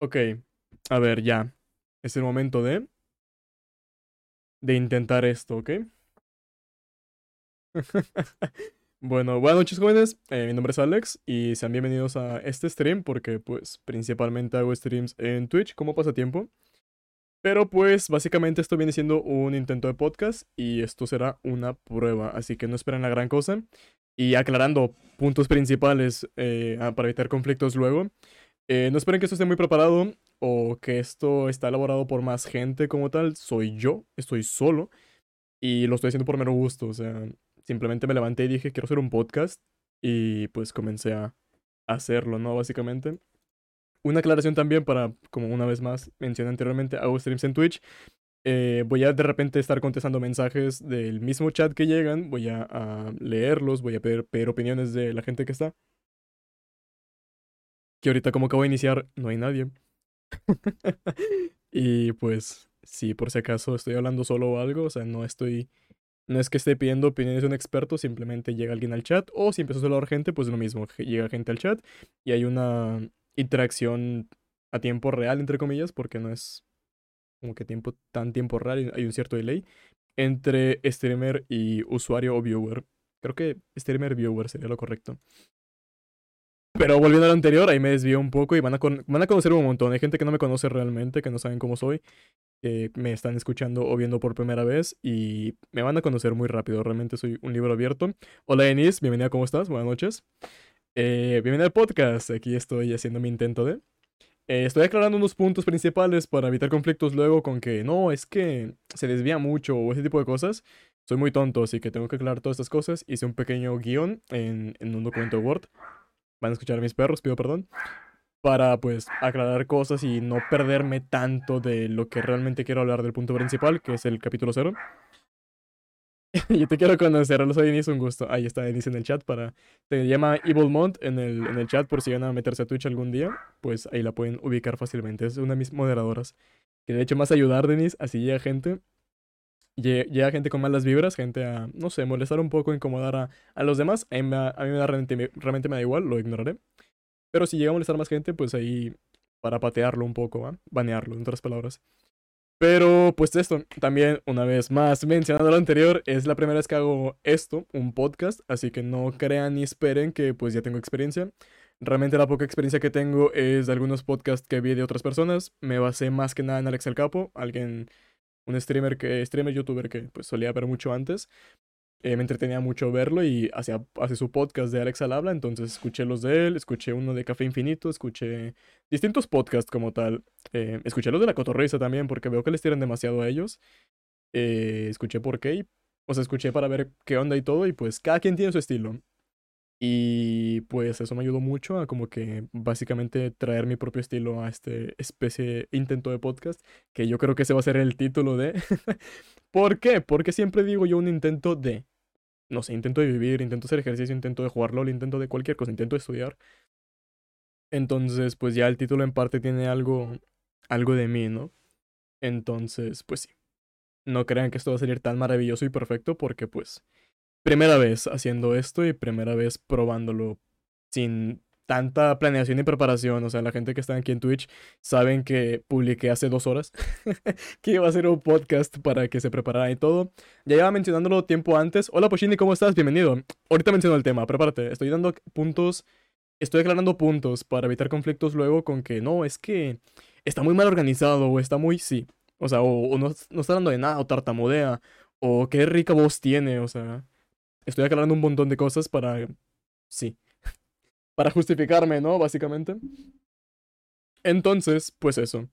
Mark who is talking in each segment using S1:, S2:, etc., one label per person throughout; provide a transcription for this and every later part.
S1: Ok, a ver, ya. Es el momento de... De intentar esto, ¿ok? bueno, buenas noches jóvenes, eh, mi nombre es Alex y sean bienvenidos a este stream porque pues principalmente hago streams en Twitch como pasatiempo. Pero pues básicamente esto viene siendo un intento de podcast y esto será una prueba, así que no esperen la gran cosa. Y aclarando puntos principales eh, ah, para evitar conflictos luego. Eh, no esperen que esto esté muy preparado o que esto está elaborado por más gente como tal. Soy yo, estoy solo y lo estoy haciendo por mero gusto. O sea, simplemente me levanté y dije, quiero hacer un podcast y pues comencé a hacerlo, ¿no? Básicamente. Una aclaración también para, como una vez más mencioné anteriormente, hago streams en Twitch. Eh, voy a de repente estar contestando mensajes del mismo chat que llegan, voy a, leerlos, voy a pedir opiniones de la gente que está. Que ahorita como acabo de iniciar, no hay nadie. y pues, si por si acaso estoy hablando solo o algo, o sea, no estoy... No es que esté pidiendo opiniones de un experto, simplemente llega alguien al chat. O si empiezo a hablar gente, pues lo mismo. Llega gente al chat y hay una interacción a tiempo real, entre comillas, porque no es como que tiempo tan tiempo real, hay un cierto delay entre streamer y usuario o viewer. Creo que streamer viewer sería lo correcto. Pero volviendo a lo anterior, ahí me desvío un poco y van a, van a conocer un montón. Hay gente que no me conoce realmente, que no saben cómo soy, que me están escuchando o viendo por primera vez y me van a conocer muy rápido. Realmente soy un libro abierto. Hola, Denise, bienvenida, ¿cómo estás? Buenas noches. Eh, bienvenida al podcast. Aquí estoy haciendo mi intento de. Eh, estoy aclarando unos puntos principales para evitar conflictos luego con que no, es que se desvía mucho o ese tipo de cosas. Soy muy tonto, así que tengo que aclarar todas estas cosas. Hice un pequeño guion en, en un documento Word van a escuchar a mis perros, pido perdón, para pues aclarar cosas y no perderme tanto de lo que realmente quiero hablar del punto principal, que es el capítulo cero. Yo te quiero conocer, soy Denise, un gusto. Ahí está Denise en el chat para... Se llama Evil Mont en el, en el chat por si van a meterse a Twitch algún día, pues ahí la pueden ubicar fácilmente. Es una de mis moderadoras. Que de hecho más ayudar, Denise, así llega gente llega gente con malas vibras, gente a, no sé, molestar un poco, incomodar a, a los demás. A mí, me da, realmente, realmente, me da igual, lo ignoraré. Pero si llega a molestar más gente, pues ahí para patearlo un poco, banearlo, en otras palabras. Pero pues esto, también una vez más mencionando lo anterior, es la primera vez que hago esto, un podcast, así que no crean ni esperen que pues ya tengo experiencia. Realmente la poca experiencia que tengo es de algunos podcasts que vi de otras personas. Me basé más que nada en Alex el Capo, alguien un streamer que, streamer youtuber que pues solía ver mucho antes. Eh, me entretenía mucho verlo y hacía, hace su podcast de Alex al habla, entonces escuché los de él, escuché uno de Café Infinito, escuché distintos podcasts como tal. Eh, escuché los de La Cotorrisa también porque veo que les tiran demasiado a ellos. Eh, escuché por qué, o sea, escuché para ver qué onda y todo y pues cada quien tiene su estilo. Y pues eso me ayudó mucho a como que básicamente traer mi propio estilo a este especie intento de podcast, que yo creo que ese va a ser el título de... ¿Por qué? Porque siempre digo yo un intento de... No sé, intento de vivir, intento hacer ejercicio, intento de jugar LOL, intento de cualquier cosa, intento de estudiar. Entonces, pues ya el título en parte tiene algo, algo de mí, ¿no? Entonces, pues sí. No crean que esto va a salir tan maravilloso y perfecto porque pues primera vez haciendo esto y primera vez probándolo sin tanta planeación y preparación. O sea, la gente que está aquí en Twitch saben que publiqué hace dos horas que iba a hacer un podcast para que se preparara y todo. Ya iba mencionándolo tiempo antes. Hola Pochini, ¿cómo estás? Bienvenido. Ahorita menciono el tema, prepárate. Estoy dando puntos, estoy aclarando puntos para evitar conflictos luego con que no, es que está muy mal organizado o está muy, sí. O sea, o, no, no está dando de nada, o tartamudea, o qué rica voz tiene, o sea. Estoy aclarando un montón de cosas para... Sí. para justificarme, ¿no? Básicamente. Entonces, pues eso.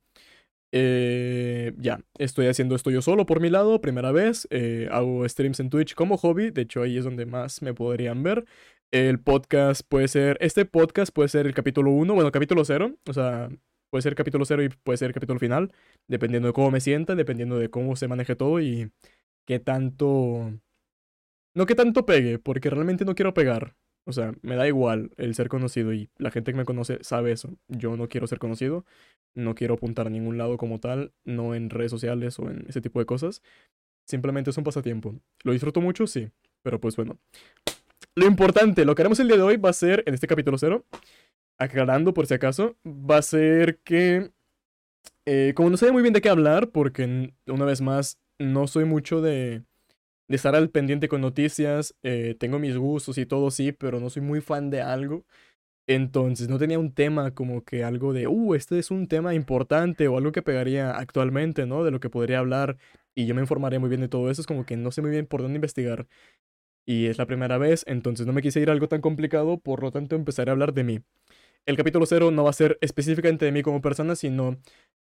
S1: Eh, ya, estoy haciendo esto yo solo por mi lado, primera vez. Eh, hago streams en Twitch como hobby, de hecho ahí es donde más me podrían ver. El podcast puede ser, este podcast puede ser el capítulo 1, bueno, capítulo 0, o sea, puede ser capítulo 0 y puede ser capítulo final, dependiendo de cómo me sienta, dependiendo de cómo se maneje todo y qué tanto no que tanto pegue, porque realmente no quiero pegar. O sea, me da igual el ser conocido y la gente que me conoce sabe eso. Yo no quiero ser conocido, no quiero apuntar a ningún lado como tal, no en redes sociales o en ese tipo de cosas. Simplemente es un pasatiempo. ¿Lo disfruto mucho? Sí, pero pues bueno. Lo importante, lo que haremos el día de hoy va a ser, en este capítulo cero, aclarando por si acaso, va a ser que Eh, como no sé muy bien de qué hablar, porque una vez más, no soy mucho de, de estar al pendiente con noticias, eh, tengo mis gustos y todo, sí, pero no soy muy fan de algo. Entonces no tenía un tema como que algo de, uh, este es un tema importante o algo que pegaría actualmente, ¿no? De lo que podría hablar y yo me informaría muy bien de todo eso. Es como que no sé muy bien por dónde investigar. Y es la primera vez, entonces no me quise ir a algo tan complicado, por lo tanto empezaré a hablar de mí. El capítulo cero no va a ser específicamente de mí como persona, sino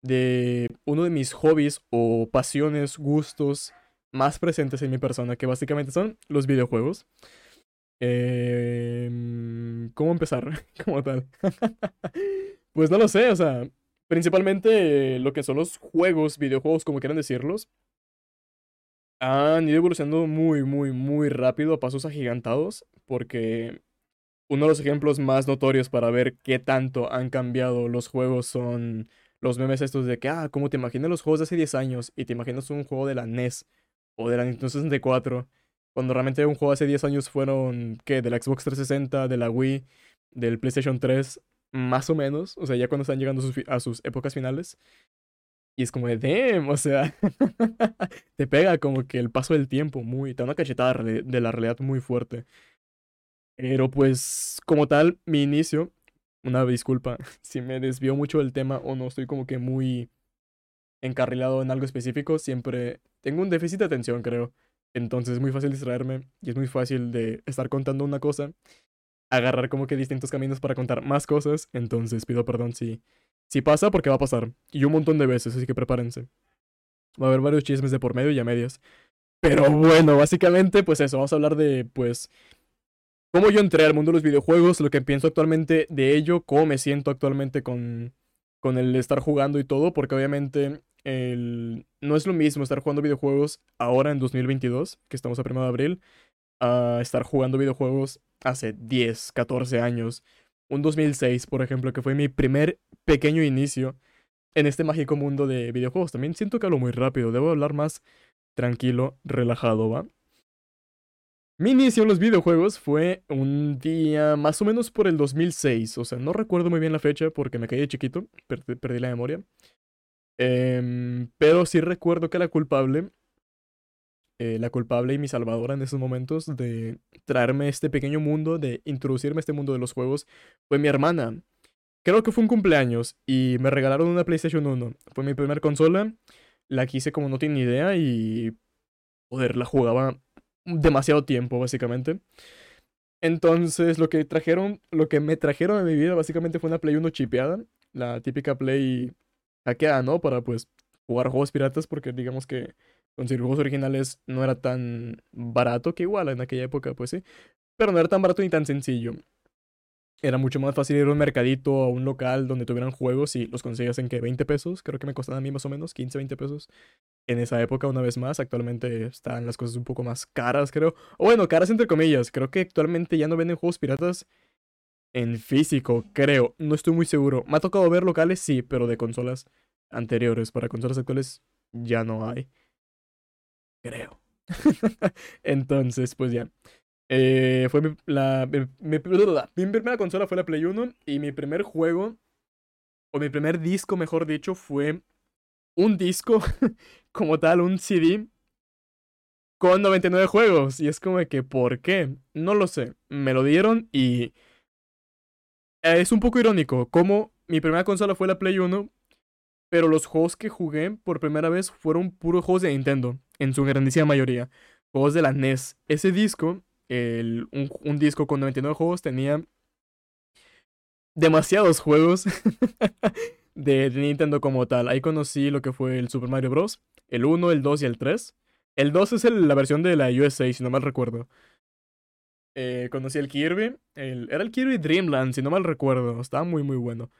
S1: de uno de mis hobbies o pasiones, gustos más presentes en mi persona, que básicamente son los videojuegos. Em, ¿Cómo empezar? como tal. pues no lo sé, o sea, principalmente lo que son los juegos, videojuegos, como quieran decirlos, han ido evolucionando muy, muy, muy rápido a pasos agigantados, porque uno de los ejemplos más notorios para ver qué tanto han cambiado los juegos son los memes estos de que, ah, como te imaginas los juegos de hace 10 años y te imaginas un juego de la NES o de la Nintendo 64 cuando realmente un juego hace 10 años fueron, ¿qué? De la Xbox 360, de la Wii, del PlayStation 3, más o menos. O sea, ya cuando están llegando a sus, épocas finales. Y es como de, damn, o sea, te pega como que el paso del tiempo muy, te da una cachetada de la realidad muy fuerte. Pero pues, como tal, mi inicio, una disculpa si me desvió mucho del tema o no estoy como que muy encarrilado en algo específico, siempre tengo un déficit de atención, creo. Entonces es muy fácil distraerme y es muy fácil de estar contando una cosa, agarrar como que distintos caminos para contar más cosas. Entonces pido perdón si, si pasa porque va a pasar. Y un montón de veces, así que prepárense. Va a haber varios chismes de por medio y a medias. Pero bueno, básicamente pues eso, vamos a hablar de pues cómo yo entré al mundo de los videojuegos, lo que pienso actualmente de ello, cómo me siento actualmente con, con el estar jugando y todo, porque obviamente el... no es lo mismo estar jugando videojuegos ahora en 2022, que estamos a 1 de abril, a estar jugando videojuegos hace 10, 14 años. Un 2006, por ejemplo, que fue mi primer pequeño inicio en este mágico mundo de videojuegos. También siento que hablo muy rápido, debo hablar más tranquilo, relajado, ¿va? Mi inicio en los videojuegos fue un día más o menos por el 2006, o sea, no recuerdo muy bien la fecha porque me caí de chiquito, perdí la memoria. Em, pero sí recuerdo que la culpable, eh, la culpable y mi salvadora en esos momentos de traerme este pequeño mundo, de introducirme a este mundo de los juegos, fue mi hermana. Creo que fue un cumpleaños y me regalaron una PlayStation 1. Fue mi primera consola. La quise como no tiene ni idea y... Joder, la jugaba demasiado tiempo, básicamente. Entonces, lo que trajeron, lo que me trajeron a mi vida, básicamente fue una Play 1 chipeada. La típica Play hackeada, ¿no? Para pues jugar juegos piratas porque digamos que conseguir juegos originales no era tan barato que igual en aquella época, pues sí. Pero no era tan barato ni tan sencillo. Era mucho más fácil ir a un mercadito, a un local donde tuvieran juegos y los conseguías en que 20 pesos. Creo que me costaban a mí más o menos 15, 20 pesos. En esa época, una vez más, actualmente están las cosas un poco más caras, creo. O bueno, caras entre comillas. Creo que actualmente ya no venden juegos piratas en físico, creo. No estoy muy seguro. Me ha tocado ver locales, sí, pero de consolas anteriores. Para consolas actuales ya no hay. Creo. Entonces, pues ya. Eh, fue mi, la, mi, primera consola fue la Play 1 y mi primer juego, o mi primer disco, mejor dicho, fue un disco como tal, un CD con 99 juegos. Y es como que, ¿por qué? No lo sé. Me lo dieron y es un poco irónico, como mi primera consola fue la Play 1, pero los juegos que jugué por primera vez fueron puros juegos de Nintendo, en su grandísima mayoría. Juegos de la NES. Ese disco, el, un, disco con 99 juegos, tenía demasiados juegos de, Nintendo como tal. Ahí conocí lo que fue el Super Mario Bros. El 1, el 2 y el 3. El 2 es la versión de la USA, si no mal recuerdo. Eh, conocí el Kirby. El, era el Kirby Dreamland, si no mal recuerdo. Estaba muy, muy bueno.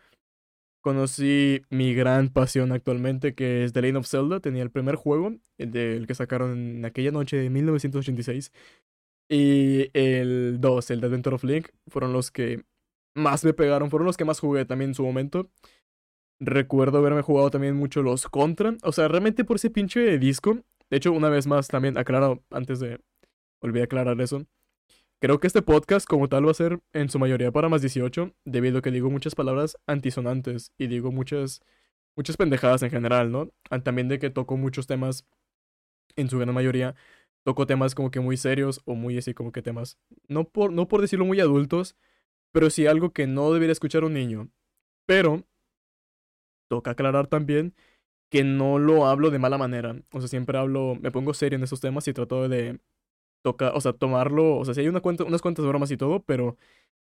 S1: Conocí mi gran pasión actualmente, que es The Lane of Zelda. Tenía el primer juego, el, del que sacaron en aquella noche de 1986. Y el 2, el The Adventure of Link, fueron los que más me pegaron, fueron los que más jugué también en su momento. Recuerdo haberme jugado también mucho los Contra. O sea, realmente por ese pinche disco. De hecho, una vez más también aclaro, antes de... Olvidé aclarar eso. Creo que este podcast como tal va a ser en su mayoría para más 18, debido a que digo muchas palabras antisonantes y digo muchas muchas pendejadas en general, ¿no? Ah, También de que tocó muchos temas, en su gran mayoría, tocó temas como que muy serios o muy así como que temas, no por, no por decirlo muy adultos, pero sí algo que no debería escuchar un niño. Pero, toca aclarar también que no lo hablo de mala manera. O sea, siempre hablo, me pongo serio en esos temas y trato de tocar, o sea, tomarlo, o sea, si hay una cuenta, unas cuantas bromas y todo, pero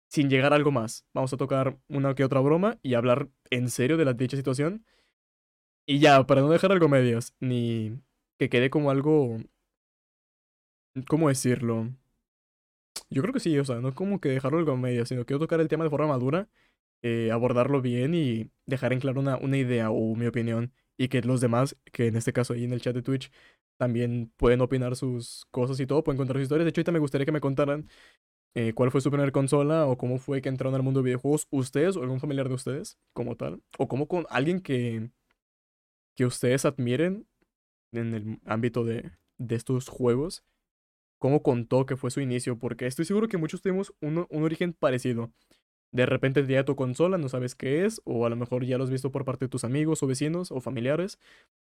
S1: sin llegar a algo más. Vamos a tocar una que otra broma y hablar en serio de la dicha situación. Y ya, para no dejar algo medias, ni que quede como algo, ¿cómo decirlo? Yo creo que sí, o sea, no como que dejarlo algo a medias, sino quiero tocar el tema de forma madura, eh, abordarlo bien y dejar en claro una, una idea o mi opinión. Y que los demás, que en este caso ahí en el chat de Twitch, también pueden opinar sus cosas y todo, pueden contar sus historias. De hecho, ahorita me gustaría que me contaran eh, cuál fue su primera consola o cómo fue que entraron al mundo de videojuegos ustedes o algún familiar de ustedes como tal. O cómo con alguien que, que ustedes admiren en el ámbito de, de estos juegos, cómo contó que fue su inicio, porque estoy seguro que muchos tenemos un, un origen parecido. De repente te llega tu consola, no sabes qué es, o a lo mejor ya lo has visto por parte de tus amigos o vecinos o familiares,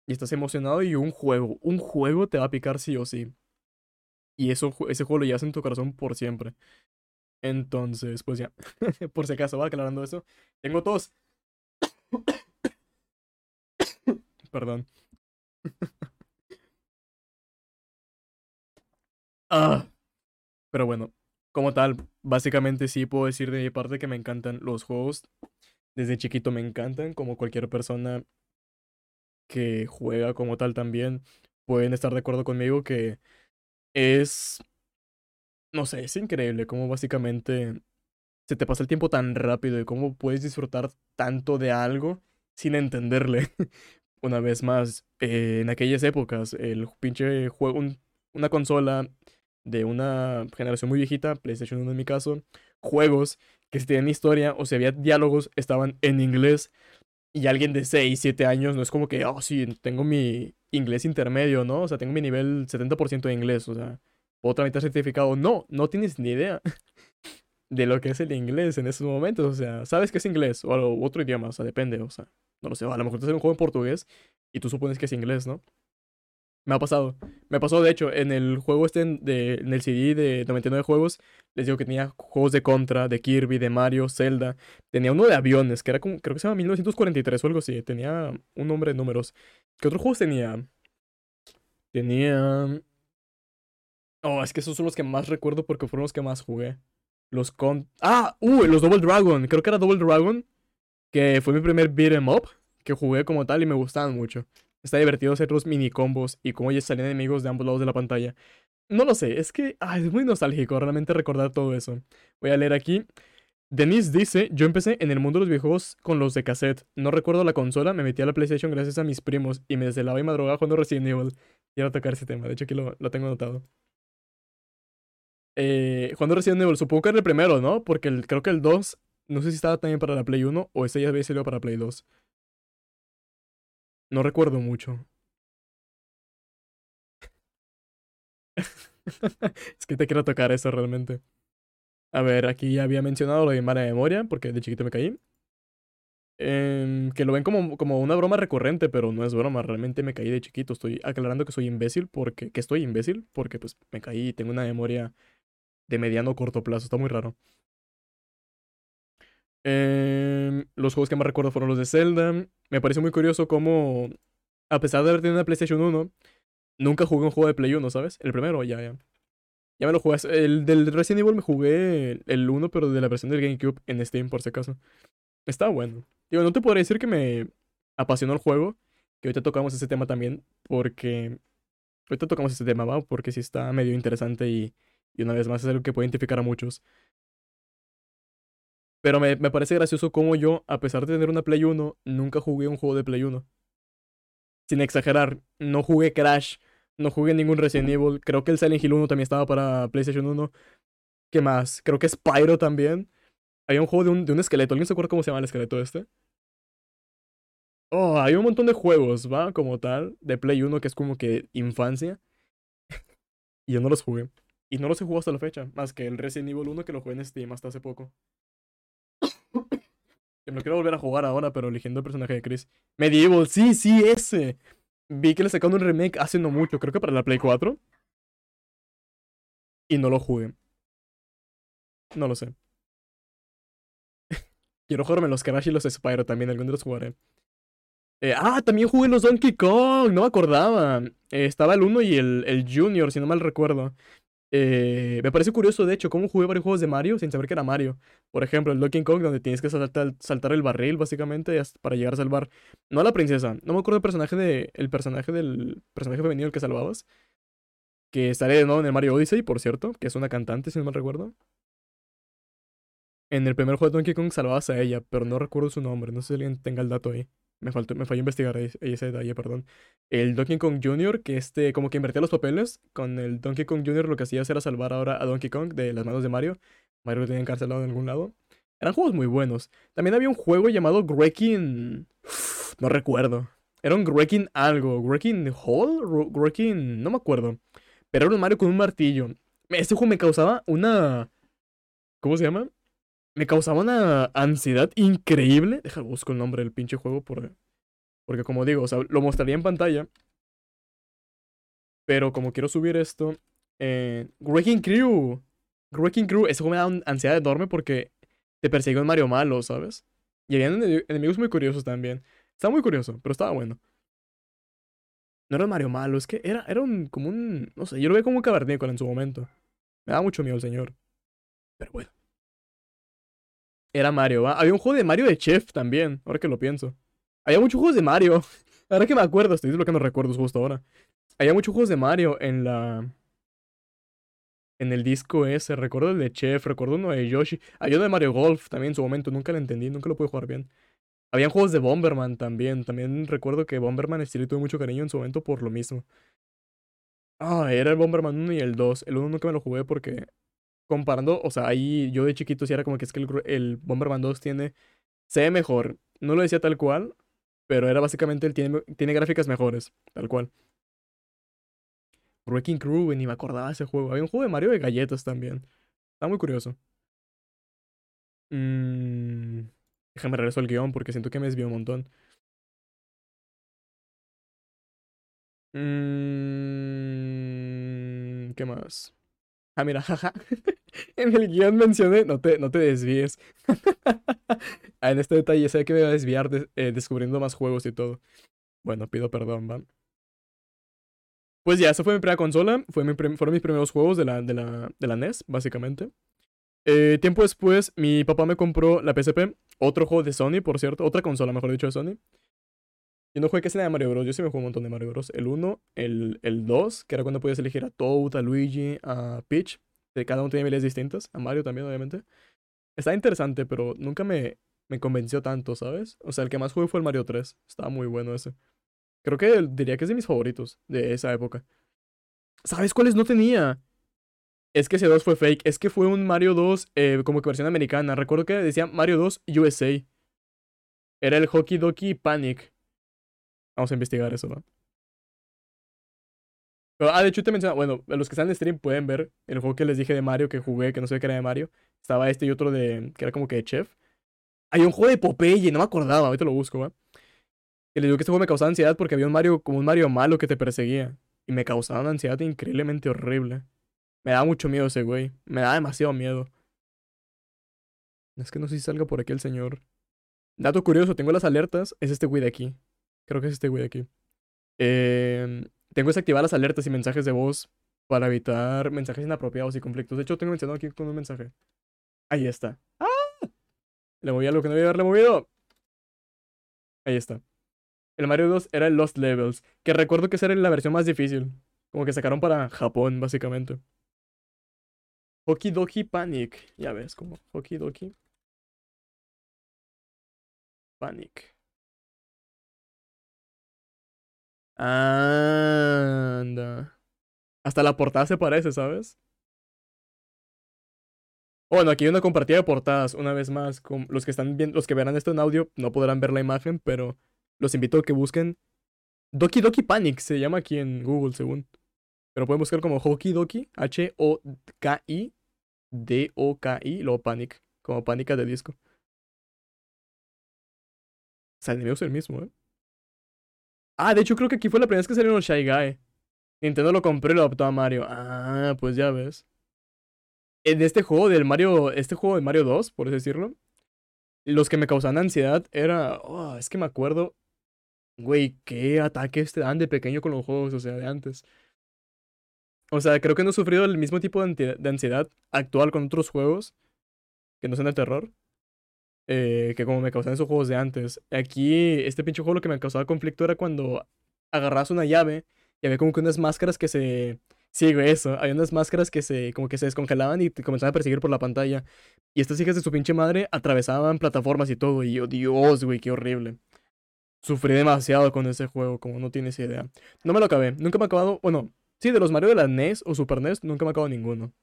S1: y estás emocionado y un juego, un juego te va a picar sí o sí. Y eso, ese juego lo llevas en tu corazón por siempre. Entonces, pues ya, por si acaso, va aclarando eso. Tengo tos, perdón. Ah, pero bueno, como tal, básicamente sí puedo decir de mi parte que me encantan los juegos. Desde chiquito me encantan, como cualquier persona que juega como tal también pueden estar de acuerdo conmigo que es, no sé, es increíble cómo básicamente se te pasa el tiempo tan rápido y cómo puedes disfrutar tanto de algo sin entenderle. Una vez más, eh, en aquellas épocas, el pinche juego, un- una consola de una generación muy viejita, PlayStation 1 en mi caso, juegos que si tenían historia o si había diálogos estaban en inglés y alguien de 6 7 años no es como que, oh, sí, tengo mi inglés intermedio, ¿no? O sea, tengo mi nivel 70% de inglés, o sea, puedo tramitar certificado. No, no tienes ni idea de lo que es el inglés en esos momentos, o sea, sabes que es inglés o otro idioma, o sea, depende, o sea, no lo sé, a lo mejor te haces un juego en portugués y tú supones que es inglés, ¿no? Me ha pasado. Me pasó, de hecho, en el juego este, de, en el CD de 99 juegos, les digo que tenía juegos de Contra, de Kirby, de Mario, Zelda. Tenía uno de aviones, que era como, creo que se llama 1943 o algo así. Tenía un nombre de números. ¿Qué otros juegos tenía? Tenía... Oh, es que esos son los que más recuerdo porque fueron los que más jugué. Los con... Ah, uh, los Double Dragon. Creo que era Double Dragon, que fue mi primer beat 'em up que jugué como tal y me gustaban mucho. Está divertido hacer los mini combos y cómo ya salían enemigos de ambos lados de la pantalla. No lo sé, es que es muy nostálgico realmente recordar todo eso. Voy a leer aquí. Denise dice, yo empecé en el mundo de los videojuegos con los de cassette. No recuerdo la consola, me metí a la PlayStation gracias a mis primos y me desvelaba y madrugaba jugando Resident Evil. Quiero tocar ese tema, de hecho aquí lo, tengo anotado. Eh, jugando Resident Evil, supongo que era el primero, ¿no? Porque creo que el 2, no sé si estaba también para la Play 1 o ese ya había salido para Play 2. No recuerdo mucho. Es que te quiero tocar eso realmente. A ver, aquí ya había mencionado lo de mala memoria, porque de chiquito me caí. Em, que lo ven como, como una broma recurrente, pero no es broma, realmente me caí de chiquito. Estoy aclarando que soy imbécil, porque, que estoy imbécil, porque pues me caí y tengo una memoria de mediano o corto plazo, está muy raro. Em, los juegos que más recuerdo fueron los de Zelda. Me parece muy curioso cómo, a pesar de haber tenido una PlayStation 1, nunca jugué un juego de Play 1, ¿sabes? El primero, ya, ya. Ya me lo jugué. El del Resident Evil me jugué el uno pero de la versión del GameCube en Steam, por si acaso. Está bueno. Digo, no te podría decir que me apasionó el juego, que ahorita tocamos ese tema también, porque... Ahorita tocamos ese tema, ¿va? Porque sí está medio interesante y, y una vez más es algo que puede identificar a muchos. Pero me, me parece gracioso cómo yo, a pesar de tener una Play 1, nunca jugué un juego de Play 1. Sin exagerar, no jugué Crash, no jugué ningún Resident Evil. Creo que el Silent Hill 1 también estaba para PlayStation 1. ¿Qué más? Creo que Spyro también. Había un juego de un, de un esqueleto. ¿Alguien se acuerda cómo se llama el esqueleto este? Oh, hay un montón de juegos, ¿va? Como tal, de Play 1 que es como que infancia. Y yo no los jugué. Y no los he jugado hasta la fecha, más que el Resident Evil 1 que lo jugué en Steam hasta hace poco. Que me lo quiero volver a jugar ahora, pero eligiendo el personaje de Chris. Medieval, sí, sí, ese. Vi que le sacaron un remake hace no mucho, creo que para la Play 4. Y no lo jugué. No lo sé. Quiero jugarme los Crash y los Spyro también, algún día los jugaré. Eh, ah, también jugué los Donkey Kong, no me acordaba. Eh, estaba el 1 y el, el Junior, si no mal recuerdo. Eh, me parece curioso, de hecho, cómo jugué varios juegos de Mario sin saber que era Mario. Por ejemplo, el Donkey Kong, donde tienes que saltar, el barril, básicamente, para llegar a salvar. No a la princesa. No me acuerdo el personaje de. El personaje del. Personaje femenino el que salvabas. Que sale de nuevo en el Mario Odyssey, por cierto. Que es una cantante, si no mal recuerdo. En el primer juego de Donkey Kong salvabas a ella, pero no recuerdo su nombre. No sé si alguien tenga el dato ahí. Me, faltó, me falló investigar ahí, ese detalle, perdón. El Donkey Kong Jr., que este, como que invertía los papeles. Con el Donkey Kong Jr. lo que hacía era salvar ahora a Donkey Kong de las manos de Mario. Mario lo tenía encarcelado en algún lado. Eran juegos muy buenos. También había un juego llamado Grekin. No recuerdo. Era un Grekin algo. Grekin Hall? Grekin. No me acuerdo. Pero era un Mario con un martillo. Este juego me causaba una. ¿Cómo se llama? Me causaba una ansiedad increíble. Deja, busco el nombre del pinche juego por, porque como digo, o sea, lo mostraría en pantalla. Pero como quiero subir esto, eh, Wrecking Crew. Wrecking Crew, ese juego me da una ansiedad enorme porque te persigue un Mario malo, ¿sabes? Y había enemigos muy curiosos también. Estaba muy curioso, pero estaba bueno. No era un Mario malo, es que era, era un, como un, no sé, yo lo veía como un cavernícola en su momento. Me da mucho miedo el señor. Pero bueno era Mario, Había un juego de Mario de Chef también, ahora que lo pienso. Había muchos juegos de Mario. Ahora que me acuerdo, estoy desbloqueando recuerdos justo ahora. Había muchos juegos de Mario en la. En el disco ese. Recuerdo el de Chef, recuerdo uno de Yoshi. Había uno de Mario Golf también en su momento. Nunca lo entendí, nunca lo pude jugar bien. Habían juegos de Bomberman también. También recuerdo que Bomberman estilo tuve mucho cariño en su momento por lo mismo. Ah, era el Bomberman 1 y el 2. El 1 nunca me lo jugué porque comparando, o sea, ahí yo de chiquito sí era como que es que el, Bomberman 2 tiene, se ve mejor. No lo decía tal cual, pero era básicamente el tiene, tiene gráficas mejores, tal cual. Wrecking Crew, ni me acordaba de ese juego. Había un juego de Mario de galletas también. Está muy curioso. Mmm. Déjame regreso al guion porque siento que me desvió un montón. Mmm. ¿Qué más? Ah, mira, jaja. en el guion mencioné, no te, no te desvíes. ah, en este detalle sé que me voy a desviar eh, descubriendo más juegos y todo. Bueno, pido perdón, ¿va? Pues ya, esa fue mi primera consola. Fueron mis primeros juegos de la, de la, de la NES, básicamente. Eh, tiempo después, mi papá me compró la PSP. Otro juego de Sony, por cierto. Otra consola, mejor dicho, de Sony. Yo no jugué casi nada de Mario Bros. Yo sí me jugué un montón de Mario Bros. El 1, el, el 2, que era cuando podías elegir a Toad, a Luigi, a Peach. Cada uno tenía habilidades distintas. A Mario también, obviamente. Estaba interesante, pero nunca me, me convenció tanto, ¿sabes? O sea, el que más jugué fue el Mario 3. Estaba muy bueno ese. Creo que diría que es de mis favoritos de esa época. ¿Sabes cuáles no tenía? Es que ese 2 fue fake. Es que fue un Mario 2 eh, como que versión americana. Recuerdo que decía Mario 2 USA. Era el Hockey Doki Panic. Vamos a investigar eso, ¿no? ah, de hecho te menciona, bueno, los que están en stream pueden ver el juego que les dije de Mario que jugué, que no sé qué era de Mario. Estaba este y otro de, que era como que de chef. Hay un juego de Popeye, no me acordaba, ahorita lo busco, ¿va? Y les digo que este juego me causaba ansiedad porque había un Mario, como un Mario malo que te perseguía. Y me causaba una ansiedad increíblemente horrible. Me daba mucho miedo ese güey. Me da demasiado miedo. Es que no sé si salga por aquí el señor. Dato curioso, tengo las alertas. Es este güey de aquí. Creo que es este güey aquí. Eh, tengo desactivadas las alertas y mensajes de voz para evitar mensajes inapropiados y conflictos. De hecho, tengo mencionado aquí con un mensaje. Ahí está. ¡Ah! Le moví algo que no debía haberle movido. Ahí está. El Mario 2 era el Lost Levels, que recuerdo que esa era la versión más difícil. Como que sacaron para Japón, básicamente. Hoki Doki Panic. Ya ves, como Hoki Doki. Panic. Anda. Hasta la portada se parece, ¿sabes? Bueno, aquí hay una compartida de portadas, una vez más. los que están viendo, los que verán esto en audio no podrán ver la imagen, pero los invito a que busquen Doki Doki Panic, se llama aquí en Google, según. Pero pueden buscar como Hoki Doki, H-O-K-I, D-O-K-I, luego Panic, como pánica de disco. sea, el enemigo es el mismo, ¿eh? Ah, de hecho creo que aquí fue la primera vez que salieron Shy Guy. Nintendo lo compró y lo adoptó a Mario. Ah, pues ya ves. En este juego del Mario, este juego de Mario 2, por así decirlo, los que me causaban ansiedad era, oh, es que me acuerdo, güey, qué ataques te dan de pequeño con los juegos, o sea, de antes. O sea, creo que no he sufrido el mismo tipo de ansiedad actual con otros juegos que no sean de terror. Eh, que como me causaban esos juegos de antes. Aquí, este pinche juego lo que me causaba conflicto era cuando agarras una llave y había como que unas máscaras que se... Sí, güey, eso. Hay unas máscaras que se como que se descongelaban y te comenzaban a perseguir por la pantalla. Y estas hijas de su pinche madre atravesaban plataformas y todo. Y yo, Dios, güey, qué horrible. Sufrí demasiado con ese juego, como no tienes idea. No me lo acabé. Nunca me he acabado. Bueno, sí, de los Mario de la NES o Super NES, nunca me he acabado ninguno.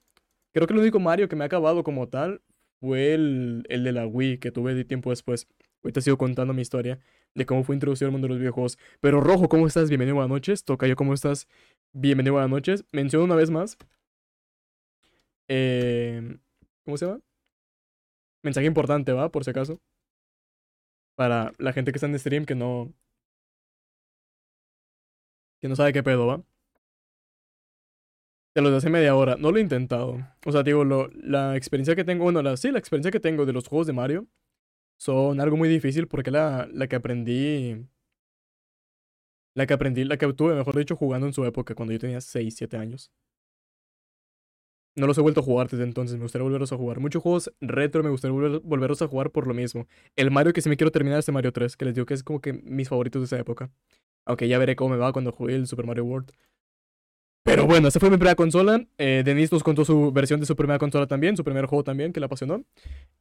S1: Creo que el único Mario que me ha acabado como tal fue el, el de la Wii que tuve de tiempo después. Ahorita sigo contando mi historia de cómo fue introducido al mundo de los videojuegos. Pero Rojo, ¿cómo estás? Bienvenido, buenas noches. Tocayo, ¿cómo estás? Bienvenido, buenas noches. Menciono una vez más. Eh, ¿Cómo se llama? Mensaje importante, ¿va? Por si acaso. Para la gente que está en stream que no. Que no sabe qué pedo, ¿va? De los de hace media hora. No lo he intentado. O sea, digo, lo, la experiencia que tengo. Bueno, la, sí, la experiencia que tengo de los juegos de Mario son algo muy difícil porque la, la que aprendí. La que aprendí, la que tuve, mejor dicho, jugando en su época, cuando yo tenía 6, 7 años. No los he vuelto a jugar desde entonces, me gustaría volverlos a jugar. Muchos juegos retro me gustaría volver, volverlos a jugar por lo mismo. El Mario que sí me quiero terminar es el Mario 3, que les digo que es como que mis favoritos de esa época. Aunque ya veré cómo me va cuando juegue el Super Mario World. Pero bueno, esa fue mi primera consola. Eh, Denis nos contó su versión de su primera consola también, su primer juego también, que le apasionó.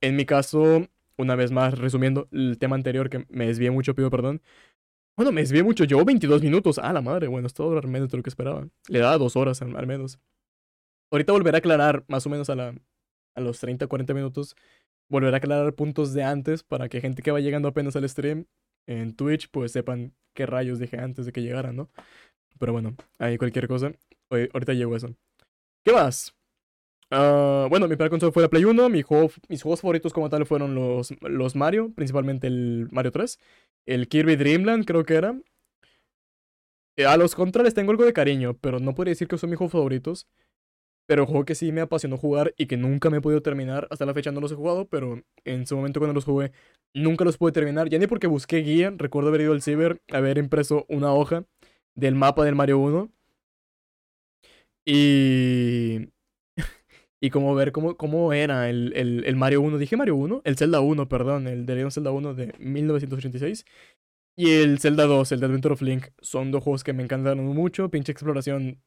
S1: En mi caso, una vez más, resumiendo el tema anterior, que me desvié mucho, pido perdón. Bueno, me desvié mucho, llevo 22 minutos. Ah, la madre, bueno, es todo menos de lo que esperaba. Le daba dos horas al, menos. Ahorita volveré a aclarar, más o menos a, la, a los 30, 40 minutos, volveré a aclarar puntos de antes para que gente que va llegando apenas al stream en Twitch, pues sepan qué rayos dije antes de que llegaran, ¿no? Pero bueno, ahí cualquier cosa. Ahorita llego a eso. ¿Qué más? Uh, bueno, mi primera consola fue la Play 1. mis juegos favoritos como tal fueron los, los Mario, principalmente el Mario 3. El Kirby Dreamland, creo que era. Eh, a los contrarios tengo algo de cariño, pero no podría decir que son mis juegos favoritos. Pero juego que sí me apasionó jugar y que nunca me he podido terminar. Hasta la fecha no los he jugado, pero en su momento cuando los jugué, nunca los pude terminar. Ya ni porque busqué guía. Recuerdo haber ido al ciber, haber impreso una hoja del mapa del Mario 1. Y. y como ver cómo, cómo era el, el, Mario 1. Dije Mario 1, el Zelda 1, perdón, el de Legend Zelda 1 de 1986. Y el Zelda 2, el de Adventure of Link. Son dos juegos que me encantaron mucho. Pinche exploración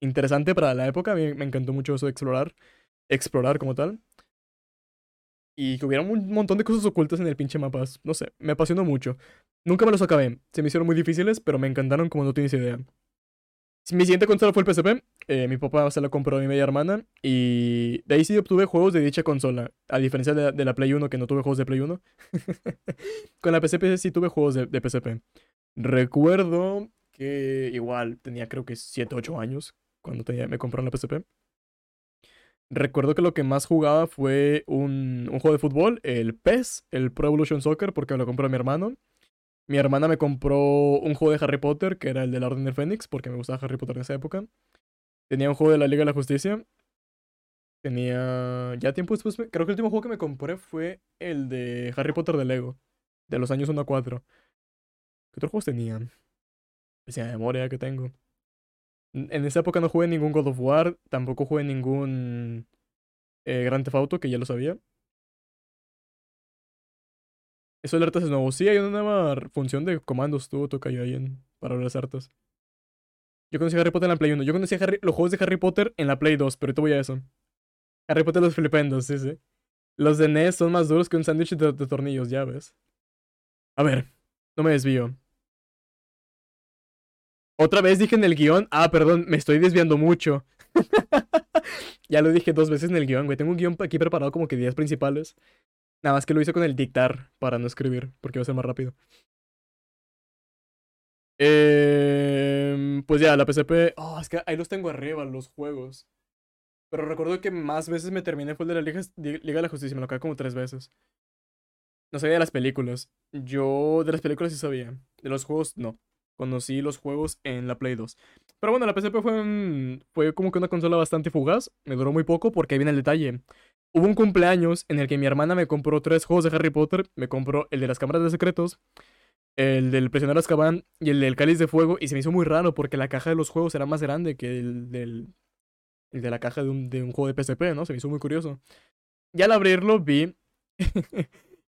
S1: interesante para la época. Me encantó mucho eso de explorar. Explorar como tal. Y que hubiera un montón de cosas ocultas en el pinche mapa. No sé, me apasionó mucho. Nunca me los acabé. Se me hicieron muy difíciles, pero me encantaron como no tienes idea. Mi siguiente consola fue el PSP. Eh, mi papá se la compró a mi media hermana. Y de ahí sí obtuve juegos de dicha consola. A diferencia de, la Play 1, que no tuve juegos de Play 1. Con la PSP sí tuve juegos de, de, PSP. Recuerdo que igual tenía creo que 7, 8 años cuando tenía, me compraron la PSP. Recuerdo que lo que más jugaba fue un, un, juego de fútbol, el PES, el Pro Evolution Soccer, porque me lo compró mi hermano. Mi hermana me compró un juego de Harry Potter, que era el de la Orden del Fénix, porque me gustaba Harry Potter en esa época. Tenía un juego de la Liga de la Justicia. Tenía. Ya tiempo después. Creo que el último juego que me compré fue el de Harry Potter de Lego. De los años 1 a 4. ¿Qué otros juegos tenían? Esa memoria que tengo. En esa época no jugué ningún God of War, tampoco jugué ningún eh, Grand Theft Auto, que ya lo sabía. Eso de alertas es nuevo. Sí, hay una nueva función de comandos, tú toca ahí en, para las hartas. Yo conocí a Harry Potter en la Play 1. Yo conocí a los juegos de Harry Potter en la Play 2, pero ahorita voy a eso. Harry Potter los flipendos, sí, sí. Los de NES son más duros que un sándwich de tornillos, ya ves. A ver, no me desvío. Otra vez dije en el guion. Ah, perdón, me estoy desviando mucho. ya lo dije dos veces en el guion, güey. Tengo un guion aquí preparado como que días principales. Nada más que lo hice con el dictar para no escribir, porque va a ser más rápido. Eh, pues ya, la PSP. Oh, es que ahí los tengo arriba, los juegos. Pero recuerdo que más veces me terminé fue el de la Liga, de la Justicia. Me lo acabé como tres veces. No sabía de las películas. Yo de las películas sí sabía. De los juegos, no. Conocí los juegos en la Play 2. Pero bueno, la PSP fue, fue como que una consola bastante fugaz. Me duró muy poco porque ahí viene el detalle. Hubo un cumpleaños en el que mi hermana me compró tres juegos de Harry Potter. Me compró el de las cámaras de secretos, el del prisionero Azkaban y el del cáliz de fuego. Y se me hizo muy raro porque la caja de los juegos era más grande que el del el de la caja de un, de juego de PSP, ¿no? Se me hizo muy curioso. Y al abrirlo vi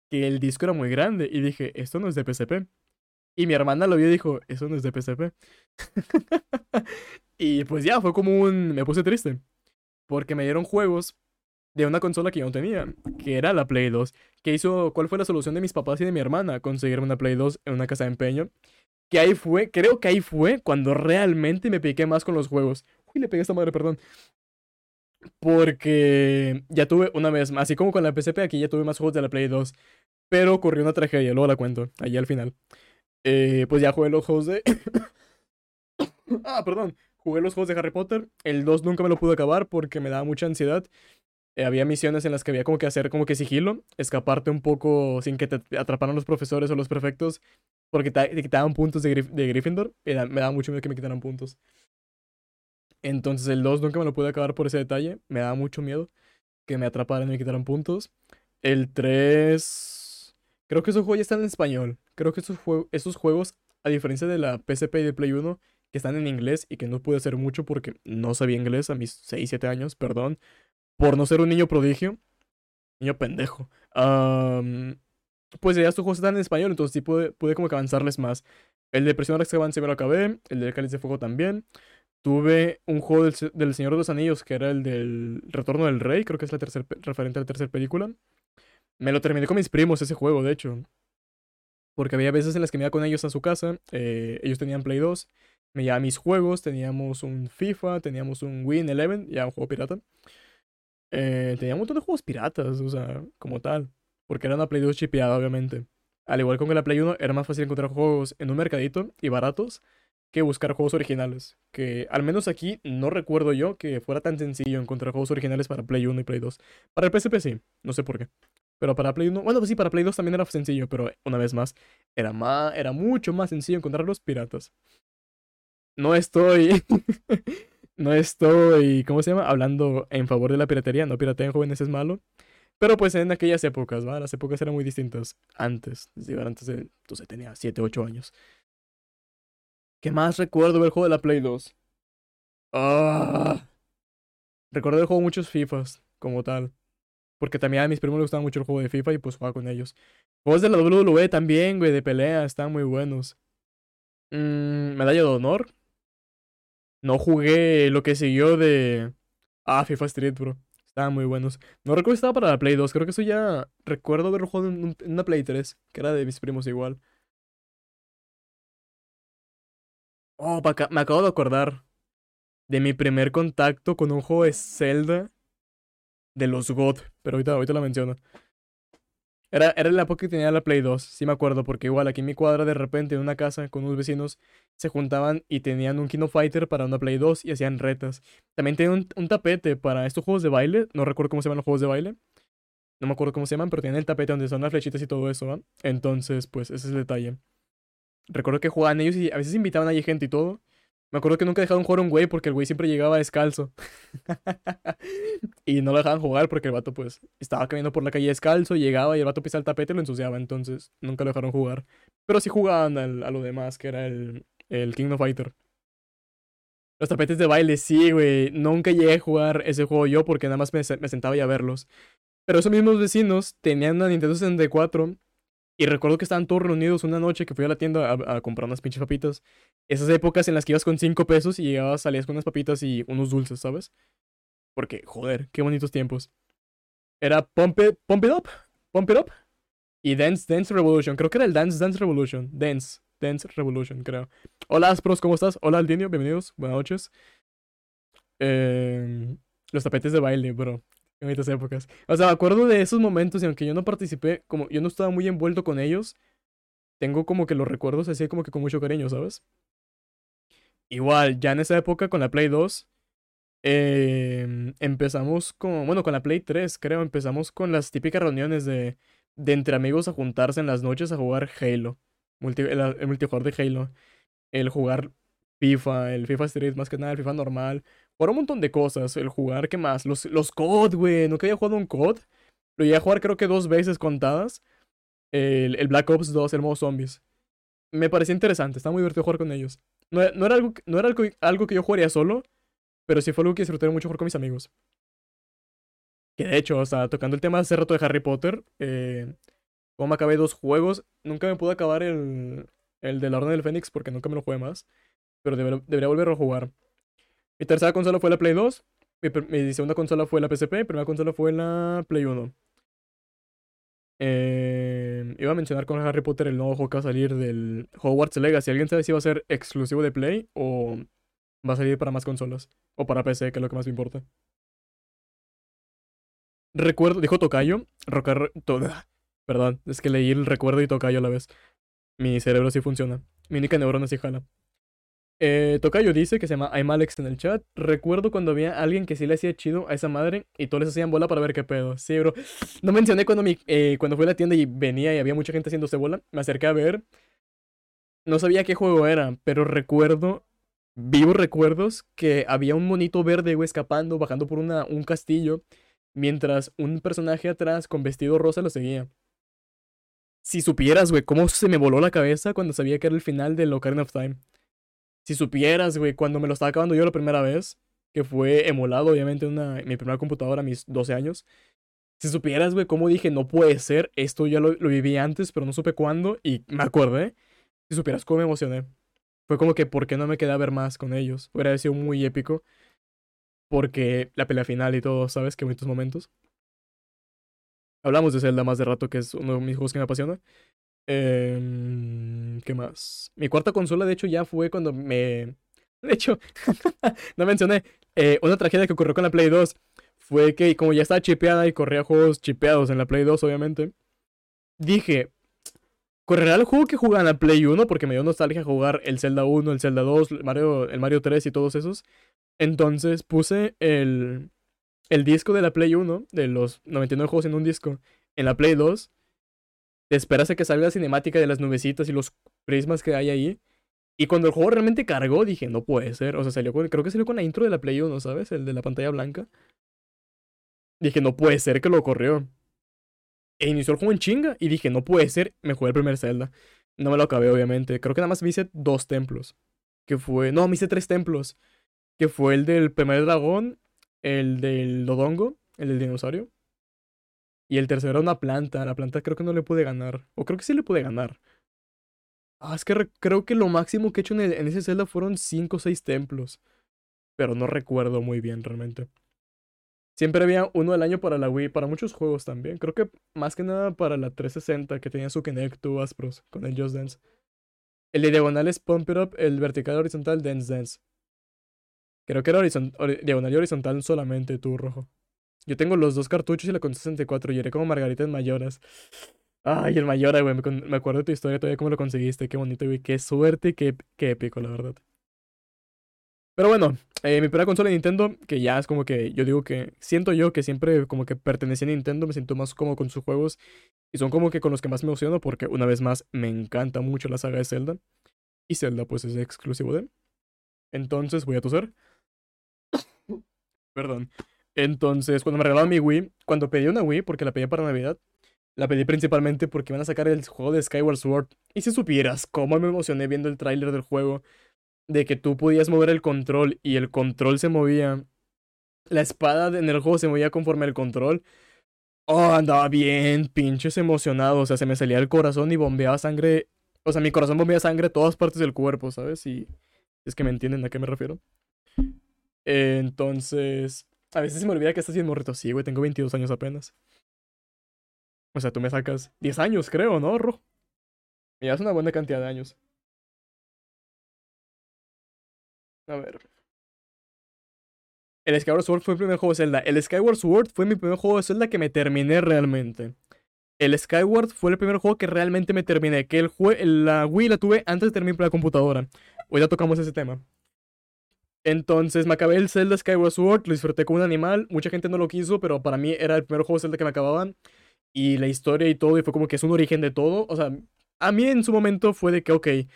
S1: que el disco era muy grande y dije, esto no es de PSP. Y mi hermana lo vio y dijo, eso no es de PSP. y pues ya, fue como un... me puse triste. Porque me dieron juegos de una consola que yo no tenía, que era la Play 2. Que hizo, ¿cuál fue la solución de mis papás y de mi hermana? Conseguirme una Play 2 en una casa de empeño. Que ahí fue, creo que ahí fue cuando realmente me piqué más con los juegos. Uy, le pegué a esta madre, perdón. Porque ya tuve una vez más, así como con la PSP, aquí ya tuve más juegos de la Play 2. Pero ocurrió una tragedia, luego la cuento, allí al final. Eh, pues ya jugué los juegos de... ah, perdón. Jugué los juegos de Harry Potter. El 2 nunca me lo pude acabar porque me daba mucha ansiedad. Eh, había misiones en las que había como que hacer como que sigilo, escaparte un poco sin que te atraparan los profesores o los prefectos, porque te, quitaban puntos de, Gryffindor. y me daba mucho miedo que me quitaran puntos. Entonces el 2 nunca me lo pude acabar por ese detalle. Me daba mucho miedo que me atraparan y me quitaran puntos. El 3... Creo que esos juegos ya están en español. Creo que esos, esos juegos, a diferencia de la PSP y de Play 1, que están en inglés y que no pude hacer mucho porque no sabía inglés a mis 6, 7 años, perdón, por no ser un niño prodigio, niño pendejo. Pues ya estos juegos están en español, entonces sí pude, pude como que avanzarles más. El de Azkaban se me lo acabé, el de Cáliz de Fuego también. Tuve un juego del, Se- del Señor de los Anillos que era el del Retorno del Rey, creo que es la tercer, pe- referente a la tercera película. Me lo terminé con mis primos ese juego, de hecho. Porque había veces en las que me iba con ellos a su casa. eh, ellos tenían Play 2. Me llevaba mis juegos. Teníamos un FIFA. Teníamos un Win Eleven. Ya un juego pirata. Eh, tenía un montón de juegos piratas. O sea, como tal. Porque era una Play 2 chipeada, obviamente. Al igual con la Play 1, era más fácil encontrar juegos en un mercadito y baratos que buscar juegos originales. Que al menos aquí no recuerdo yo que fuera tan sencillo encontrar juegos originales para Play 1 y Play 2. Para el PSP sí, no sé por qué. Pero para Play 1, bueno, pues sí, para Play 2 también era sencillo, pero una vez más, era, más, era mucho más sencillo encontrar los piratas. No estoy. no estoy. ¿Cómo se llama? Hablando en favor de la piratería. No pirateen jóvenes es malo. Pero pues en aquellas épocas, ¿va? Las épocas eran muy distintas. Antes, es decir, antes de. Entonces tenía 7, 8 años. ¿Qué más recuerdo del juego de la Play 2? Ah. Recuerdo el juego muchos FIFAs, como tal. Porque también a mis primos les gustaba mucho el juego de FIFA y pues jugaba con ellos. Juegos de la WWE también, güey, de pelea, están muy buenos. Mm, medalla de honor. No jugué lo que siguió de. Ah, FIFA Street, bro. Estaban muy buenos. No recuerdo si estaba para la Play 2. Creo que eso ya. Recuerdo haberlo jugado en, un- en una Play 3. Que era de mis primos igual. Oh, me acabo de acordar. De mi primer contacto con un juego de Zelda. De los God. Pero ahorita, ahorita lo menciono. Era, era la época que tenía la Play 2, sí me acuerdo, porque igual aquí en mi cuadra de repente en una casa con unos vecinos se juntaban y tenían un Kino Fighter para una Play 2 y hacían retas. También tenían un, tapete para estos juegos de baile, no recuerdo cómo se llaman los juegos de baile, no me acuerdo cómo se llaman, pero tenían el tapete donde son las flechitas y todo eso, ¿va? Entonces, pues ese es el detalle. Recuerdo que jugaban ellos y a veces invitaban ahí gente y todo. Me acuerdo que nunca dejaron jugar a un güey porque el güey siempre llegaba descalzo. y no lo dejaban jugar porque el vato pues estaba caminando por la calle descalzo, llegaba y el vato pisaba el tapete y lo ensuciaba, entonces nunca lo dejaron jugar. Pero sí jugaban al- a lo demás, que era el, el King of Fighter. Los tapetes de baile, sí, güey. Nunca llegué a jugar ese juego yo porque nada más me sentaba y a verlos. Pero esos mismos vecinos tenían una Nintendo 64 y recuerdo que estaban todos reunidos una noche que fui a la tienda a, comprar unas pinches papitas. Esas épocas en las que ibas con 5 pesos y llegabas, salías con unas papitas y unos dulces, ¿sabes? Porque, joder, qué bonitos tiempos. Era Pump It, Pump It Up, Pump It Up y Dance Dance Revolution. Creo que era el Dance Dance Revolution. Dance, Dance Revolution, creo. Hola, Aspros, ¿cómo estás? Hola, Aldinio, bienvenidos, buenas noches. Em, los tapetes de baile, bro. En estas épocas. O sea, me acuerdo de esos momentos y aunque yo no participé, como yo no estaba muy envuelto con ellos, tengo como que los recuerdos así como que con mucho cariño, ¿sabes? Igual, ya en esa época con la Play 2, em, empezamos con, bueno, con la Play 3, creo, empezamos con las típicas reuniones de de entre amigos a juntarse en las noches a jugar Halo. el, multijugador de Halo. El jugar FIFA, el FIFA Street más que nada, el FIFA normal. Jugar un montón de cosas. El jugar, ¿qué más? Los, los COD, güey. Nunca había jugado un COD. Lo llegué a jugar creo que dos veces contadas. El, el Black Ops 2, el modo zombies. Me parecía interesante, estaba muy divertido jugar con ellos. No, no era, algo, no era algo, algo que yo jugaría solo, pero sí fue algo que disfruté mucho jugar con mis amigos. Que de hecho, o sea, tocando el tema hace rato de Harry Potter, eh, como me acabé dos juegos, nunca me pude acabar el, el de la Orden del Fénix porque nunca me lo jugué más. Pero debería volverlo a jugar. Mi tercera consola fue la Play 2. Mi, segunda consola fue la PSP. Mi primera consola fue la Play 1. Eh, iba a mencionar con Harry Potter el nuevo juego que va a salir del Hogwarts Legacy. ¿Alguien sabe si va a ser exclusivo de Play o va a salir para más consolas? O para PC, que es lo que más me importa. Recuerdo, dijo Tocayo. Rocar, perdón, es que leí el recuerdo y Tocayo a la vez. Mi cerebro sí funciona. Mi única neurona sí jala. Eh, Tocayo dice que se llama I'm Alex en el chat. Recuerdo cuando había alguien que sí le hacía chido a esa madre y todos les hacían bola para ver qué pedo. Sí, bro. No mencioné cuando, mi, eh, cuando fui a la tienda y venía y había mucha gente haciéndose bola. Me acerqué a ver. No sabía qué juego era, pero recuerdo, vivos recuerdos, que había un monito verde, güey, escapando, bajando por una, un castillo, mientras un personaje atrás con vestido rosa lo seguía. Si supieras, güey, cómo se me voló la cabeza cuando sabía que era el final de Ocarina of Time. Si supieras, güey, cuando me lo estaba acabando yo la primera vez, que fue emulado, obviamente, en mi primera computadora a mis 12 años. Si supieras, güey, cómo dije, no puede ser, esto ya lo, lo, viví antes, pero no supe cuándo, y me acordé. Si supieras cómo me emocioné. Fue como que, ¿por qué no me quedé a ver más con ellos? Hubiera sido muy épico. Porque la pelea final y todo, ¿sabes? Qué bonitos momentos. Hablamos de Zelda más de rato, que es uno de mis juegos que me apasiona. Eh, ¿Qué más? Mi cuarta consola, de hecho, ya fue cuando me... De hecho, no mencioné, eh, una tragedia que ocurrió con la Play 2 fue que como ya estaba chipeada y corría juegos chipeados en la Play 2, obviamente, dije, ¿correrá el juego que jugaba en la Play 1? Porque me dio nostalgia jugar el Zelda 1, el Zelda 2, el Mario, el Mario 3 y todos esos. Entonces puse el, el disco de la Play 1, de los 99 juegos en un disco, en la Play 2 te esperas a que salga la cinemática de las nubecitas y los prismas que hay ahí. Y cuando el juego realmente cargó, dije, no puede ser. O sea, salió con, creo que salió con la intro de la Play 1, ¿sabes? El de la pantalla blanca. Dije, no puede ser que lo corrió. E inició el juego en chinga. Y dije, no puede ser. Me jugué el primer Zelda. No me lo acabé, obviamente. Creo que nada más me hice dos templos. Que fue. No, me hice tres templos. Que fue el del primer dragón. El del Dodongo. El del dinosaurio. Y el tercero era una planta. La planta creo que no le pude ganar. O creo que sí le pude ganar. Ah, es que creo que lo máximo que he hecho en, ese Zelda fueron 5 o 6 templos. Pero no recuerdo muy bien realmente. Siempre había uno al año para la Wii, para muchos juegos también. Creo que más que nada para la 360, que tenía su Kinect 2 Aspros con el Just Dance. El diagonal es Pump It Up, el vertical horizontal Dance Dance. Creo que era diagonal y horizontal solamente tú, rojo. Yo tengo los dos cartuchos y la con 64 y era como margaritas mayoras. Ay, el Mayora, güey. Me, acuerdo de tu historia todavía cómo lo conseguiste. Qué bonito, güey. Qué suerte, qué, qué épico, la verdad. Pero bueno, eh, mi primera consola de Nintendo, que ya es como que yo digo que siento yo que siempre como que pertenecía a Nintendo, me siento más cómodo con sus juegos y son como que con los que más me emociono porque una vez más me encanta mucho la saga de Zelda y Zelda pues es exclusivo de. Entonces voy a toser. Perdón. Entonces, cuando me regalaron mi Wii, cuando pedí una Wii, porque la pedí para Navidad, la pedí principalmente porque iban a sacar el juego de Skyward Sword. Y si supieras cómo me emocioné viendo el tráiler del juego, de que tú podías mover el control y el control se movía, la espada en el juego se movía conforme el control. Oh, andaba bien, pinches emocionado. O sea, se me salía el corazón y bombeaba sangre. O sea, mi corazón bombeaba sangre a todas partes del cuerpo, ¿sabes? Y es que me entienden a qué me refiero. entonces, a veces se me olvida que estás bien morrito. Sí, güey, tengo 22 años apenas. O sea, tú me sacas 10 años, creo, ¿no, Ro? Y es una buena cantidad de años. A ver. El Skyward Sword fue el primer juego de Zelda. El Skyward Sword fue mi primer juego de Zelda que me terminé realmente. El Skyward fue el primer juego que realmente me terminé. Que el la Wii la tuve antes de terminar la computadora. Hoy ya tocamos ese tema. Entonces me acabé el Zelda Skyward Sword, lo disfruté con un animal. Mucha gente no lo quiso, pero para mí era el primer juego Zelda que me acababan. y la historia y todo, y fue como que es un origen de todo. O sea, a mí en su momento fue de que, ok, eh,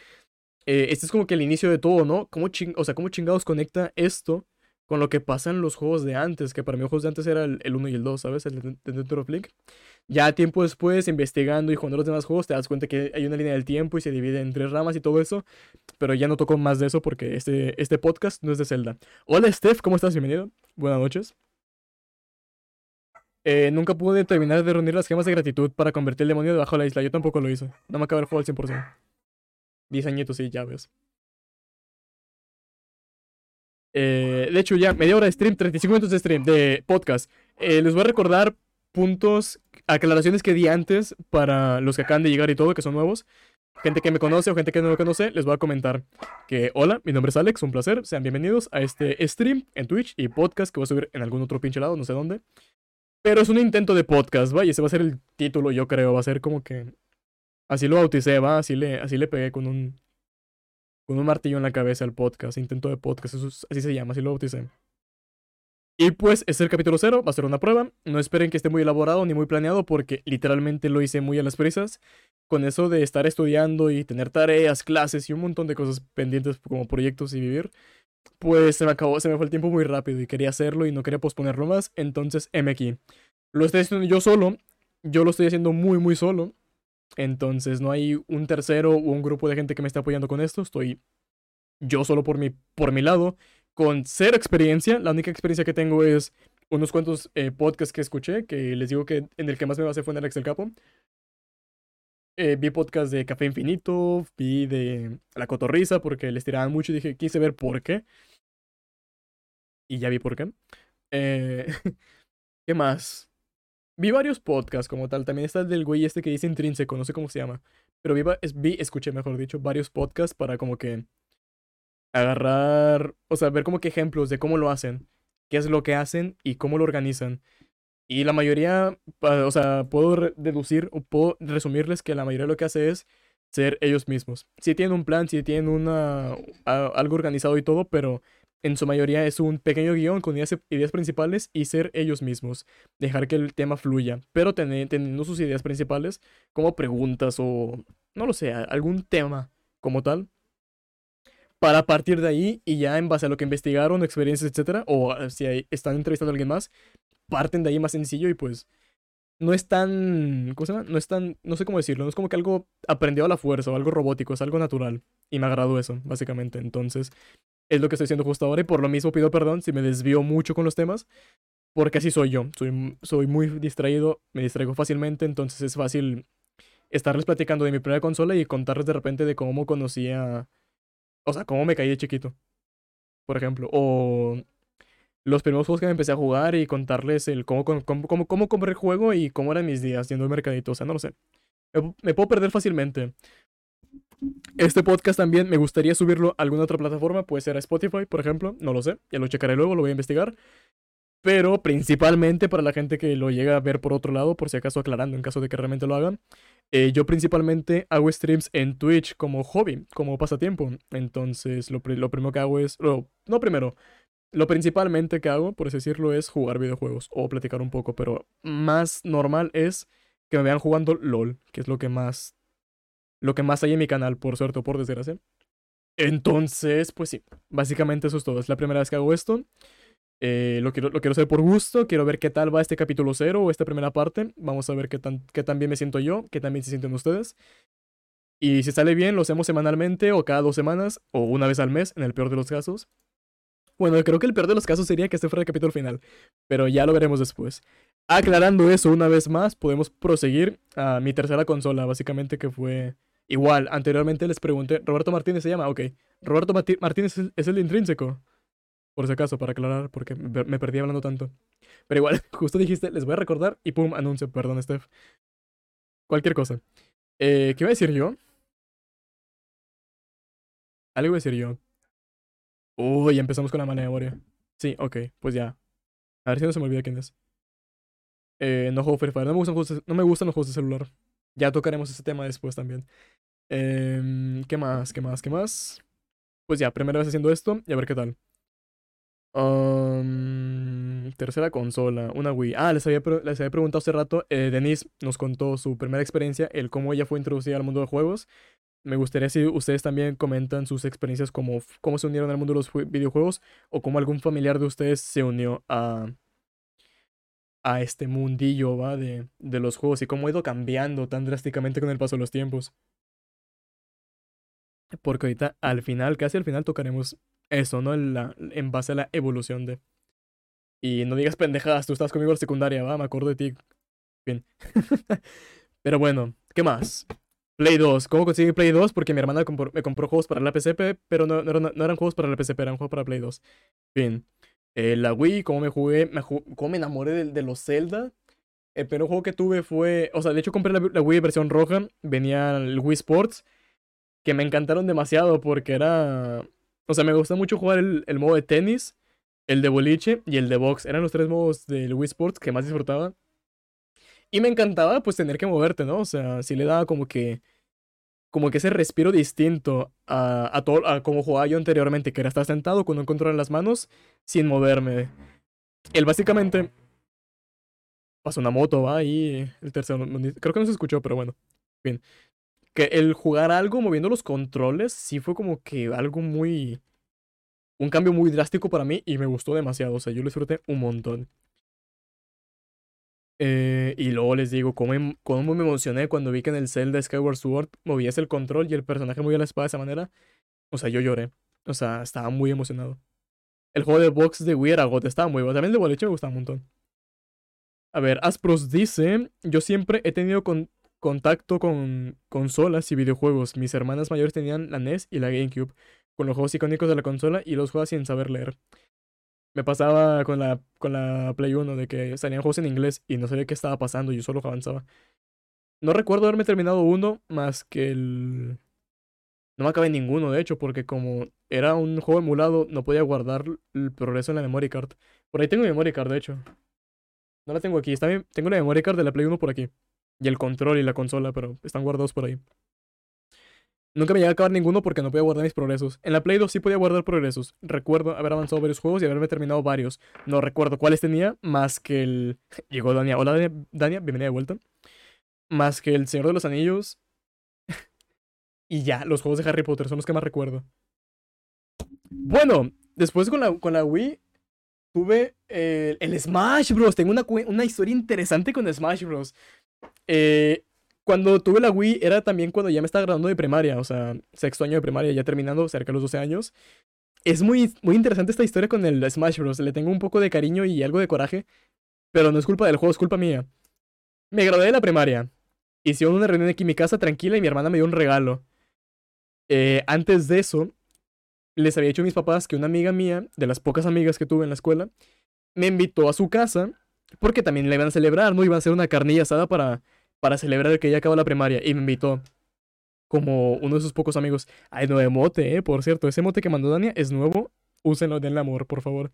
S1: este es como que el inicio de todo, ¿no? ¿Cómo ching o sea, ¿cómo chingados conecta esto con lo que pasa en los juegos de antes? Que para mí los juegos de antes era el, 1 y el 2, ¿sabes? El of Link. Ya tiempo después, investigando y jugando los demás juegos, te das cuenta que hay una línea del tiempo y se divide en tres ramas y todo eso. Pero ya no toco más de eso porque este, este podcast no es de Zelda. Hola Steph, ¿cómo estás? Bienvenido. Buenas noches. Eh, nunca pude terminar de reunir las gemas de gratitud para convertir el demonio debajo de la isla. Yo tampoco lo hice. No me acabé el juego al 100%. 10 añitos, sí, ya ves. Eh, de hecho, ya media hora de stream, 35 minutos de stream, de podcast. Eh, les voy a recordar puntos, aclaraciones que di antes para los que acaban de llegar y todo, que son nuevos. Gente que me conoce o gente que no me conoce, les voy a comentar que hola, mi nombre es Alex, un placer, sean bienvenidos a este stream en Twitch y podcast que voy a subir en algún otro pinche lado, no sé dónde. Pero es un intento de podcast, vaya, ese va a ser el título, yo creo. Va a ser como que. Así lo bauticé, va, así le, así le pegué con un. Con un martillo en la cabeza al podcast. Intento de podcast, eso así se llama, así lo bauticé. Y pues, es el capítulo cero, va a ser una prueba. No esperen que esté muy elaborado ni muy planeado, porque literalmente lo hice muy a las prisas. Con eso de estar estudiando y tener tareas, clases y un montón de cosas pendientes como proyectos y vivir pues se me acabó, se me fue el tiempo muy rápido y quería hacerlo y no quería posponerlo más, entonces M aquí. Lo estoy haciendo yo solo, yo lo estoy haciendo muy muy solo, entonces no hay un tercero o un grupo de gente que me esté apoyando con esto, estoy yo solo por mi, por mi lado, con cero experiencia, la única experiencia que tengo es unos cuantos eh, podcasts que escuché, que les digo que en el que más me basé fue en Alex el Capo, eh, vi podcast de Café Infinito, vi de La Cotorriza porque les tiraban mucho y dije, quise ver por qué. Y ya vi por qué. Eh, ¿Qué más? Vi varios podcasts como tal. También está el del güey este que dice intrínseco, no sé cómo se llama. Pero vi, vi, escuché mejor dicho, varios podcasts para como que agarrar, o sea, ver como que ejemplos de cómo lo hacen, qué es lo que hacen y cómo lo organizan. Y la mayoría, o sea, puedo deducir o puedo resumirles que la mayoría de lo que hace es ser ellos mismos. Si tienen un plan, si tienen una, algo organizado y todo, pero en su mayoría es un pequeño guion con ideas, ideas principales y ser ellos mismos. Dejar que el tema fluya, pero teniendo sus ideas principales como preguntas o, no lo sé, algún tema como tal. Para partir de ahí y ya en base a lo que investigaron, experiencias, etcétera, o si están entrevistando a alguien más, parten de ahí más sencillo y pues no es tan, ¿cómo se llama? No es tan, no sé cómo decirlo, no es como que algo aprendido a la fuerza o algo robótico, es algo natural. Y me agradó eso, básicamente. Entonces, es lo que estoy haciendo justo ahora y por lo mismo pido perdón si me desvío mucho con los temas, porque así soy yo. Soy, soy muy distraído, me distraigo fácilmente, entonces es fácil estarles platicando de mi primera consola y contarles de repente de cómo conocía, o sea, cómo me caí de chiquito, por ejemplo, o los primeros juegos que me empecé a jugar y contarles el cómo, cómo, cómo, cómo compré el juego y cómo eran mis días yendo al mercadito. O sea, no lo sé. Me, puedo perder fácilmente. Este podcast también me gustaría subirlo a alguna otra plataforma, puede ser a Spotify, por ejemplo, no lo sé, ya lo checaré luego, lo voy a investigar. Pero principalmente para la gente que lo llega a ver por otro lado, por si acaso aclarando en caso de que realmente lo hagan, eh, yo principalmente hago streams en Twitch como hobby, como pasatiempo. Entonces lo, lo primero que hago es, no primero, lo principalmente que hago, por así decirlo, es jugar videojuegos o platicar un poco, pero más normal es que me vean jugando LOL, que es lo que más lo que más hay en mi canal, por suerte o por desgracia. Entonces, pues sí, básicamente eso es todo. Es la primera vez que hago esto. Eh, lo, quiero, lo quiero hacer por gusto. Quiero ver qué tal va este capítulo cero o esta primera parte. Vamos a ver qué tan, qué tan bien me siento yo, qué tan bien se sienten ustedes. Y si sale bien, lo hacemos semanalmente o cada dos semanas o una vez al mes, en el peor de los casos. Bueno, creo que el peor de los casos sería que este fuera el capítulo final, pero ya lo veremos después. Aclarando eso una vez más, podemos proseguir a mi tercera consola, básicamente que fue igual. Anteriormente les pregunté, Roberto Martínez se llama, ok. Roberto Martínez es el intrínseco. Por si acaso, para aclarar, porque me perdí hablando tanto. Pero igual, justo dijiste, les voy a recordar y pum, anuncio, perdón, Steph. Cualquier cosa. Eh, ¿Qué iba a decir yo? Algo iba a decir yo. Uy, empezamos con la mala memoria. Sí, ok, pues ya. A ver si no se me olvida quién es. Eh, no juego Free Fire. No me, gustan no me gustan los juegos de celular. Ya tocaremos ese tema después también. Eh, ¿Qué más? ¿Qué más? ¿Qué más? Pues ya, primera vez haciendo esto y a ver qué tal. Um, tercera consola, una Wii. Ah, les había, les había preguntado hace rato. Eh, Denise nos contó su primera experiencia, el cómo ella fue introducida al mundo de juegos. Me gustaría si ustedes también comentan sus experiencias, como cómo se unieron al mundo de los videojuegos o cómo algún familiar de ustedes se unió a, a este mundillo, ¿va? De, de los juegos y cómo ha ido cambiando tan drásticamente con el paso de los tiempos. Porque ahorita al final, casi al final tocaremos eso, ¿no? En, la, en base a la evolución de... Y no digas pendejadas, tú estás conmigo en la secundaria, va, me acuerdo de ti. Bien. Pero bueno, ¿qué más? Play 2. ¿Cómo conseguí Play 2? Porque mi hermana me compró juegos para la PCP, pero no, no, eran, juegos para la PCP, eran juegos para Play 2. Bien. Eh, la Wii, cómo me jugué, me cómo me enamoré de, los Zelda. El primer juego que tuve fue, o sea, de hecho compré la, la Wii versión roja, venía el Wii Sports, que me encantaron demasiado porque era, o sea, me gusta mucho jugar el, el modo de tenis el de boliche y el de box. Eran los tres modos del Wii Sports que más disfrutaba. Y me encantaba pues tener que moverte, ¿no? O sea, sí le daba como que como que ese respiro distinto a, a todo a como jugaba yo anteriormente, que era estar sentado con un control en las manos sin moverme. Él básicamente pasó una moto, va ahí el tercero, creo que no se escuchó, pero bueno. Bien. El jugar algo moviendo los controles sí fue como que algo muy un cambio muy drástico para mí y me gustó demasiado. O sea, yo lo disfruté un montón. Eh, y luego les digo, cómo, em, cómo, me emocioné cuando vi que en el Zelda Skyward Sword movías el control y el personaje movía la espada de esa manera. O sea, yo lloré. O sea, estaba muy emocionado. El juego de box de Wii era God, estaba muy bueno. También de boliche me gustaba un montón. A ver, Aspros dice: Yo siempre he tenido contacto con consolas y videojuegos. Mis hermanas mayores tenían la NES y la GameCube con los juegos icónicos de la consola y los juegos sin saber leer. Me pasaba con la, con la Play 1 de que salían juegos en inglés y no sabía qué estaba pasando, yo solo avanzaba. No recuerdo haberme terminado uno más que el... No me acabé ninguno, de hecho, porque como era un juego emulado, no podía guardar el progreso en la memory card. Por ahí tengo mi memory card, de hecho. No la tengo aquí, está bien. Tengo la memory card de la Play 1 por aquí. Y el control y la consola, pero están guardados por ahí. Nunca me llegué a acabar ninguno porque no podía guardar mis progresos. En la Play 2 sí podía guardar progresos. Recuerdo haber avanzado varios juegos y haberme terminado varios. No recuerdo cuáles tenía, más que el... Llegó Dania. Hola Dania, bienvenida de vuelta. Más que el Señor de los Anillos. y ya, los juegos de Harry Potter son los que más recuerdo. Bueno, después con la, con la Wii tuve el, el Smash Bros. Tengo una, una historia interesante con Smash Bros. Eh, cuando tuve la Wii era también cuando ya me estaba graduando de primaria, o sea, sexto año de primaria, ya terminando, cerca de los 12 años. Es muy, muy interesante esta historia con el Smash Bros. Le tengo un poco de cariño y algo de coraje, pero no es culpa del juego, es culpa mía. Me gradué de la primaria. Hicieron una reunión aquí en mi casa tranquila y mi hermana me dio un regalo. Eh, antes de eso, les había dicho a mis papás que una amiga mía, de las pocas amigas que tuve en la escuela, me invitó a su casa porque también la iban a celebrar, ¿no? Iban a hacer una carnilla asada para para celebrar que ya acabó la primaria y me invitó como uno de sus pocos amigos. Hay nuevo mote, eh, por cierto. Ese mote que mandó Dania es nuevo. Úsenlo, denle amor, por favor.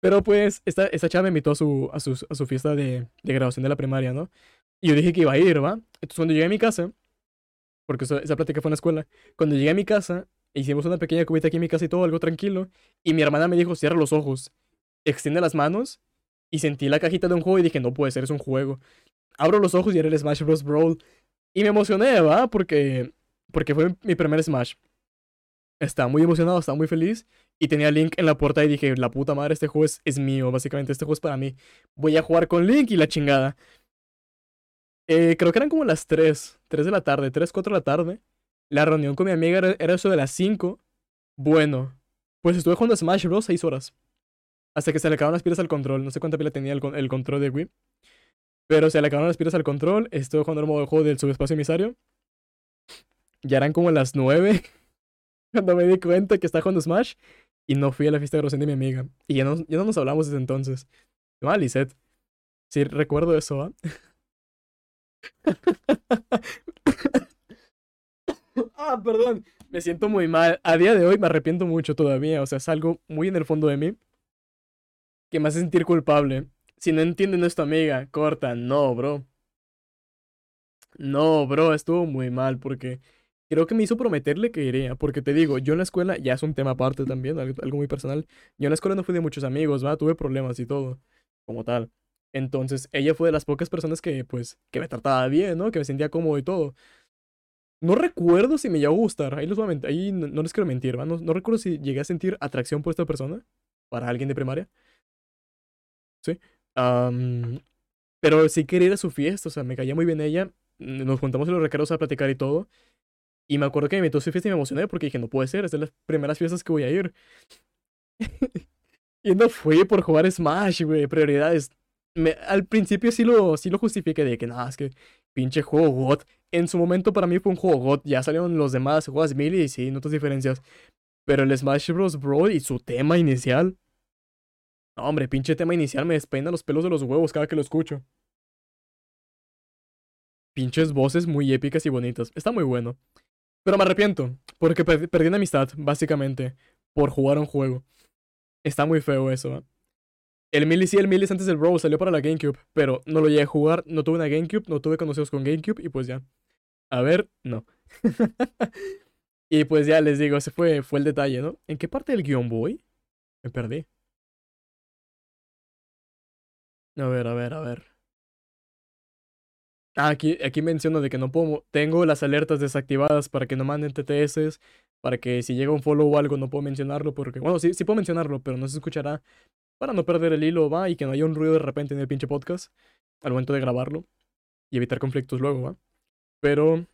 S1: Pero pues, esta, esta chava me invitó a su, a su, a su fiesta de, de, graduación de la primaria, ¿no? Y yo dije que iba a ir, ¿va? Entonces cuando llegué a mi casa, porque esa plática fue en la escuela, cuando llegué a mi casa, hicimos una pequeña cubita aquí en mi casa y todo, algo tranquilo, y mi hermana me dijo, cierra los ojos, extiende las manos, y sentí la cajita de un juego y dije, no puede ser, es un juego abro los ojos y era el Smash Bros. Brawl. Y me emocioné, ¿va? Porque, porque fue mi primer Smash. Estaba muy emocionado, estaba muy feliz. Y tenía Link en la puerta y dije, la puta madre, este juego es, mío. Básicamente, este juego es para mí. Voy a jugar con Link y la chingada. Eh, creo que eran como las 3, 3 de la tarde, 3, 4 de la tarde. La reunión con mi amiga era, eso de las 5. Bueno, pues estuve jugando Smash Bros. 6 horas. Hasta que se le acabaron las pilas al control. No sé cuánta pila tenía el, el control de Wii. Pero se le acabaron las pilas al control. Estoy jugando el modo juego del subespacio emisario. Ya eran como las 9 cuando me di cuenta que estaba jugando Smash. Y no fui a la fiesta de graduación de mi amiga. Y ya no, ya no nos hablamos desde entonces. Ah, Lisette. Sí, recuerdo eso, ¿ah? ah, perdón. Me siento muy mal. A día de hoy me arrepiento mucho todavía. O sea, es algo muy en el fondo de mí que me hace sentir culpable. Si no entienden esto, amiga, corta. No, bro. No, bro, estuvo muy mal porque creo que me hizo prometerle que iría, porque te digo, yo en la escuela, ya es un tema aparte también, algo, muy personal, yo en la escuela no fui de muchos amigos, va, tuve problemas y todo, como tal. Entonces, ella fue de las pocas personas que, pues, que me trataba bien, ¿no? Que me sentía cómodo y todo. No recuerdo si me llegó a gustar, ahí, ahí no, les quiero mentir, ¿va? No, no recuerdo si llegué a sentir atracción por esta persona, para alguien de primaria. Sí. Am, pero sí quería ir a su fiesta, o sea, me caía muy bien ella. Nos juntamos en los recreos a platicar y todo. Y me acuerdo que me invitó a su fiesta y me emocioné porque dije, no puede ser, es de las primeras fiestas que voy a ir. y no fui por jugar Smash, güey, prioridades. Me, al principio sí lo, sí lo justifiqué de que nada, es que pinche juego God. En su momento para mí fue un juego God. Ya salieron los demás, juegas mil y sí, notas diferencias. Pero el Smash Bros. Bro y su tema inicial. No, hombre, pinche tema inicial me despeina los pelos de los huevos cada que lo escucho. Pinches voces muy épicas y bonitas. Está muy bueno. Pero me arrepiento, porque perdí una amistad, básicamente, por jugar un juego. Está muy feo eso. ¿eh? El Millis y el Millis antes del Bro salió para la GameCube, pero no lo llegué a jugar, no tuve una GameCube, no tuve conocidos con GameCube y pues ya. A ver, no. y pues ya les digo, ese fue, fue el detalle, ¿no? ¿En qué parte del guion voy? Me perdí. A ver, a ver, a ver. Ah, aquí, aquí menciono de que no puedo. Tengo las alertas desactivadas para que no manden TTS. Para que si llega un follow o algo no puedo mencionarlo. Porque, bueno, sí, sí puedo mencionarlo, pero no se escuchará. Para no perder el hilo, va. Y que no haya un ruido de repente en el pinche podcast. Al momento de grabarlo. Y evitar conflictos luego, va. Pero.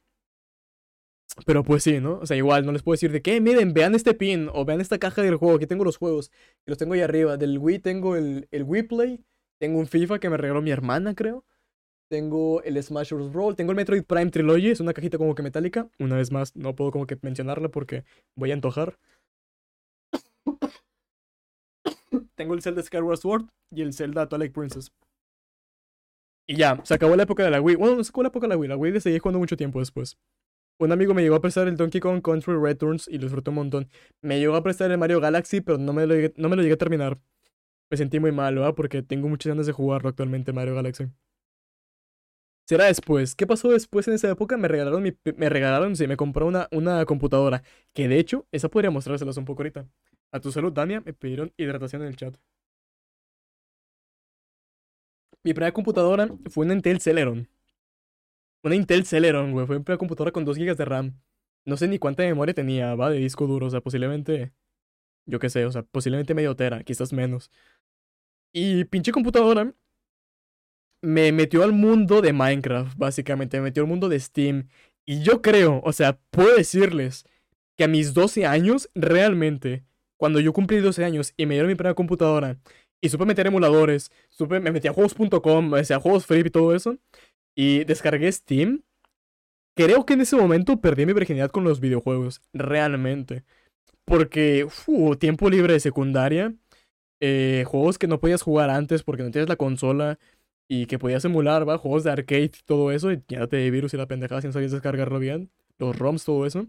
S1: Pero pues sí, ¿no? O sea, igual no les puedo decir de que, miren, vean este pin. O vean esta caja del juego. Aquí tengo los juegos. Que los tengo ahí arriba. Del Wii tengo el, el Wii Play. Tengo un FIFA que me regaló mi hermana, creo. Tengo el Smash Bros. Brawl. Tengo el Metroid Prime Trilogy. Es una cajita como que metálica. Una vez más, no puedo como que mencionarla porque voy a antojar. Tengo el Zelda Skyward Sword y el Zelda Twilight Princess. Y ya, se acabó la época de la Wii. Bueno, no se acabó la época de la Wii. La Wii le seguí jugando mucho tiempo después. Un amigo me llegó a prestar el Donkey Kong Country Returns y lo disfruté un montón. Me llegó a prestar el Mario Galaxy, pero no me lo no me lo llegué a terminar. Me sentí muy mal, ¿verdad? Porque tengo muchas ganas de jugarlo actualmente Mario Galaxy. Será después. ¿Qué pasó después en esa época? Me regalaron, me regalaron, sí, me compró una, una computadora. Que de hecho, esa podría mostrárselas un poco ahorita. A tu salud, Dania, me pidieron hidratación en el chat. Mi primera computadora fue una Intel Celeron. Una Intel Celeron, güey. Fue primera computadora con 2 GB de RAM. No sé ni cuánta memoria tenía, va, de disco duro. O sea, posiblemente. Yo qué sé, o sea, posiblemente medio tera, quizás menos. Y pinche computadora me metió al mundo de Minecraft, básicamente, me metió al mundo de Steam. Y yo creo, o sea, puedo decirles que a mis 12 años, realmente, cuando yo cumplí 12 años y me dieron mi primera computadora y supe meter emuladores, supe, me metí a juegos.com, o sea, juegos free y todo eso, y descargué Steam, creo que en ese momento perdí mi virginidad con los videojuegos, realmente. Porque, uf, tiempo libre de secundaria, eh, juegos que no podías jugar antes porque no tienes la consola, y que podías emular, ¿va? Juegos de arcade todo eso, y ya de virus y la pendejada si no sabías descargarlo bien, los ROMs, todo eso.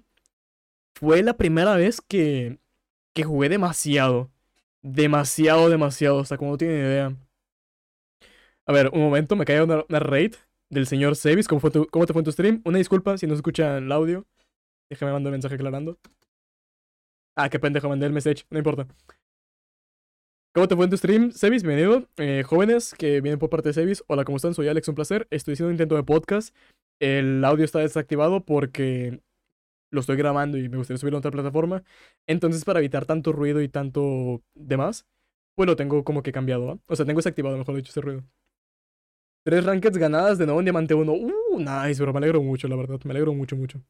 S1: Fue la primera vez que, que jugué demasiado. Demasiado, demasiado, hasta como no tiene idea. A ver, un momento, me cae una, raid del señor Sevis. ¿Cómo, ¿Cómo te fue en tu stream? Una disculpa si no se escucha el audio. Déjame mandar un mensaje aclarando. Ah, qué pendejo, mandé el message, no importa. ¿Cómo te fue en tu stream, Sebis? Bienvenido. Eh, jóvenes que vienen por parte de Sebis, hola, ¿cómo están? Soy Alex, un placer. Estoy haciendo un intento de podcast. El audio está desactivado porque lo estoy grabando y me gustaría subirlo a otra plataforma. Entonces, para evitar tanto ruido y tanto demás, pues lo tengo como que cambiado. O sea, tengo desactivado, mejor dicho, ese ruido. Tres rankeds ganadas de nuevo en Diamante 1. Uh, nice, pero me alegro mucho, la verdad. Me alegro mucho, mucho.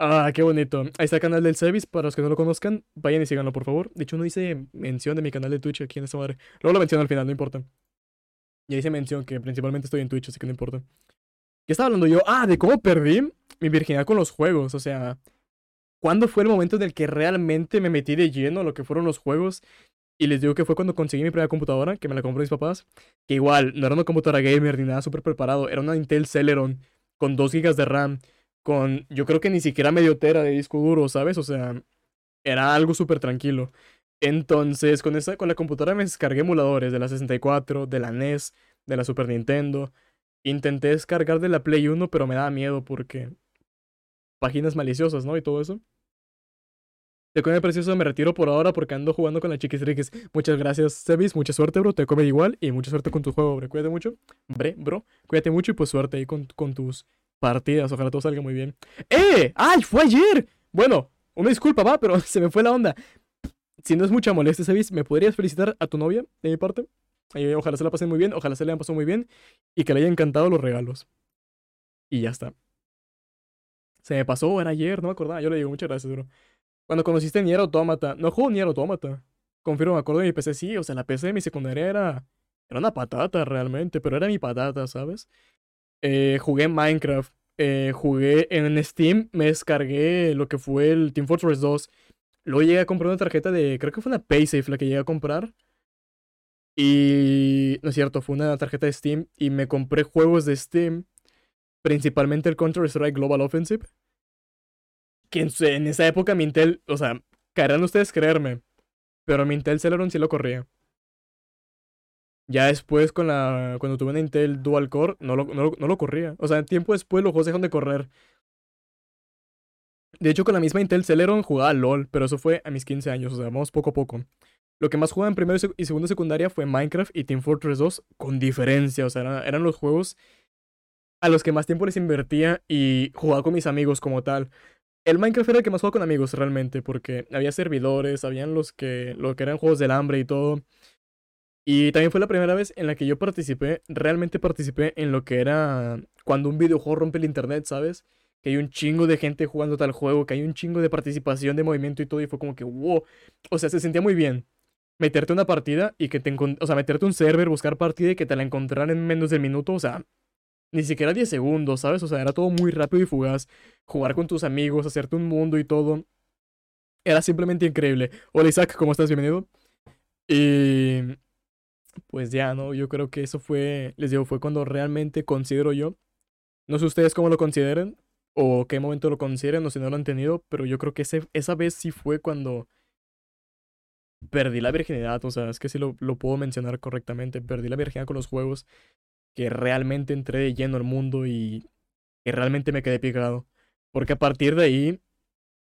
S1: Ah, qué bonito. Ahí está el canal del Sevis, para los que no lo conozcan, vayan y síganlo, por favor. De hecho, no hice mención de mi canal de Twitch aquí en esta madre. Luego lo menciono al final, no importa. Ya hice mención que principalmente estoy en Twitch, así que no importa. ¿Qué estaba hablando yo? Ah, de cómo perdí mi virginidad con los juegos. O sea, ¿cuándo fue el momento en el que realmente me metí de lleno a lo que fueron los juegos? Y les digo que fue cuando conseguí mi primera computadora, que me la compró mis papás. Que igual, no era una computadora gamer ni nada súper preparado. Era una Intel Celeron con 2 GB de RAM con, yo creo que ni siquiera medio tera de disco duro, ¿sabes? O sea, era algo súper tranquilo. Entonces, con, esa, con la computadora me descargué emuladores de la 64, de la NES, de la Super Nintendo. Intenté descargar de la Play 1, pero me daba miedo porque páginas maliciosas, ¿no? Y todo eso. Te come precioso, me retiro por ahora porque ando jugando con la chiquisriques. Muchas gracias, Sebis. Mucha suerte, bro. Te come igual. Y mucha suerte con tu juego, bro. Cuídate mucho. Bre, bro. Cuídate mucho y pues suerte ahí con, con tus partidas. Ojalá todo salga muy bien. ¡Eh! ¡Ay! ¡Fue ayer! Bueno, una disculpa, va, pero se me fue la onda. Si no es mucha molestia, Sebis, ¿me podrías felicitar a tu novia de mi parte? Eh, ojalá se la pasen muy bien, ojalá se le hayan pasado muy bien y que le hayan encantado los regalos. Y ya está. Se me pasó, era ayer, no me acordaba. Yo le digo, muchas gracias, bro. Cuando conociste Nier Automata, no juego Nier Automata. Confirmo, me acuerdo de mi PC, sí, o sea, la PC de mi secundaria era, era una patata realmente, pero era mi patata, ¿sabes? Eh, jugué Minecraft, eh, jugué en Steam, me descargué lo que fue el Team Fortress 2. Luego llegué a comprar una tarjeta de, creo que fue una Paysafe la que llegué a comprar. Y no es cierto, fue una tarjeta de Steam y me compré juegos de Steam, principalmente el Counter-Strike Global Offensive. Que en, esa época mi Intel, o sea, caerán ustedes creerme, pero mi Intel Celeron sí lo corría. Ya después, con la, cuando tuve una Intel Dual Core, no lo, no, no lo corría. O sea, tiempo después los juegos dejaron de correr. De hecho, con la misma Intel Celeron jugaba LOL, pero eso fue a mis 15 años, o sea, vamos poco a poco. Lo que más jugaba en primero y segundo secundaria fue Minecraft y Team Fortress 2 con diferencia. O sea, eran, los juegos a los que más tiempo les invertía y jugaba con mis amigos como tal. El Minecraft era el que más jugaba con amigos realmente, porque había servidores, habían los que, lo que eran juegos del hambre y todo. Y también fue la primera vez en la que yo participé, realmente participé en lo que era cuando un videojuego rompe el internet, ¿sabes? Que hay un chingo de gente jugando tal juego, que hay un chingo de participación, de movimiento y todo, y fue como que, wow. O sea, se sentía muy bien meterte una partida y que te o sea, meterte un server, buscar partida y que te la encontraran en menos de minuto, o sea, ni siquiera 10 segundos, ¿sabes? O sea, era todo muy rápido y fugaz. Jugar con tus amigos, hacerte un mundo y todo. Era simplemente increíble. Hola Isaac, ¿cómo estás? Bienvenido. Y pues ya, ¿no? Yo creo que eso fue, les digo, fue cuando realmente considero yo. No sé ustedes cómo lo consideren o qué momento lo consideren o si no lo han tenido, pero yo creo que ese, esa vez sí fue cuando perdí la virginidad, o sea, es que sí lo, lo puedo mencionar correctamente, perdí la virginidad con los juegos, que realmente entré lleno al mundo y que realmente me quedé picado. Porque a partir de ahí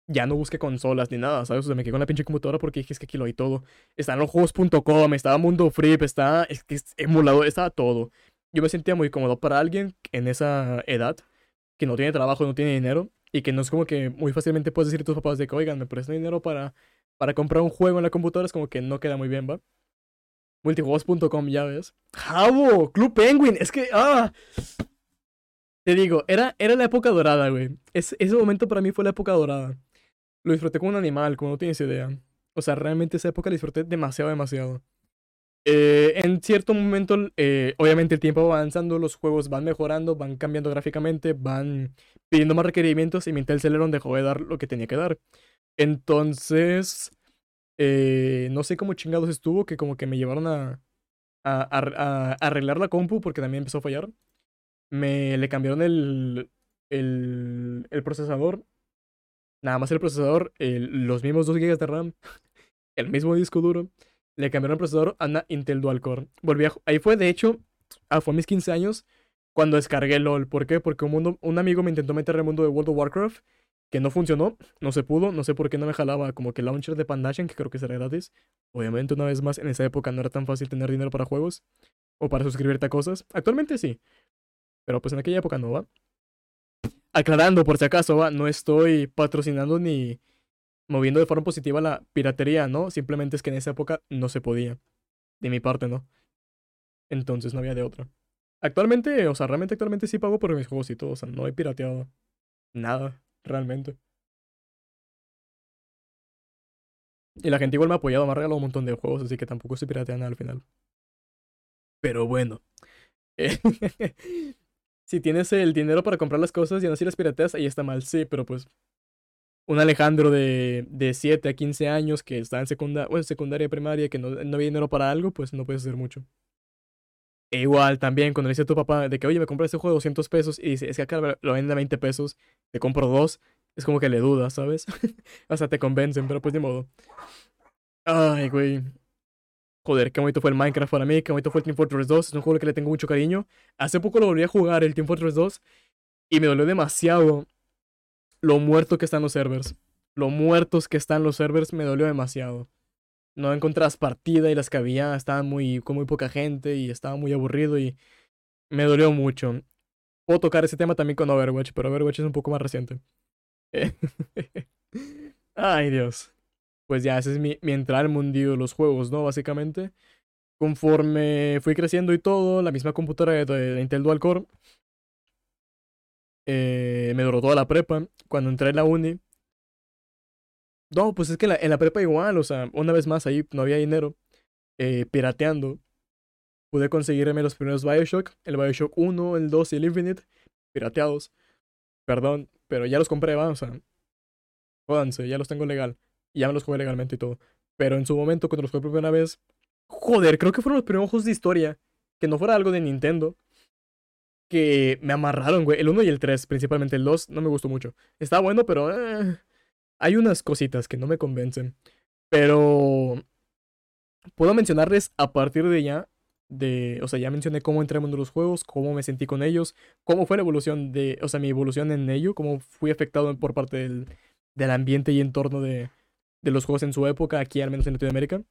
S1: ya no busqué consolas ni nada, ¿sabes? O sea, me quedé con la pinche computadora porque dije, es que aquí lo hay todo. Está en los juegos.com, estaba Mundo Free, está es que emulador, estaba todo. Yo me sentía muy cómodo para alguien en esa edad que no tiene trabajo, no tiene dinero y que no es como que muy fácilmente puedes decir a tus papás de que, oigan, me prestan dinero para para comprar un juego en la computadora es como que no queda muy bien, ¿va? Multijuegos.com, ya ves. ¡Jabo! Club Penguin. Es que, ah. Te digo, era, era la época dorada, güey. ese momento para mí fue la época dorada. Lo disfruté como un animal, como no tienes idea. O sea, realmente esa época la disfruté demasiado, demasiado. Eh, en cierto momento, eh, obviamente el tiempo va avanzando, los juegos van mejorando, van cambiando gráficamente, van pidiendo más requerimientos y mi Intel Celeron dejó de dar lo que tenía que dar. Entonces, eh, no sé cómo chingados estuvo, que como que me llevaron a, a, arreglar la compu porque también empezó a fallar. Me le cambiaron el, el procesador. Nada más el procesador, los mismos 2 GB de RAM, el mismo disco duro. Le cambiaron el procesador a una Intel Dual Core. Volví ahí fue, de hecho, ah, fue a mis 15 años cuando descargué LOL. ¿Por qué? Porque un, mundo, un amigo me intentó meter el mundo de World of Warcraft que no funcionó, no se pudo, no sé por qué no me jalaba como que el launcher de Pandashen, que creo que será gratis. Obviamente, una vez más, en esa época no era tan fácil tener dinero para juegos o para suscribirte a cosas. Actualmente sí, pero pues en aquella época no va. Aclarando, por si acaso, va, no estoy patrocinando ni moviendo de forma positiva la piratería, ¿no? Simplemente es que en esa época no se podía. De mi parte, ¿no? Entonces no había de otra. Actualmente, o sea, realmente actualmente sí pago por mis juegos y todo, o sea, no he pirateado nada realmente. Y la gente igual me ha apoyado, me ha regalado un montón de juegos, así que tampoco se piratea nada al final. Pero bueno. si tienes el dinero para comprar las cosas y no las pirateas, ahí está mal, sí, pero pues. Un Alejandro de, de 7 a 15 años que está en secundaria, bueno, secundaria primaria, que no, no había dinero para algo, pues no puedes hacer mucho. E igual también cuando le dice a tu papá de que, oye, me compré este juego de 200 pesos y dice, es que acá lo venden a 20 pesos, te compro dos, es como que le dudas, ¿sabes? o sea, te convencen, pero pues de modo. Ay, güey. Joder, qué bonito fue el Minecraft para mí, qué bonito fue el Team Fortress 2, es un juego que le tengo mucho cariño. Hace poco lo volví a jugar, el Team Fortress 2, y me dolió demasiado lo muerto que están los servers. Lo muertos que están los servers me dolió demasiado. No encontrás partida y las que había estaban muy, con muy poca gente y estaba muy aburrido y me dolió mucho. Puedo tocar ese tema también con Overwatch, pero Overwatch es un poco más reciente. Ay, Dios. Pues ya, ese es mi, mi entrada al mundillo de los juegos, ¿no? Básicamente. Conforme fui creciendo y todo, la misma computadora de, Intel Dual Core eh, me duró toda la prepa. Cuando entré en la uni. No, pues es que en la, en la prepa igual, o sea, una vez más ahí no había dinero. Eh, pirateando. Pude conseguirme los primeros Bioshock, el Bioshock 1, el 2 y el Infinite, pirateados. Perdón, pero ya los compré, va, o sea, ya los tengo legal. Ya me los jugué legalmente y todo. Pero en su momento, cuando los jugué por primera vez, joder, creo que fueron los primeros juegos de historia. Que no fuera algo de Nintendo que me amarraron, güey. El 1 y el 3, principalmente el 2, no me gustó mucho. Está bueno, pero eh, hay unas cositas que no me convencen. Pero puedo mencionarles a partir de ya, de, o sea, ya mencioné cómo entré en mundo de los juegos, cómo me sentí con ellos, cómo fue la evolución de, o sea, mi evolución en ello, cómo fui afectado por parte del, del ambiente y entorno de, de los juegos en su época, aquí al menos en Latinoamérica.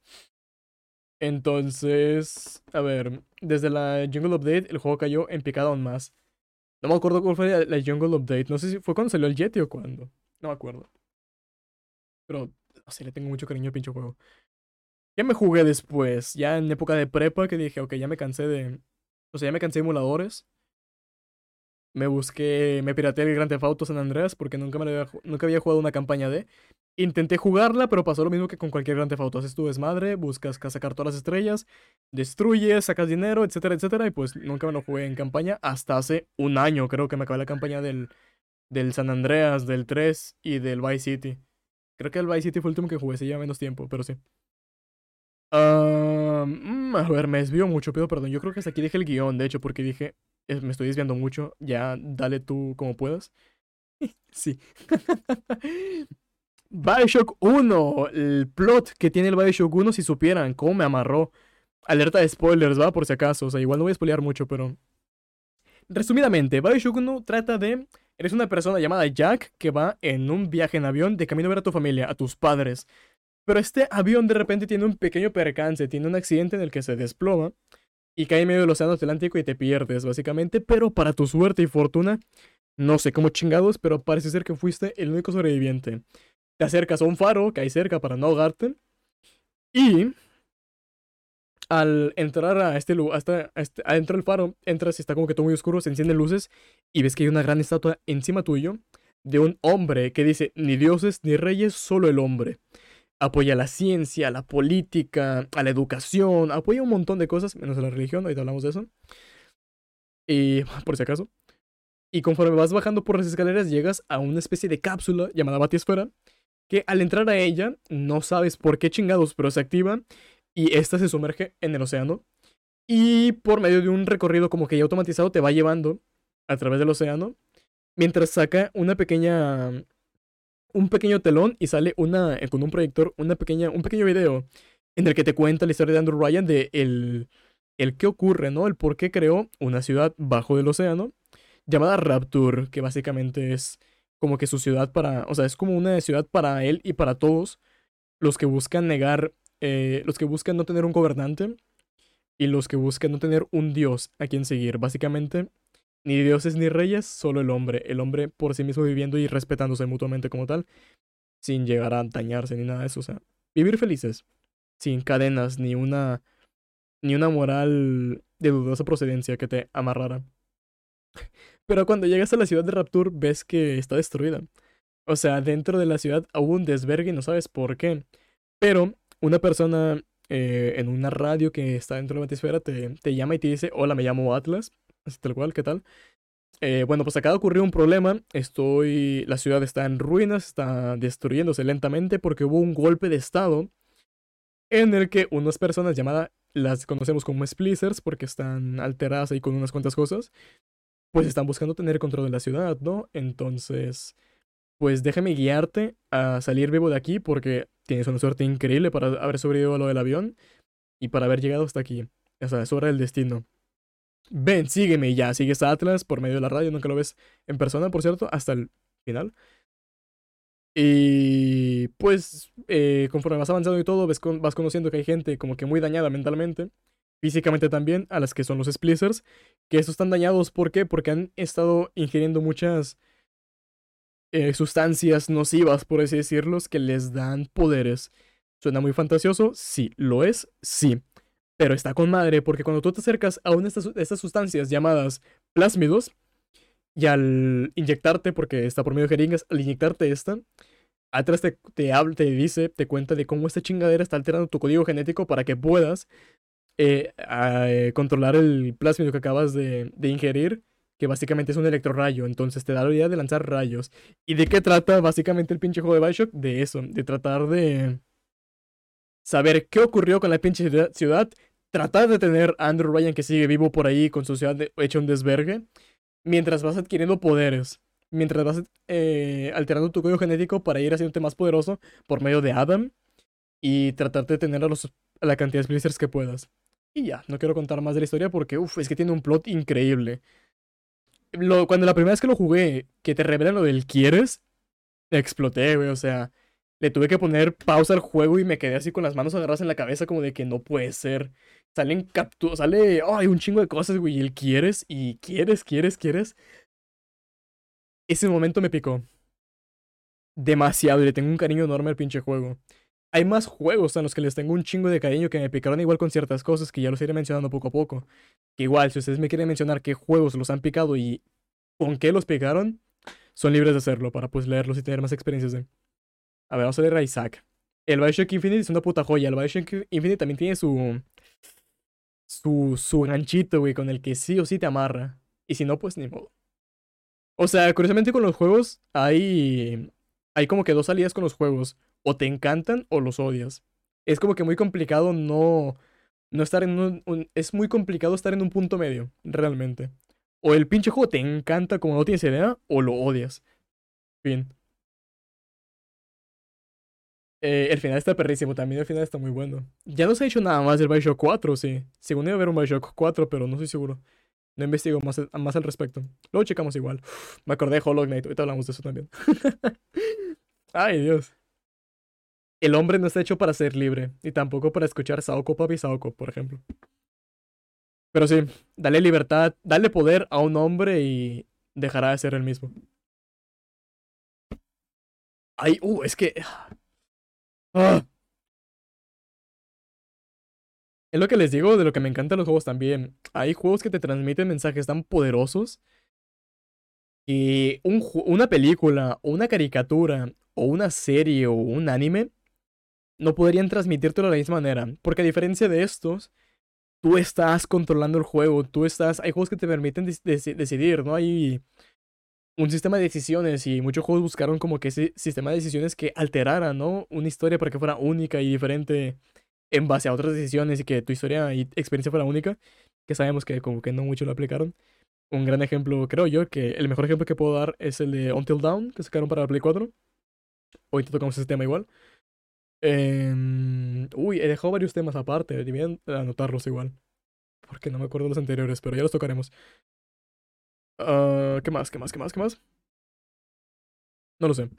S1: Entonces, a ver, desde la Jungle Update el juego cayó en picada aún más. No me acuerdo cuál fue la, Jungle Update. No sé si fue cuando salió el Yeti o cuándo. No me acuerdo. Pero, no sé, le tengo mucho cariño al pinche juego. ¿Qué me jugué después? Ya en época de prepa que dije, ok, ya me cansé de... O sea, ya me cansé de emuladores. Me busqué, me pirateé el Grand Theft Auto San Andreas porque nunca, me había, nunca había jugado una campaña de. Intenté jugarla, pero pasó lo mismo que con cualquier Grand Theft. Haces tu desmadre, buscas sacar todas las estrellas, destruyes, sacas dinero, etcétera, etcétera. Y pues nunca me lo jugué en campaña hasta hace un año. Creo que me acabé la campaña del, del San Andreas, del 3 y del Vice City. Creo que el Vice City fue el último que jugué, se lleva menos tiempo, pero sí. Mm, a ver, me desvío mucho, pido perdón. Yo creo que hasta aquí dije el guion, de hecho, porque dije, me estoy desviando mucho. Ya, dale tú como puedas. sí. Bioshock 1, el plot que tiene el Bioshock 1, si supieran cómo me amarró. Alerta de spoilers, va, por si acaso. O sea, igual no voy a spoilear mucho, pero. Resumidamente, Bioshock 1 trata de. Eres una persona llamada Jack que va en un viaje en avión de camino a ver a tu familia, a tus padres. Pero este avión de repente tiene un pequeño percance, tiene un accidente en el que se desploma y cae en medio del océano Atlántico y te pierdes, básicamente. Pero para tu suerte y fortuna, no sé cómo chingados, pero parece ser que fuiste el único sobreviviente te acercas a un faro que hay cerca para no ahogarte. Y al entrar a este lugar, hasta, este, adentro faro, entras y está como que todo muy oscuro, se encienden luces y ves que hay una gran estatua encima tuyo de un hombre que dice, ni dioses ni reyes, solo el hombre. Apoya la ciencia, la política, a la educación, apoya un montón de cosas, menos a la religión, ahorita hablamos de eso. Y por si acaso. Y conforme vas bajando por las escaleras, llegas a una especie de cápsula llamada Batisfera, que al entrar a ella no sabes por qué chingados, pero se activa y esta se sumerge en el océano. Y por medio de un recorrido como que ya automatizado te va llevando a través del océano. Mientras saca una pequeña. Un pequeño telón y sale una. con un proyector, una pequeña, un pequeño video. En el que te cuenta la historia de Andrew Ryan de el. el qué ocurre, ¿no? El por qué creó una ciudad bajo del océano. Llamada Rapture. Que básicamente es como que su ciudad para, o sea, es como una ciudad para él y para todos los que buscan negar, eh, los que buscan no tener un gobernante y los que buscan no tener un dios a quien seguir. Básicamente, ni dioses ni reyes, solo el hombre, el hombre por sí mismo viviendo y respetándose mutuamente como tal, sin llegar a dañarse ni nada de eso, o sea, vivir felices, sin cadenas ni una ni una moral de dudosa procedencia que te amarrara. Pero cuando llegas a la ciudad de Rapture ves que está destruida. O sea, dentro de la ciudad hubo un desvergue y no sabes por qué. Pero una persona eh, en una radio que está dentro de la batisfera te, te, llama y te dice, hola, me llamo Atlas. Así tal cual, ¿qué tal? Eh, bueno, pues acá ocurrió un problema. Estoy. La ciudad está en ruinas, está destruyéndose lentamente porque hubo un golpe de estado en el que unas personas llamadas, las conocemos como Splicers porque están alteradas ahí con unas cuantas cosas, pues están buscando tener control de la ciudad, ¿no? Entonces, pues déjame guiarte a salir vivo de aquí porque tienes una suerte increíble para haber sobrevivido a lo del avión y para haber llegado hasta aquí. O sea, es hora del destino. Ven, sígueme ya, sigues a Atlas por medio de la radio, nunca lo ves en persona, por cierto, hasta el final. Y pues, eh, conforme vas avanzando y todo, ves vas conociendo que hay gente como que muy dañada mentalmente, físicamente también, a las que son los Splicers, que estos están dañados, ¿por qué? Porque han estado ingiriendo muchas eh, sustancias nocivas, por así decirlo, que les dan poderes. ¿Suena muy fantasioso? Sí, lo es, sí. Pero está con madre porque cuando tú te acercas a una de estas, sustancias llamadas plásmidos, y al inyectarte, porque está por medio de jeringas, al inyectarte esta, atrás te, te, habla, te dice, te cuenta de cómo esta chingadera está alterando tu código genético para que puedas eh, eh, controlar el plásmido que acabas de, de ingerir que básicamente es un electrorrayo, entonces te da la idea de lanzar rayos. ¿Y de qué trata básicamente el pinche juego de Bioshock? De eso, de tratar de saber qué ocurrió con la pinche ciudad, tratar de tener a Andrew Ryan que sigue vivo por ahí con su ciudad hecha un desvergue, mientras vas adquiriendo poderes, mientras vas eh, alterando tu código genético para ir haciéndote más poderoso por medio de Adam y tratar de tener a, los, a la cantidad de blisters que puedas. Y ya, no quiero contar más de la historia porque, uff, es que tiene un plot increíble cuando la primera vez que lo jugué, que te revelan lo del quieres, exploté, güey. O sea, le tuve que poner pausa al juego y me quedé así con las manos agarradas en la cabeza, como de que no puede ser. Salen capturas, sale, oh, hay un chingo de cosas, güey. Y el quieres, y quieres, quieres, quieres. Ese momento me picó. Demasiado, y le tengo un cariño enorme al pinche juego. Hay más juegos en los que les tengo un chingo de cariño que me picaron igual con ciertas cosas que ya los iré mencionando poco a poco. Que igual, si ustedes me quieren mencionar qué juegos los han picado y con qué los picaron, son libres de hacerlo para pues leerlos y tener más experiencias de. A ver, vamos a leer a Isaac. El Bioshock Infinite es una puta joya. El Bioshock Infinite también tiene su. Su, su ganchito, güey, con el que sí o sí te amarra. Y si no, pues ni modo. O sea, curiosamente con los juegos hay. Hay como que dos salidas con los juegos o te encantan o los odias. Es como que muy complicado no, no estar en un, Es muy complicado estar en un punto medio, realmente. O el pinche juego te encanta como no tienes idea, o lo odias. Fin. Eh, el final está perrísimo, también el final está muy bueno. Ya no se ha hecho nada más del Bioshock 4, sí. Según iba a haber un Bioshock 4, pero no estoy seguro. No investigo más, más al respecto. Luego checamos igual. Me acordé de Hollow Knight, ahorita hablamos de eso también. Ay, Dios. El hombre no está hecho para ser libre, y tampoco para escuchar Saoko Papi Saoko, por ejemplo. Pero sí, dale libertad, dale poder a un hombre y dejará de ser el mismo. Ay, uh, es que. Ah. Es lo que les digo de lo que me encantan los juegos también. Hay juegos que te transmiten mensajes tan poderosos y un, una película o una caricatura o una serie o un anime no podrían transmitírtelo de la misma manera. Porque a diferencia de estos, tú estás controlando el juego, tú estás... Hay juegos que te permiten decidir, ¿no? Hay un sistema de decisiones y muchos juegos buscaron como que ese sistema de decisiones que alterara, ¿no? Una historia para que fuera única y diferente en base a otras decisiones y que tu historia y experiencia fuera única, que sabemos que como que no mucho lo aplicaron. Un gran ejemplo, creo yo, que el mejor ejemplo que puedo dar es el de Until Dawn, que sacaron para la Play 4. Hoy te tocamos ese tema igual. Em, uy, he dejado varios temas aparte, deberían anotarlos igual. Porque no me acuerdo los anteriores, pero ya los tocaremos. Ah, ¿Qué más? ¿Qué más? ¿Qué más? ¿Qué más? No lo sé.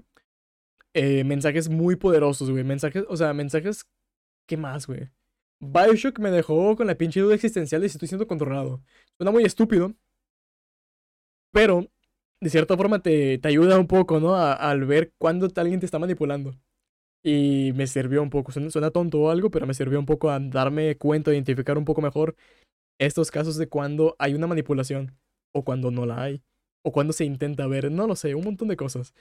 S1: Eh, mensajes muy poderosos, güey. Mensajes, o sea, mensajes. ¿Qué más, güey? Bioshock me dejó con la pinche duda existencial de si estoy siendo controlado. Suena muy estúpido. Pero, de cierta forma, te, te ayuda un poco, ¿no? al ver cuándo alguien te está manipulando. Y me sirvió un poco, suena, tonto o algo, pero me sirvió un poco a darme cuenta, identificar un poco mejor estos casos de cuando hay una manipulación, o cuando no la hay, o cuando se intenta ver, no lo sé, un montón de cosas.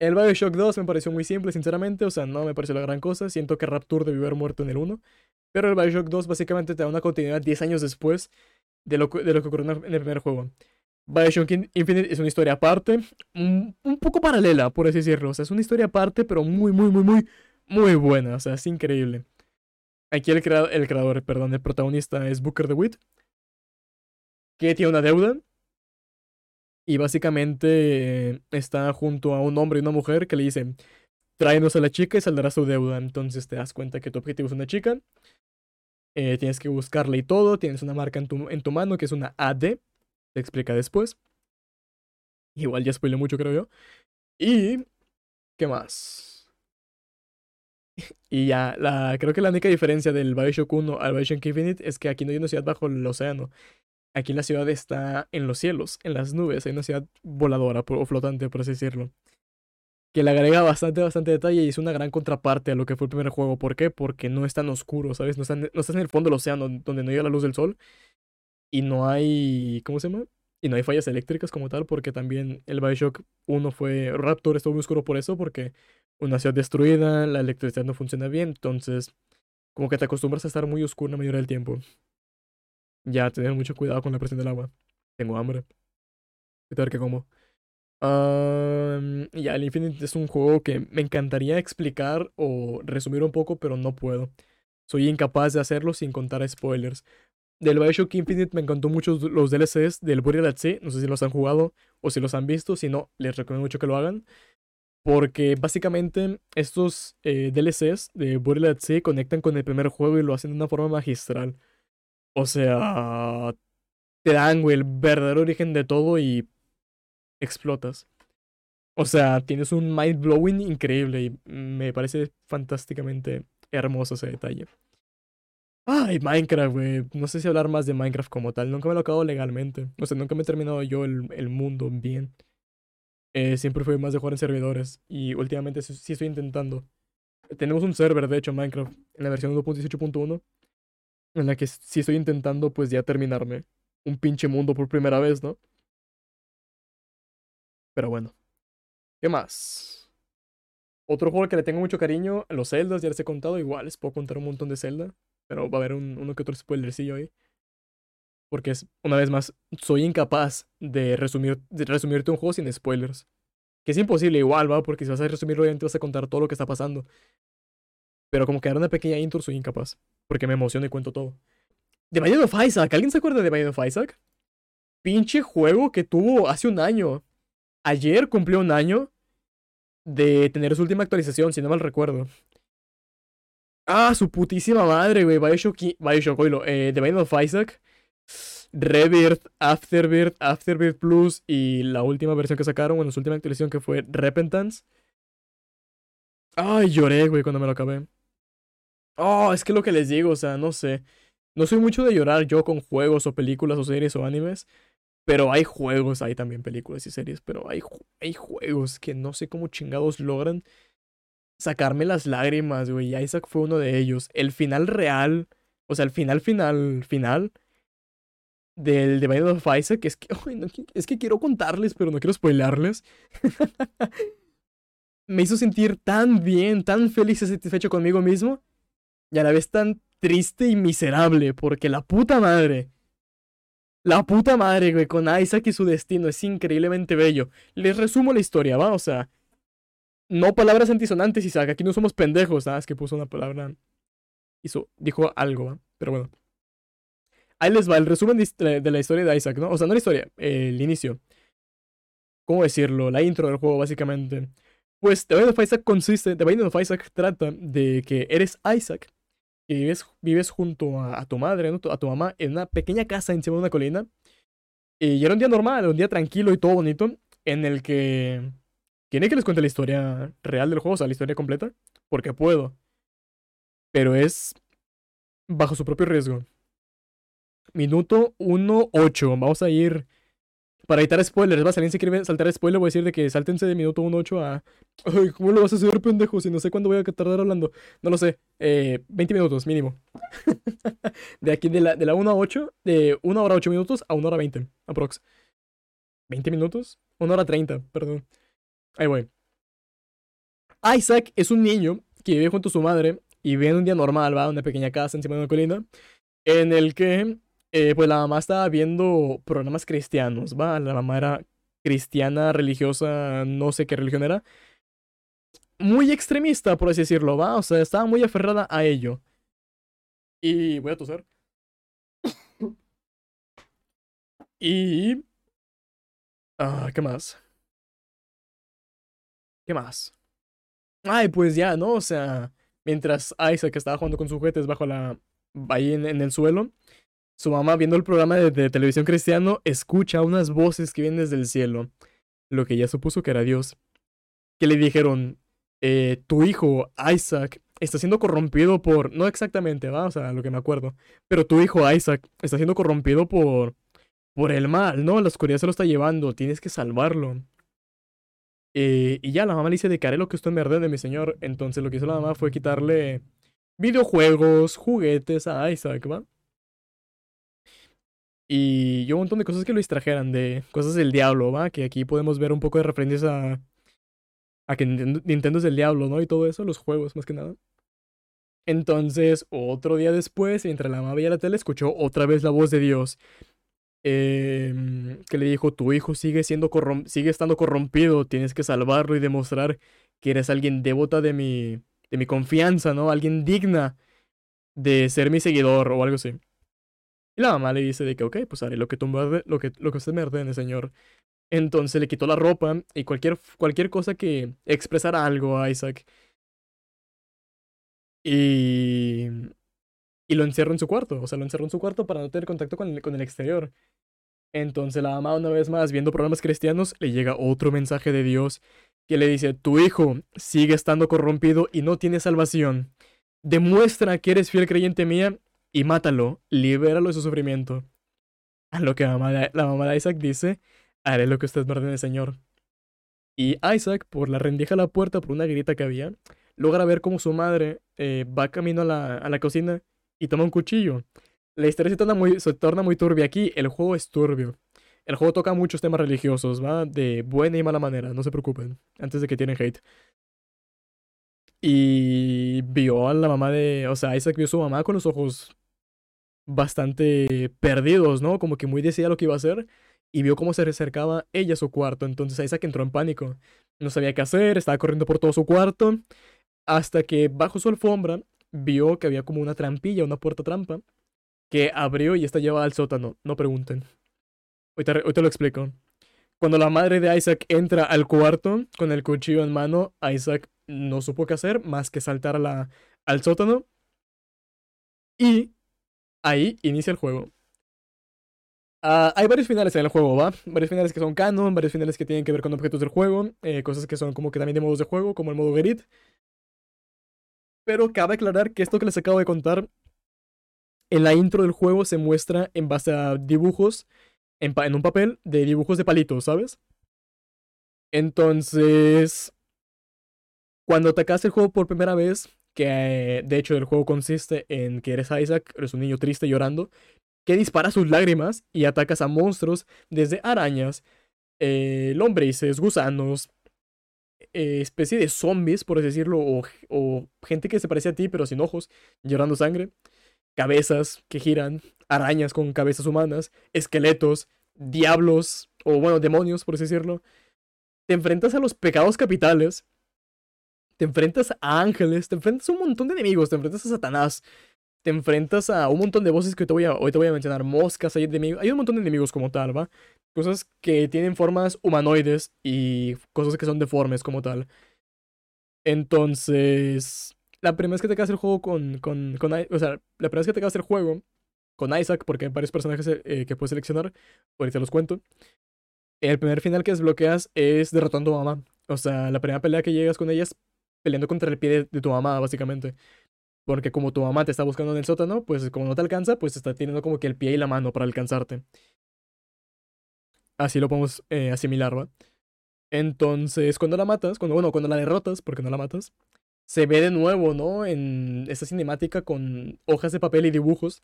S1: El Bioshock 2 me pareció muy simple, sinceramente, o sea, no me pareció la gran cosa, siento que Rapture debió haber muerto en el 1, pero el Bioshock 2 básicamente te da una continuidad 10 años después de lo, de lo que ocurrió en el primer juego. Bioshock Infinite es una historia aparte, un, poco paralela, por así decirlo. O sea, es una historia aparte, pero muy, muy, muy, muy, muy buena. O sea, es increíble. Aquí el, el creador, perdón, el protagonista es Booker DeWitt, que tiene una deuda. Y básicamente está junto a un hombre y una mujer que le dicen, tráenos a la chica y saldrá su deuda. Entonces te das cuenta que tu objetivo es una chica. Eh, tienes que buscarla y todo. Tienes una marca en tu, en tu mano que es una AD te explica después. Igual ya spoilé mucho, creo yo. Y ¿Qué más? Y ya, la, creo que la única diferencia del Bioshock 1 al Bioshock Infinite es que aquí no hay una ciudad bajo el océano. Aquí la ciudad está en los cielos, en las nubes. Hay una ciudad voladora o flotante, por así decirlo. Que le agrega bastante, bastante detalle y es una gran contraparte a lo que fue el primer juego. ¿Por qué? Porque no es tan oscuro, ¿sabes? No estás, no estás en el fondo del océano donde no llega la luz del sol. Y no hay. ¿Cómo se llama? Y no hay fallas eléctricas como tal, porque también el Bioshock 1 fue. Raptor estuvo muy oscuro por eso, porque una ciudad destruida, la electricidad no funciona bien, entonces. Como que te acostumbras a estar muy oscuro la mayoría del tiempo. Ya, tener mucho cuidado con la presión del agua. Tengo hambre. Voy a ver qué como. ya, el Infinite es un juego que me encantaría explicar o resumir un poco, pero no puedo. Soy incapaz de hacerlo sin contar spoilers. Del Bioshock Infinite me encantó mucho los DLCs del Burial at Sea. No sé si los han jugado o si los han visto. Si no, les recomiendo mucho que lo hagan. Porque básicamente estos eh, DLCs de Burial at Sea conectan con el primer juego y lo hacen de una forma magistral. O sea, te dan, el verdadero origen de todo y explotas. O sea, tienes un mind blowing increíble y me parece fantásticamente hermoso ese detalle. Ay, Minecraft, güey. No sé si hablar más de Minecraft como tal. Nunca me lo acabo legalmente. O sea, nunca me he terminado yo el, el mundo bien. Eh, siempre fui más de jugar en servidores. Y últimamente sí estoy intentando. Tenemos un server, de hecho, Minecraft, en la versión 1.18.1. En la que sí estoy intentando, pues ya terminarme un pinche mundo por primera vez, ¿no? Pero bueno. ¿Qué más? Otro juego que le tengo mucho cariño, los Zeldas, ya les he contado, igual les puedo contar un montón de Zelda. Pero va a haber un, uno que otro spoilercillo ahí. Porque es, una vez más, soy incapaz de, resumir, de resumirte un juego sin spoilers. Que es imposible igual, ¿va? Porque si vas a resumirlo, ya te vas a contar todo lo que está pasando. Pero como que dar una pequeña intro, soy incapaz. Porque me emociona y cuento todo. The Binding of Isaac. ¿Alguien se acuerda de The Binding of Isaac? Pinche juego que tuvo hace un año. Ayer cumplió un año de tener su última actualización, si no mal recuerdo. Ah, su putísima madre, güey. Bioshock, Bioshock, oílo. Eh, The Binding of Isaac. Rebirth, Afterbirth, Afterbirth Plus y la última versión que sacaron, bueno, su última actualización que fue Repentance. Ay, lloré, güey, cuando me lo acabé. Oh, es que lo que les digo, o sea, no sé. No soy mucho de llorar yo con juegos o películas o series o animes. Pero hay juegos, hay también películas y series, pero hay, hay juegos que no sé cómo chingados logran sacarme las lágrimas, güey. Isaac fue uno de ellos. El final real, o sea, el final, final, final del The Binding of Isaac es que, es que quiero contarles, pero no quiero spoilarles. Me hizo sentir tan bien, tan feliz y satisfecho conmigo mismo. Y a la vez tan triste y miserable, porque la puta madre. La puta madre, güey, con Isaac y su destino es increíblemente bello. Les resumo la historia, ¿va? O sea, no palabras antisonantes, Isaac. Aquí no somos pendejos. ¿sabes? Es que puso una palabra. Hizo, dijo algo, pero bueno. Ahí les va el resumen de la historia de Isaac, ¿no? O sea, no la historia, el inicio. ¿Cómo decirlo? La intro del juego, básicamente. Pues The Binding of Isaac consiste. The Binding of Isaac trata de que eres Isaac. Y vives, vives junto a, tu madre, ¿no? a tu mamá, en una pequeña casa encima de una colina. Y era un día normal, un día tranquilo y todo bonito. En el que ¿Quiere que les cuente la historia real del juego? O sea, la historia completa. Porque puedo. Pero es bajo su propio riesgo. Minuto 1.8. Vamos a ir. Para evitar spoilers, va, si alguien se quiere saltar spoiler, voy a decir de que sáltense de minuto 1.8 a. Ay, ¿cómo lo vas a hacer, pendejo? Si no sé cuándo voy a tardar hablando. No lo sé. Eh, 20 minutos, mínimo. de aquí, de la, de la 1 a 8, de 1 hora 8 minutos a 1 hora 20, aprox. ¿20 minutos? 1 hora 30, perdón. Ahí voy. Isaac es un niño que vive junto a su madre y vive en un día normal, va, una pequeña casa encima de una colina, en el que, eh, pues la mamá estaba viendo programas cristianos, va, la mamá era cristiana, religiosa, no sé qué religión era, muy extremista, por así decirlo, va, o sea, estaba muy aferrada a ello. Y voy a toser. y... Ah, ¿qué más? ¿Qué más? Ay, pues ya, ¿no? O sea, mientras Isaac estaba jugando con sus juguetes bajo la. ahí en, el suelo, su mamá, viendo el programa de, televisión cristiano, escucha unas voces que vienen desde el cielo. Lo que ella supuso que era Dios. Que le dijeron: eh, tu hijo Isaac está siendo corrompido por, no exactamente, va, o sea, lo que me acuerdo, pero tu hijo Isaac está siendo corrompido por, por el mal, ¿no? La oscuridad se lo está llevando, tienes que salvarlo. Eh, y ya la mamá le dice de que haré lo que usted me ordene, mi señor. Entonces lo que hizo la mamá fue quitarle videojuegos, juguetes a Isaac, ¿va? Y yo un montón de cosas que lo distrajeran, de cosas del diablo, ¿va? Que aquí podemos ver un poco de referencias a, a que Nintendo, es del diablo, ¿no? Y todo eso, los juegos, más que nada. Entonces, otro día después, mientras la mamá veía la tele, escuchó otra vez la voz de Dios. Em, que le dijo, tu hijo sigue, siendo sigue estando corrompido, tienes que salvarlo y demostrar que eres alguien devota de mi, de mi confianza, ¿no? Alguien digna de ser mi seguidor o algo así. Y la mamá le dice de que, ok, pues haré lo que, tú lo que, lo que usted me ordene, señor. Entonces le quitó la ropa y cualquier, cualquier cosa que expresara algo a Isaac. Y y lo encierro en su cuarto. O sea, lo encerró en su cuarto para no tener contacto con el, con el exterior. Entonces la mamá, una vez más, viendo programas cristianos, le llega otro mensaje de Dios que le dice, tu hijo sigue estando corrompido y no tiene salvación. Demuestra que eres fiel creyente mía y mátalo, libéralo de su sufrimiento. A lo que la mamá de, la mamá de Isaac dice, haré lo que usted me ordene, Señor. Y Isaac, por la rendija a la puerta, por una grita que había, logra ver cómo su madre eh, va camino a la, a la cocina y toma un cuchillo. La historia se torna, muy, se muy turbia aquí. El juego es turbio. El juego toca muchos temas religiosos, ¿va? De buena y mala manera, no se preocupen. Antes de que tienen hate. Y vio a la mamá de. O sea, Isaac vio a su mamá con los ojos bastante perdidos, ¿no? Como que muy decidida lo que iba a hacer. Y vio cómo se acercaba ella a su cuarto. Entonces Isaac entró en pánico. No sabía qué hacer, estaba corriendo por todo su cuarto. Hasta que bajo su alfombra vio que había como una trampilla, una puerta trampa, que abrió y esta llevaba al sótano. No pregunten. Hoy te, lo explico. Cuando la madre de Isaac entra al cuarto con el cuchillo en mano, Isaac no supo qué hacer más que saltar al sótano. Y ahí inicia el juego. Ah, hay varios finales en el juego, ¿va? Varios finales que son canon, varios finales que tienen que ver con objetos del juego, eh, cosas que son como que también de modos de juego, como el modo Gerit. Pero cabe aclarar que esto que les acabo de contar, en la intro del juego se muestra en base a dibujos, en, un papel de dibujos de palitos, ¿sabes? Entonces, cuando atacas el juego por primera vez, que de hecho el juego consiste en que eres Isaac, eres un niño triste llorando, que dispara sus lágrimas y atacas a monstruos desde arañas, eh, lombrices, gusanos, eh, especie de zombies, por así decirlo, o, gente que se parece a ti pero sin ojos, llorando sangre, cabezas que giran, arañas con cabezas humanas, esqueletos, diablos, o bueno, demonios, por así decirlo. Te enfrentas a los pecados capitales, te enfrentas a ángeles, te enfrentas a un montón de enemigos, te enfrentas a Satanás, te enfrentas a un montón de voces que te voy a, hoy te voy a mencionar, moscas, hay, enemigos, hay un montón de enemigos como tal, ¿va? Cosas que tienen formas humanoides y cosas que son deformes como tal. Entonces, la primera vez que te quedas el juego con, con, con, o sea, la primera que te el juego con Isaac, porque hay varios personajes eh, que puedes seleccionar, ahorita los cuento. El primer final que desbloqueas es derrotando a mamá. O sea, la primera pelea que llegas con ella es peleando contra el pie de tu mamá, básicamente. Porque como tu mamá te está buscando en el sótano, pues como no te alcanza, pues está teniendo como que el pie y la mano para alcanzarte. Así lo podemos eh, asimilar, ¿va? Entonces, cuando la matas, cuando, bueno, cuando la derrotas, porque no la matas, se ve de nuevo, ¿no? En esta cinemática con hojas de papel y dibujos,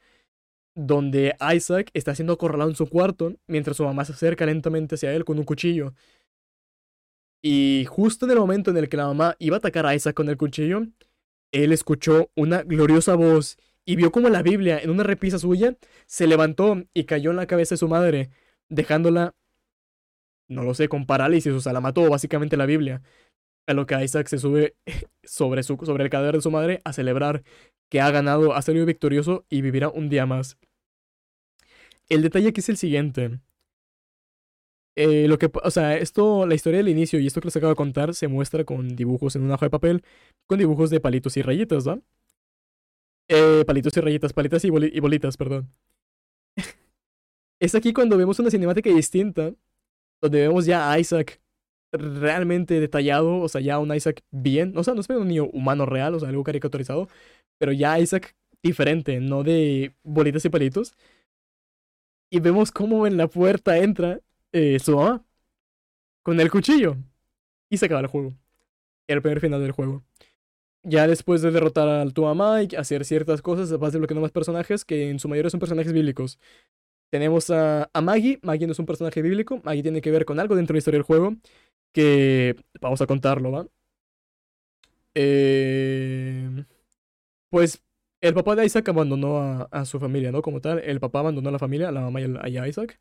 S1: donde Isaac está siendo acorralado en su cuarto, mientras su mamá se acerca lentamente hacia él con un cuchillo. Y justo en el momento en el que la mamá iba a atacar a Isaac con el cuchillo, él escuchó una gloriosa voz y vio como la Biblia, en una repisa suya, se levantó y cayó en la cabeza de su madre, dejándola, no lo sé, con parálisis, o sea, la mató básicamente la Biblia. A lo que Isaac se sube sobre, su, sobre el cadáver de su madre a celebrar que ha ganado, ha salido victorioso y vivirá un día más. El detalle aquí es el siguiente. Eh, lo que, o sea, esto, la historia del inicio y esto que les acabo de contar se muestra con dibujos en una hoja de papel, con dibujos de palitos y rayitas, ¿va? Eh, palitos y rayitas, palitas y, y bolitas, perdón. es aquí cuando vemos una cinemática distinta, donde vemos ya a Isaac realmente detallado, o sea, ya un Isaac bien, o sea, no es un niño humano real, o sea, algo caricaturizado, pero ya Isaac diferente, no de bolitas y palitos. Y vemos cómo en la puerta entra eh, su mamá con el cuchillo y se acaba el juego. El primer final del juego. Ya después de derrotar a tu mamá y hacer ciertas cosas, vas desbloqueando más personajes que en su mayoría son personajes bíblicos. Tenemos a, Maggie. Maggie no es un personaje bíblico. Maggie tiene que ver con algo dentro de la historia del juego. Que vamos a contarlo, ¿va? Eh, pues el papá de Isaac abandonó a, su familia, ¿no? Como tal, el papá abandonó a la familia, a la mamá y a, Isaac.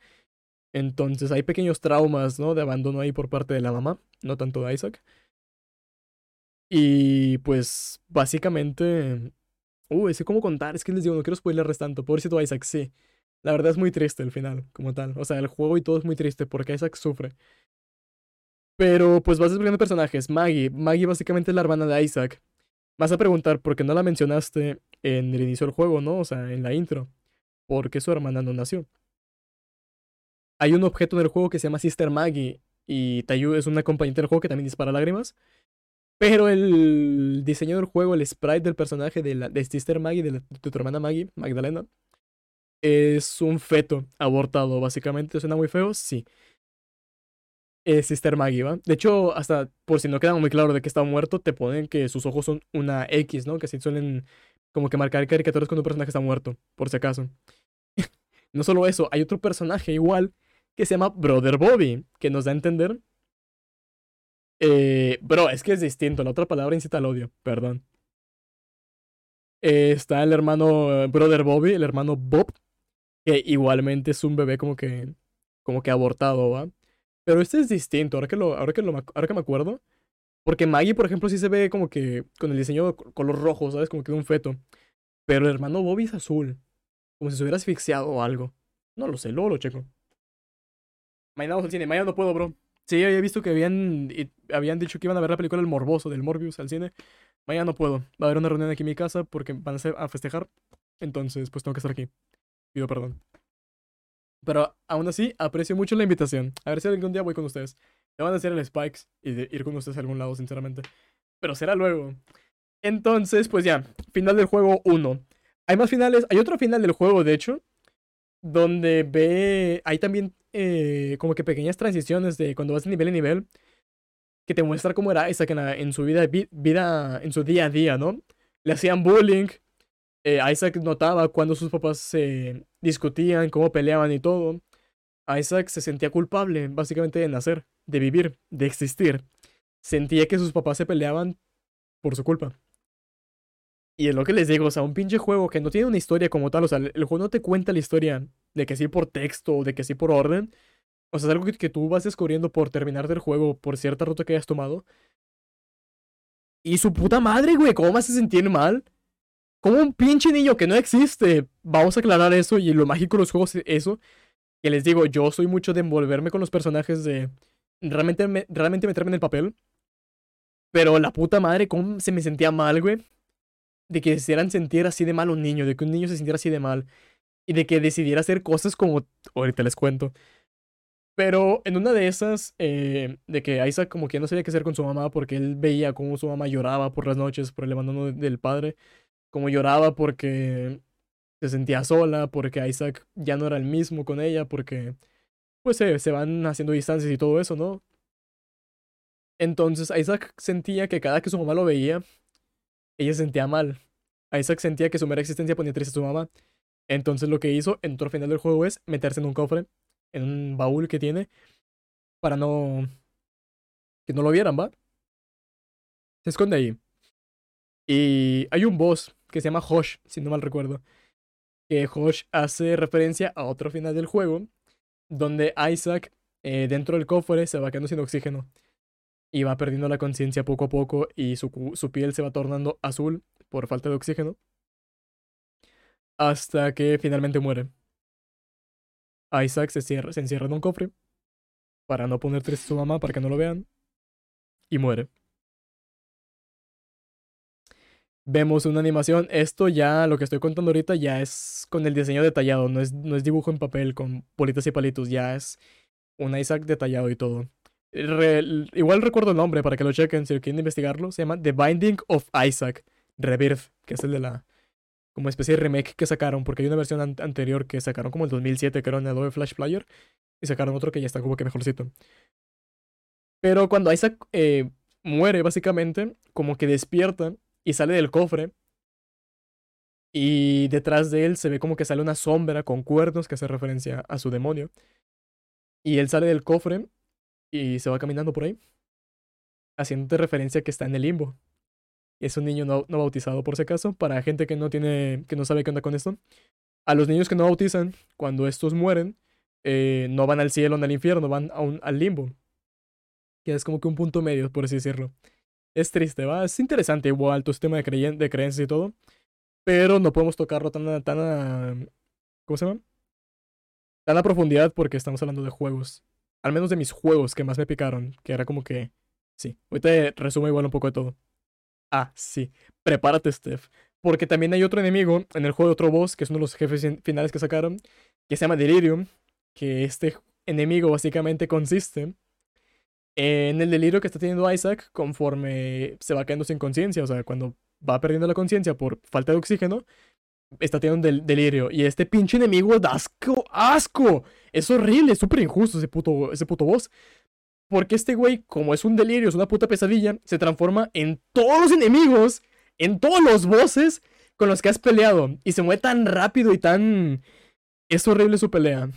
S1: Entonces hay pequeños traumas, ¿no? De abandono ahí por parte de la mamá, no tanto de Isaac. Y pues básicamente... Uh, sé cómo contar, es que les digo, no quiero spoilerles tanto. Pobrecito Isaac, sí. La verdad es muy triste el final, como tal. O sea, el juego y todo es muy triste porque Isaac sufre. Pero pues vas descubriendo personajes. Maggie. Maggie básicamente es la hermana de Isaac. Vas a preguntar por qué no la mencionaste en el inicio del juego, ¿no? O sea, en la intro. Porque su hermana no nació. Hay un objeto en el juego que se llama Sister Maggie. Y Tayu es una compañera del juego que también dispara lágrimas. Pero el diseño del juego, el sprite del personaje de, la, de Sister Maggie, de tu hermana Maggie, Magdalena, es un feto abortado, básicamente. ¿Suena muy feo? Sí. Es Sister Maggie, ¿va? De hecho, hasta por si no queda muy claro de que está muerto, te ponen que sus ojos son una X, ¿no? Que así suelen como que marcar caricaturas cuando un personaje está muerto, por si acaso. no solo eso, hay otro personaje igual que se llama Brother Bobby, que nos da a entender. Eh, bro, es que es distinto, la otra palabra incita al odio, perdón. Eh, está el hermano Brother Bobby, el hermano Bob, que igualmente es un bebé como que, como que abortado, ¿va? Pero este es distinto, ahora que, lo, ahora, que lo, ahora que me acuerdo. Porque Maggie, por ejemplo, sí se ve como que con el diseño color rojo, ¿sabes? Como que de un feto. Pero el hermano Bobby es azul. Como si se hubiera asfixiado o algo. No lo sé, luego lo checo. Mañana vamos al cine. Mañana no puedo, bro. Sí, había visto que habían, habían dicho que iban a ver la película El Morboso del Morbius al cine. Mañana no puedo. Va a haber una reunión aquí en mi casa porque van a, a festejar. Entonces, pues tengo que estar aquí. Pido perdón. Pero aún así, aprecio mucho la invitación. A ver si algún día voy con ustedes. Me van a hacer el Spikes y de ir con ustedes a algún lado, sinceramente. Pero será luego. Entonces, pues ya, final del juego 1. Hay más finales. Hay otro final del juego, de hecho, donde ve. Hay también eh, como que pequeñas transiciones de cuando vas de nivel en nivel. Que te muestra cómo era Isaac en, en su vida, vida, en su día a día, ¿no? Le hacían bullying, eh, Isaac notaba cuando sus papás se discutían, cómo peleaban y todo. Isaac se sentía culpable, básicamente, de nacer, de vivir, de existir. Sentía que sus papás se peleaban por su culpa. Y es lo que les digo, o sea, un pinche juego que no tiene una historia como tal, o sea, el juego no te cuenta la historia de que sí por texto o de que sí por orden. O sea, es algo que, que tú vas descubriendo por terminar del juego, por cierta ruta que hayas tomado. Y su puta madre, güey, ¿cómo me hace sentir mal? Como un pinche niño que no existe. Vamos a aclarar eso y lo mágico de los juegos es eso. Que les digo, yo soy mucho de envolverme con los personajes de realmente, realmente meterme en el papel. Pero la puta madre, cómo se me sentía mal, güey. De que se hicieran sentir así de mal un niño, de que un niño se sintiera así de mal. Y de que decidiera hacer cosas como... Ahorita les cuento. Pero en una de esas, eh, de que Isaac como que no sabía qué hacer con su mamá porque él veía cómo su mamá lloraba por las noches por el abandono del padre como lloraba porque se sentía sola, porque Isaac ya no era el mismo con ella, porque pues se, van haciendo distancias y todo eso, ¿no? Entonces Isaac sentía que cada que su mamá lo veía, ella se sentía mal. Isaac sentía que su mera existencia ponía triste a su mamá. Entonces lo que hizo en todo final del juego es meterse en un cofre, en un baúl que tiene, para no... que no lo vieran, ¿va? Se esconde ahí. Y hay un boss que se llama Hosh, si no mal recuerdo. Que Hosh hace referencia a otro final del juego, donde Isaac eh, dentro del cofre se va quedando sin oxígeno. Y va perdiendo la conciencia poco a poco y su, su piel se va tornando azul por falta de oxígeno. Hasta que finalmente muere. Isaac se, cierra, se encierra en un cofre para no poner triste a su mamá, para que no lo vean. Y muere vemos una animación. Esto ya, lo que estoy contando ahorita, ya es con el diseño detallado, no es, no es dibujo en papel con bolitas y palitos, ya es un Isaac detallado y todo. igual recuerdo el nombre para que lo chequen si quieren investigarlo. Se llama The Binding of Isaac Rebirth, que es el de la como especie de remake que sacaron, porque hay una versión anterior que sacaron como el 2007, que era en Adobe Flash Player, y sacaron otro que ya está como que mejorcito. Pero cuando Isaac eh, muere, básicamente, como que despierta y sale del cofre, y detrás de él se ve como que sale una sombra con cuernos que hace referencia a su demonio. Y él sale del cofre y se va caminando por ahí, haciéndote referencia que está en el limbo. Es un niño no, bautizado, por si acaso, para gente que no tiene, que no sabe qué onda con esto. A los niños que no bautizan, cuando estos mueren, eh, no van al cielo ni al infierno, van a un, al limbo. Que es como que un punto medio, por así decirlo. Es triste, ¿va? Es interesante igual tu sistema de, de creencias y todo. Pero no podemos tocarlo tan, tan a... ¿Cómo se llama? Tan a profundidad porque estamos hablando de juegos. Al menos de mis juegos que más me picaron. Que era como que... Sí. Ahorita resumo igual un poco de todo. Ah, sí. Prepárate, Steph. Porque también hay otro enemigo en el juego, otro boss, que es uno de los jefes finales que sacaron, que se llama Delirium. Que este enemigo básicamente consiste en el delirio que está teniendo Isaac conforme se va quedando sin conciencia. O sea, cuando va perdiendo la conciencia por falta de oxígeno, está teniendo un delirio. Y este pinche enemigo da asco, asco. Es horrible, es súper injusto ese puto, ese puto boss. Porque este güey, como es un delirio, es una puta pesadilla, se transforma en todos los enemigos, en todos los bosses con los que has peleado. Y se mueve tan rápido y tan... Es horrible su pelea.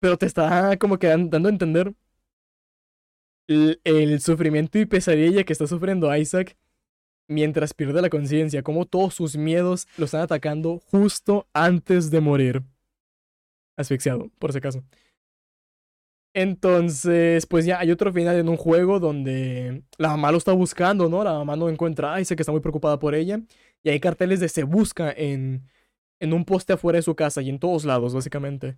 S1: Pero te está como que dando a entender el, sufrimiento y pesadilla que está sufriendo Isaac mientras pierde la conciencia, como todos sus miedos lo están atacando justo antes de morir. Asfixiado, por si acaso. Entonces, pues ya hay otro final en un juego donde la mamá lo está buscando, ¿no? La mamá no encuentra a Isaac, está muy preocupada por ella. Y hay carteles de se busca en, en un poste afuera de su casa y en todos lados, básicamente.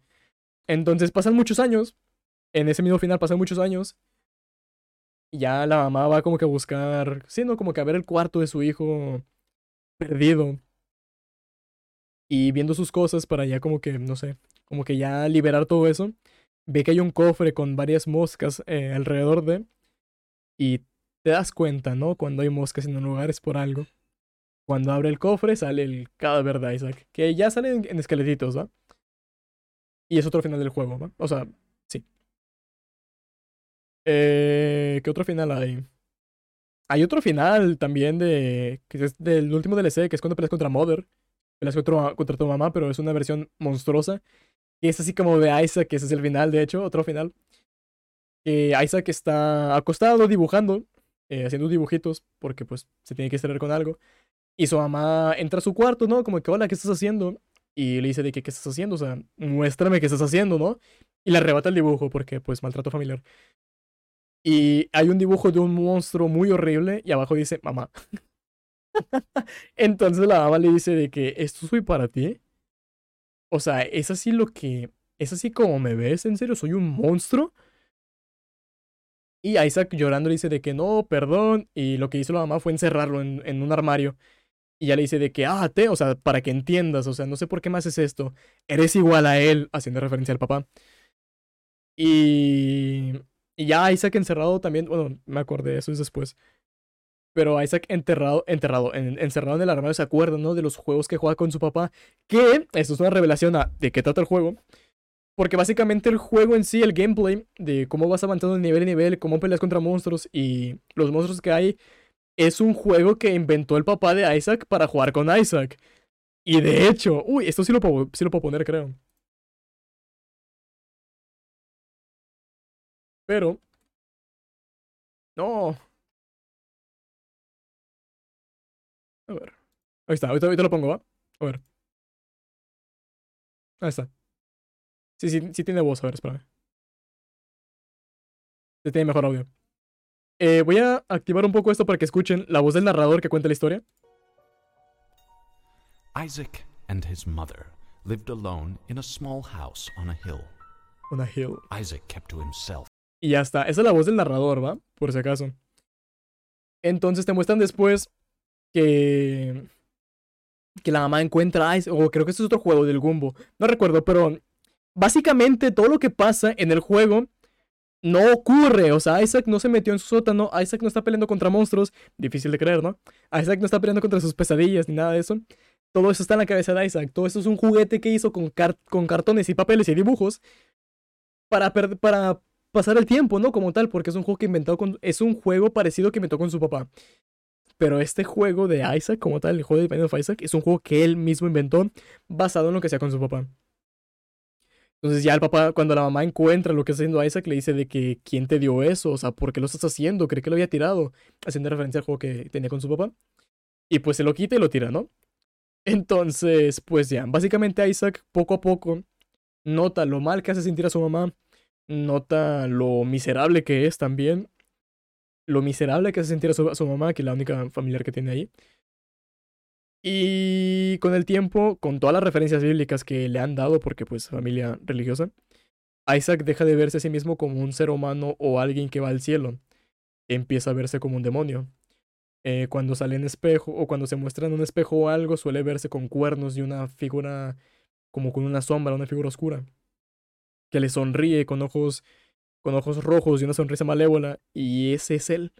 S1: Entonces pasan muchos años. En ese mismo final pasan muchos años ya la mamá va como que a buscar, sí, como que a ver el cuarto de su hijo perdido. Y viendo sus cosas para ya como que, no sé, como que ya liberar todo eso. Ve que hay un cofre con varias moscas eh, alrededor de... Y te das cuenta, ¿no? Cuando hay moscas en un lugar es por algo. Cuando abre el cofre sale el cadáver de Isaac. Que ya sale en esqueletitos, ¿va? Y es otro final del juego, ¿va? O sea, eh, ¿Qué otro final hay? Hay otro final también de. que es del último DLC, que es cuando peleas contra Mother. Peleas contra, contra tu mamá, pero es una versión monstruosa. Y es así como de Isaac, que ese es el final, de hecho, otro final. Que Isaac está acostado dibujando, eh, haciendo dibujitos, porque pues se tiene que distraer con algo. Y su mamá entra a su cuarto, ¿no? Como que, hola, ¿qué estás haciendo? Y le dice de que, ¿qué estás haciendo? O sea, muéstrame qué estás haciendo, ¿no? Y le arrebata el dibujo, porque pues maltrato familiar. Y hay un dibujo de un monstruo muy horrible y abajo dice mamá. Entonces la mamá le dice de que esto soy para ti. O sea, es así lo que... Es así como me ves, en serio, soy un monstruo. Y Isaac llorando le dice de que no, perdón. Y lo que hizo la mamá fue encerrarlo en, en un armario. Y ya le dice de que, ah, te, o sea, para que entiendas, o sea, no sé por qué me haces esto. Eres igual a él, haciendo referencia al papá. Y y ya Isaac encerrado también, bueno, me acordé, eso es después. Pero Isaac enterrado, enterrado, encerrado en el armario, se acuerda, ¿no? De los juegos que juega con su papá. Que, esto es una revelación a de qué trata el juego. Porque básicamente el juego en sí, el gameplay, de cómo vas avanzando de nivel a nivel, cómo peleas contra monstruos y los monstruos que hay, es un juego que inventó el papá de Isaac para jugar con Isaac. Y de hecho, uy, esto sí lo puedo, sí lo puedo poner, creo. Pero... No. A ver. Ahí está, ahorita, lo pongo, ¿va? A ver. Ahí está. Sí, sí, sí tiene voz, a ver, espérame. Sí tiene mejor audio. Eh, voy a activar un poco esto para que escuchen la voz del narrador que cuenta la historia.
S2: Isaac and his mother lived alone in a small house on a hill.
S1: On a hill.
S2: Isaac kept to himself
S1: y ya está. Esa es la voz del narrador, ¿va? Por si acaso. Entonces te muestran después que. Que la mamá encuentra a O creo que este es otro juego del Gumbo. No recuerdo, pero. Básicamente todo lo que pasa en el juego no ocurre. O sea, Isaac no se metió en su sótano. Isaac no está peleando contra monstruos. Difícil de creer, ¿no? Isaac no está peleando contra sus pesadillas ni nada de eso. Todo eso está en la cabeza de Isaac. Todo eso es un juguete que hizo con, con cartones y papeles y dibujos para, para pasar el tiempo, ¿no? Como tal, porque es un juego que con... Es un juego parecido que inventó con su papá. Pero este juego de Isaac, como tal, el juego de Binding of Isaac, es un juego que él mismo inventó basado en lo que hacía con su papá. Entonces ya el papá, cuando la mamá encuentra lo que está haciendo Isaac, le dice de que ¿quién te dio eso? O sea, ¿por qué lo estás haciendo? Cree que lo había tirado. Haciendo referencia al juego que tenía con su papá. Y pues se lo quita y lo tira, ¿no? Entonces, pues ya, básicamente Isaac poco a poco nota lo mal que hace sentir a su mamá, nota lo miserable que es también, lo miserable que hace sentir a su, su mamá, que es la única familiar que tiene ahí. Y con el tiempo, con todas las referencias bíblicas que le han dado, porque pues familia religiosa, Isaac deja de verse a sí mismo como un ser humano o alguien que va al cielo. Empieza a verse como un demonio. Eh, cuando sale en espejo o cuando se muestra en un espejo o algo, suele verse con cuernos y una figura como con una sombra, una figura oscura, que le sonríe con ojos, con ojos rojos y una sonrisa malévola, y ese es él,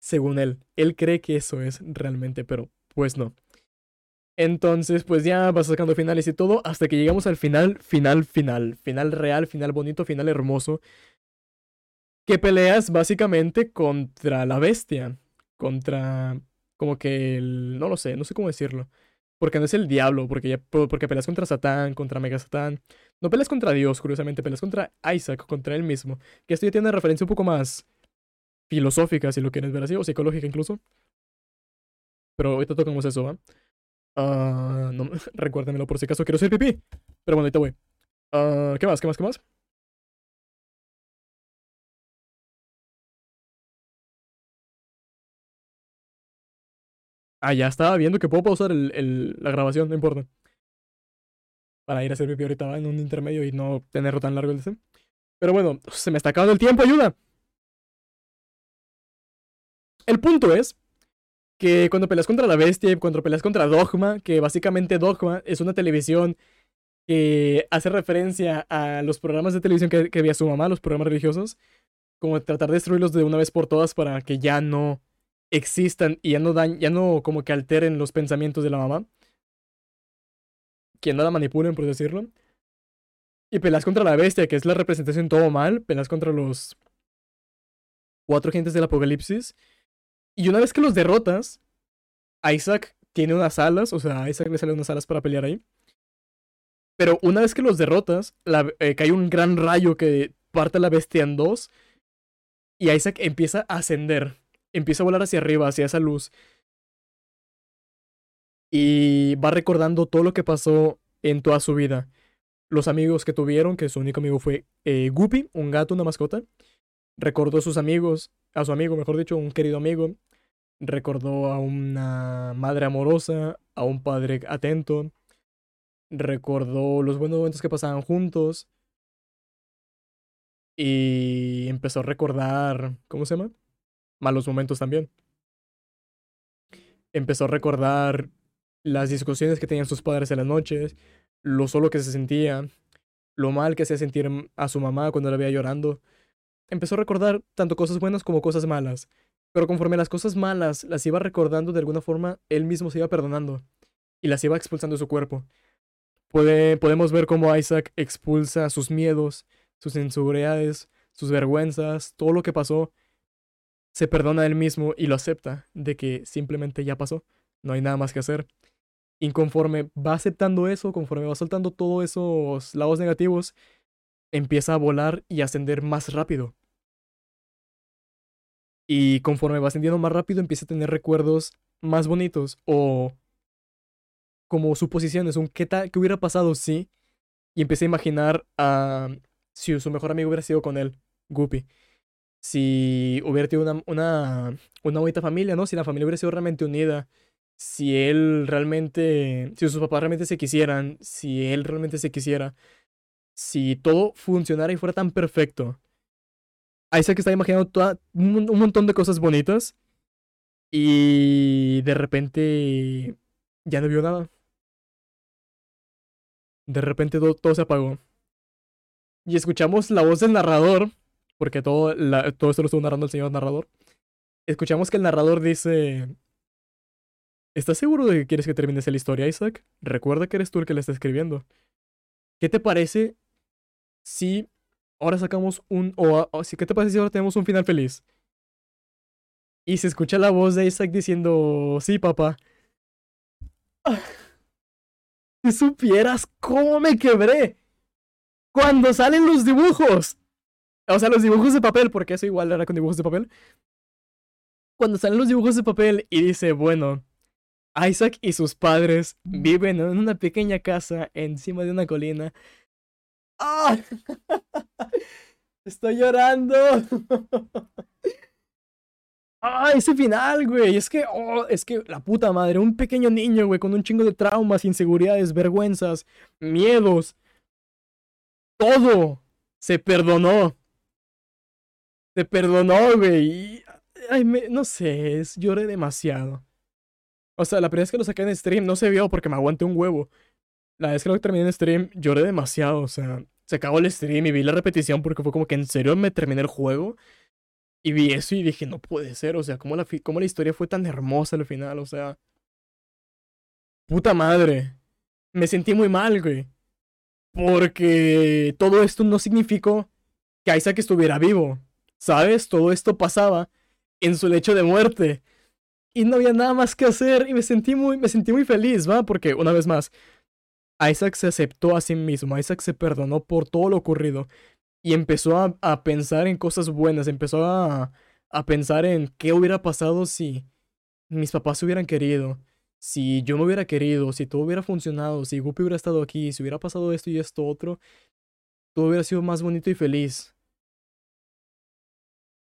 S1: según él. Él cree que eso es realmente, pero pues no. Entonces, pues ya vas sacando finales y todo, hasta que llegamos al final, final, final, final real, final bonito, final hermoso, que peleas básicamente contra la bestia, contra como que el, no lo sé, no sé cómo decirlo. Porque no es el diablo, porque, ya, porque peleas contra Satán, contra Mega Satán. No peleas contra Dios, curiosamente, peleas contra Isaac, contra él mismo. Que esto ya tiene una referencia un poco más filosófica, si lo quieres ver así, o psicológica incluso. Pero ahorita tocamos eso, ¿va? Uh, no, recuérdamelo por si acaso quiero ser pipí. Pero bueno, ahorita voy. Uh, ¿Qué más? ¿Qué más? ¿Qué más? Ah, ya estaba viendo que puedo pausar el, la grabación, no importa. Para ir a hacer pipí ahorita en un intermedio y no tenerlo tan largo el DC. Pero bueno, se me está acabando el tiempo, ayuda. El punto es que cuando peleas contra la bestia y cuando peleas contra Dogma, que básicamente Dogma es una televisión que hace referencia a los programas de televisión que, que veía su mamá, los programas religiosos, como tratar de destruirlos de una vez por todas para que ya no existan y ya no dan, ya no como que alteren los pensamientos de la mamá. Que no la manipulen, por decirlo. Y pelas contra la bestia, que es la representación todo mal. Pelas contra los cuatro gentes del apocalipsis. Y una vez que los derrotas, Isaac tiene unas alas, o sea, a Isaac le salen unas alas para pelear ahí. Pero una vez que los derrotas, eh, cae un gran rayo que parte la bestia en dos. Y Isaac empieza a ascender empieza a volar hacia arriba, hacia esa luz. Y va recordando todo lo que pasó en toda su vida. Los amigos que tuvieron, que su único amigo fue eh, Guppy, un gato, una mascota. Recordó a sus amigos, a su amigo, mejor dicho, un querido amigo. Recordó a una madre amorosa, a un padre atento. Recordó los buenos momentos que pasaban juntos. Y empezó a recordar, ¿cómo se llama? Malos momentos también. Empezó a recordar las discusiones que tenían sus padres en las noches, lo solo que se sentía, lo mal que hacía sentir a su mamá cuando la veía llorando. Empezó a recordar tanto cosas buenas como cosas malas, pero conforme las cosas malas las iba recordando de alguna forma, él mismo se iba perdonando y las iba expulsando de su cuerpo. Podemos ver cómo Isaac expulsa sus miedos, sus inseguridades, sus vergüenzas, todo lo que pasó se perdona a él mismo y lo acepta de que simplemente ya pasó, no hay nada más que hacer. Y conforme va aceptando eso, conforme va soltando todos esos lados negativos, empieza a volar y ascender más rápido. Y conforme va ascendiendo más rápido, empieza a tener recuerdos más bonitos o como suposiciones, un qué, tal, qué hubiera pasado si. Y empieza a imaginar a si su mejor amigo hubiera sido con él, Guppy si hubiera tenido una, una, una bonita familia, ¿no? Si la familia hubiera sido realmente unida, si él realmente, si sus papás realmente se quisieran, si él realmente se quisiera, si todo funcionara y fuera tan perfecto. Isaac está imaginando toda, un, montón de cosas bonitas y de repente ya no vio nada. De repente todo se apagó. Y escuchamos la voz del narrador porque todo, todo esto lo estuvo narrando el señor narrador. Escuchamos que el narrador dice: ¿Estás seguro de que quieres que termine la historia, Isaac? Recuerda que eres tú el que la está escribiendo. ¿Qué te parece si ahora sacamos un. O, si, ¿Qué te parece si ahora tenemos un final feliz? Y se escucha la voz de Isaac diciendo: Sí, papá. Si supieras cómo me quebré cuando salen los dibujos. O sea, los dibujos de papel, porque eso igual era con dibujos de papel. Cuando salen los dibujos de papel y dice, bueno, Isaac y sus padres viven en una pequeña casa encima de una colina. ¡Ah! Estoy llorando. ¡Ah! Ese final, güey. Es que, oh, es que la puta madre, un pequeño niño, güey, con un chingo de traumas, inseguridades, vergüenzas, miedos. Todo se perdonó. Se perdonó, güey. Ay, me- no sé, lloré demasiado. O sea, la primera vez que lo saqué en stream no se vio porque me aguanté un huevo. La vez que lo terminé en stream lloré demasiado. O sea, se acabó el stream y vi la repetición porque fue como que en serio me terminé el juego. Y vi eso y dije, no puede ser. O sea, cómo la, cómo la historia fue tan hermosa al final. O sea, puta madre. Me sentí muy mal, güey. Porque todo esto no significó que Isaac estuviera vivo. ¿Sabes? Todo esto pasaba en su lecho de muerte. Y no había nada más que hacer. Y me sentí muy, me sentí muy feliz, ¿va? Porque, una vez más, Isaac se aceptó a sí mismo. Isaac se perdonó por todo lo ocurrido. Y empezó a, a pensar en cosas buenas. Empezó a, a pensar en qué hubiera pasado si mis papás se hubieran querido. Si yo me hubiera querido, si todo hubiera funcionado, si Guppy hubiera estado aquí, si hubiera pasado esto y esto otro, todo hubiera sido más bonito y feliz.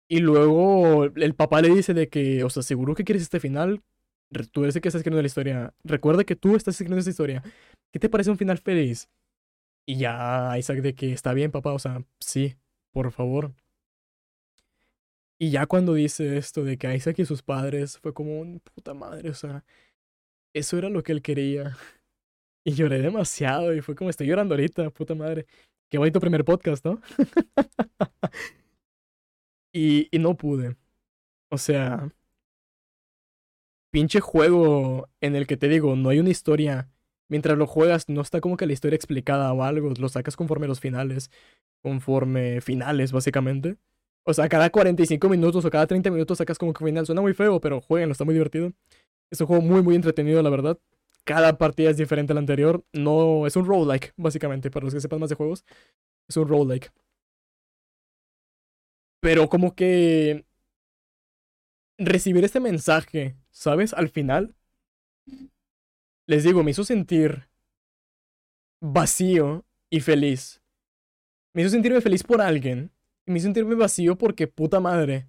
S1: Y luego el papá le dice de que, o sea, ¿seguro que quieres este final? Tú eres el que estás escribiendo la historia. Recuerda que tú estás escribiendo esta historia. ¿Qué te parece un final feliz? Y ya Isaac de que está bien, papá, o sea, sí, por favor. Y ya cuando dice esto de que Isaac y sus padres fue como un puta madre, o sea, eso era lo que él quería. Y lloré demasiado y fue como estoy llorando ahorita, puta madre. Qué bonito primer podcast, ¿no? y, no pude. O sea, pinche juego en el que te digo, no hay una historia. Mientras lo juegas, no está como que la historia explicada o algo. Lo sacas conforme los finales. Conforme finales, básicamente. O sea, cada 45 minutos o cada 30 minutos sacas como que final. Suena muy feo, pero jueguenlo, está muy divertido. Es un juego muy, muy entretenido, la verdad. Cada partida es diferente a la anterior. No, es un roguelike, básicamente, para los que sepan más de juegos. Es un roguelike. Pero como que recibir este mensaje, ¿sabes? Al final, les digo, me hizo sentir vacío y feliz. Me hizo sentirme feliz por alguien. Y me hizo sentirme vacío porque, puta madre,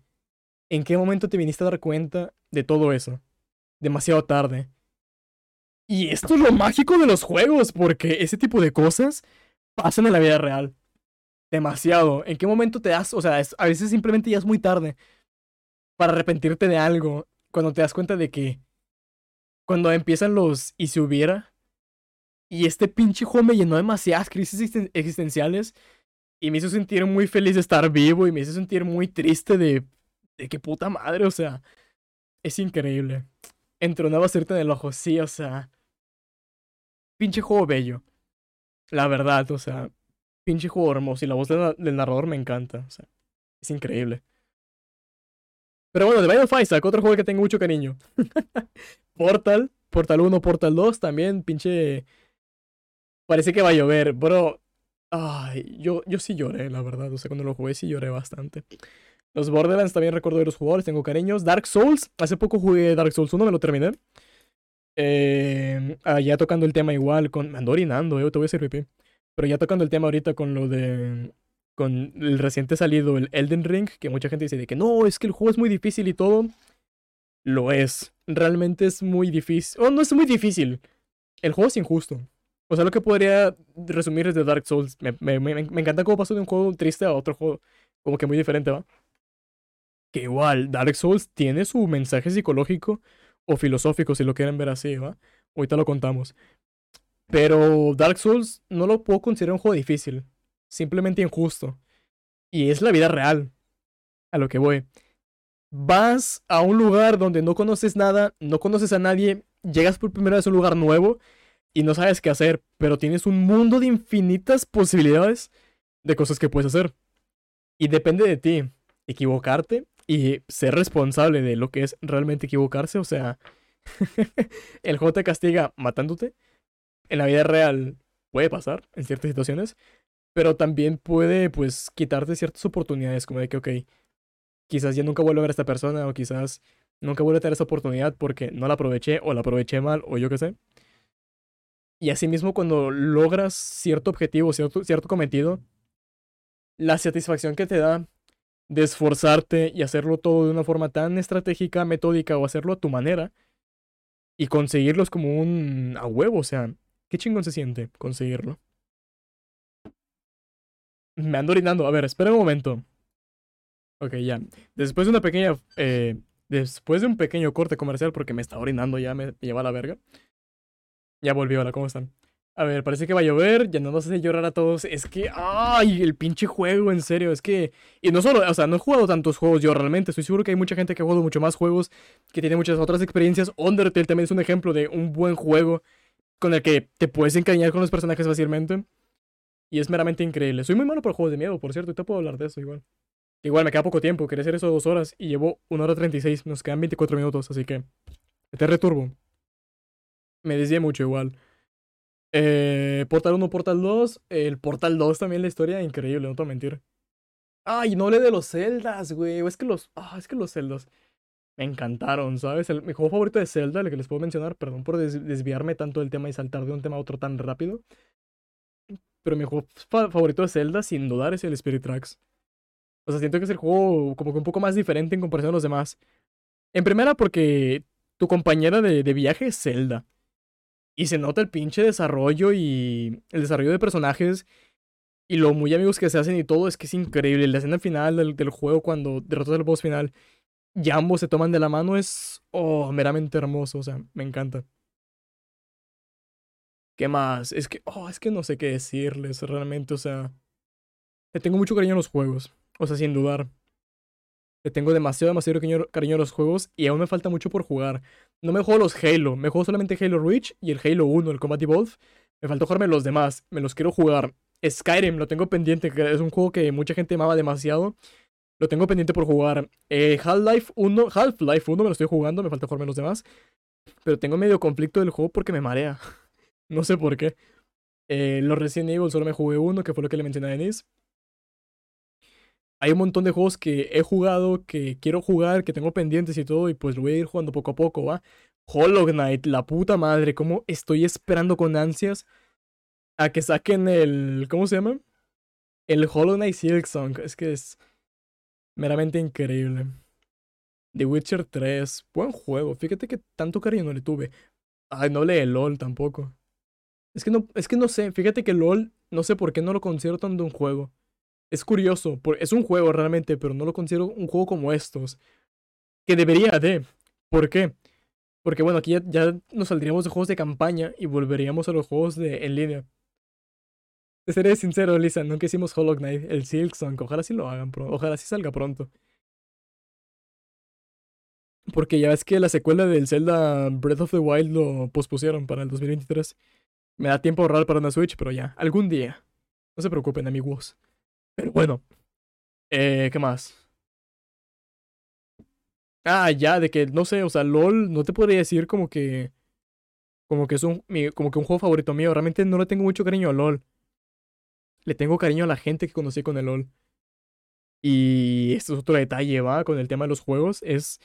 S1: ¿en qué momento te viniste a dar cuenta de todo eso? Demasiado tarde. Y esto es lo mágico de los juegos, porque ese tipo de cosas pasan en la vida real. Demasiado. ¿En qué momento te das? O sea, a veces simplemente ya es muy tarde para arrepentirte de algo. Cuando te das cuenta de que. Cuando empiezan los y si hubiera. Y este pinche juego me llenó demasiadas crisis existen- existenciales. Y me hizo sentir muy feliz de estar vivo. Y me hizo sentir muy triste de. De que puta madre, o sea. Es increíble. Entronaba hacerte en el ojo, sí, o sea. Pinche juego bello. La verdad, o sea. Pinche juego hermoso. Y la voz del, na- del narrador me encanta. O sea, es increíble. Pero bueno, The Binding of Isaac, otro juego que tengo mucho cariño. Portal, Portal 1, Portal 2, también, pinche. Parece que va a llover, bro. Ay, yo, yo sí lloré, la verdad. O sea, cuando lo jugué sí lloré bastante. Los Borderlands también recuerdo de los jugadores, tengo cariños. Dark Souls, hace poco jugué Dark Souls 1, me lo terminé. Eh, ya tocando el tema igual con... Me ando orinando, eh, te voy a hacer pipí. Pero ya tocando el tema ahorita con lo de... Con el reciente salido, el Elden Ring, que mucha gente dice de que no, es que el juego es muy difícil y todo. Lo es. Realmente es muy difícil. Oh, no es muy difícil. El juego es injusto. O sea, lo que podría resumir es de Dark Souls. Me, me encanta cómo pasó de un juego triste a otro juego. Como que muy diferente, ¿va? Que igual, Dark Souls tiene su mensaje psicológico o filosófico, si lo quieren ver así, ¿va? Ahorita lo contamos. Pero Dark Souls no lo puedo considerar un juego difícil. Simplemente injusto. Y es la vida real. A lo que voy. Vas a un lugar donde no conoces nada, no conoces a nadie, llegas por primera vez a un lugar nuevo y no sabes qué hacer, pero tienes un mundo de infinitas posibilidades de cosas que puedes hacer. Y depende de ti equivocarte y ser responsable de lo que es realmente equivocarse. O sea, el juego te castiga matándote. En la vida real puede pasar en ciertas situaciones, pero también puede, pues, quitarte ciertas oportunidades, como de que, ok, quizás ya nunca vuelvo a ver a esta persona, o quizás nunca vuelvo a tener esa oportunidad porque no la aproveché, o la aproveché mal, o yo qué sé. Y asimismo, cuando logras cierto objetivo, cierto, cierto cometido, la satisfacción que te da de esforzarte y hacerlo todo de una forma tan estratégica, metódica o hacerlo a tu manera y conseguirlos como un a huevo, o sea, qué chingón se siente conseguirlo. Me ando orinando. A ver, espera un momento. Ok, ya. Después de una pequeña. Eh, después de un pequeño corte comercial, porque me está orinando ya, me, lleva a la verga. Ya volvió, hola, ¿cómo están? A ver, parece que va a llover, ya no nos hace llorar a todos. Es que, ay, el pinche juego, en serio, es que... Y no solo, o sea, no he jugado tantos juegos yo realmente, estoy seguro que hay mucha gente que ha jugado mucho más juegos, que tiene muchas otras experiencias. Undertale también es un ejemplo de un buen juego con el que te puedes encariñar con los personajes fácilmente. Y es meramente increíble. Soy muy malo por juegos de miedo, por cierto, y te puedo hablar de eso igual. Igual me queda poco tiempo, quería hacer eso dos horas y llevo una hora 36, nos quedan 24 minutos, así que... Te returbo. Me decía mucho igual. Eh, Portal 1, Portal 2. El Portal 2 también la historia increíble, no te voy a mentir. Ay, no le de los Zeldas, güey. Es que los. Ah, es que los Zeldas. Me encantaron, ¿sabes? El, mi juego favorito de Zelda, el que les puedo mencionar, perdón por desviarme tanto del tema y saltar de un tema a otro tan rápido. Pero mi juego favorito de Zelda, sin dudar, es el Spirit Tracks. O sea, siento que es el juego como que un poco más diferente en comparación a los demás. En primera, porque tu compañera de, viaje es Zelda. Y se nota el pinche desarrollo y el desarrollo de personajes y lo muy amigos que se hacen y todo es que es increíble. La escena final del, del juego cuando derrotas al boss final y ambos se toman de la mano es, oh, meramente hermoso. O sea, me encanta. ¿Qué más? Es que, oh, es que no sé qué decirles realmente. O sea, le tengo mucho cariño a los juegos. O sea, sin dudar. Le tengo demasiado, demasiado cariño, a los juegos y aún me falta mucho por jugar. No me juego los Halo, me juego solamente Halo Reach y el Halo 1, el Combat Evolve. Me falta jugarme los demás, me los quiero jugar. Skyrim, lo tengo pendiente, que es un juego que mucha gente amaba demasiado. Lo tengo pendiente por jugar. Eh, Half-Life 1, Half-Life 1 me lo estoy jugando, me falta jugarme los demás. Pero tengo medio conflicto del juego porque me marea. no sé por qué. Eh, los Resident Evil solo me jugué uno, que fue lo que le mencioné a Denise hay un montón de juegos que he jugado, que quiero jugar, que tengo pendientes y todo, y pues lo voy a ir jugando poco a poco, ¿va? Hollow Knight, la puta madre, cómo estoy esperando con ansias a que saquen el. ¿Cómo se llama? El Hollow Knight Silksong. Es que es meramente increíble. The Witcher 3, buen juego. Fíjate que tanto cariño no le tuve. Ay, no lee LOL tampoco. Es que no, es que no sé, fíjate que LOL, no sé por qué no lo considero tanto un juego. Es curioso, es un juego realmente, pero no lo considero un juego como estos. Que debería de. ¿Por qué? Porque bueno, aquí ya, nos saldríamos de juegos de campaña y volveríamos a los juegos de en línea. Seré sincero, Lisa, nunca hicimos Hollow Knight, el Silksong, ojalá sí lo hagan pronto, ojalá sí salga pronto. Porque ya ves que la secuela del Zelda Breath of the Wild lo pospusieron para el 2023. Me da tiempo ahorrar para una Switch, pero ya, algún día. No se preocupen, amigos. Pero bueno. Eh, ¿Qué más? Ah, ya, de que, no sé, o sea, LOL, no te podría decir como que... Como que es un, como que un juego favorito mío. Realmente no le tengo mucho cariño a LOL. Le tengo cariño a la gente que conocí con el LOL. Y esto es otro detalle, ¿va? Con el tema de los juegos. Es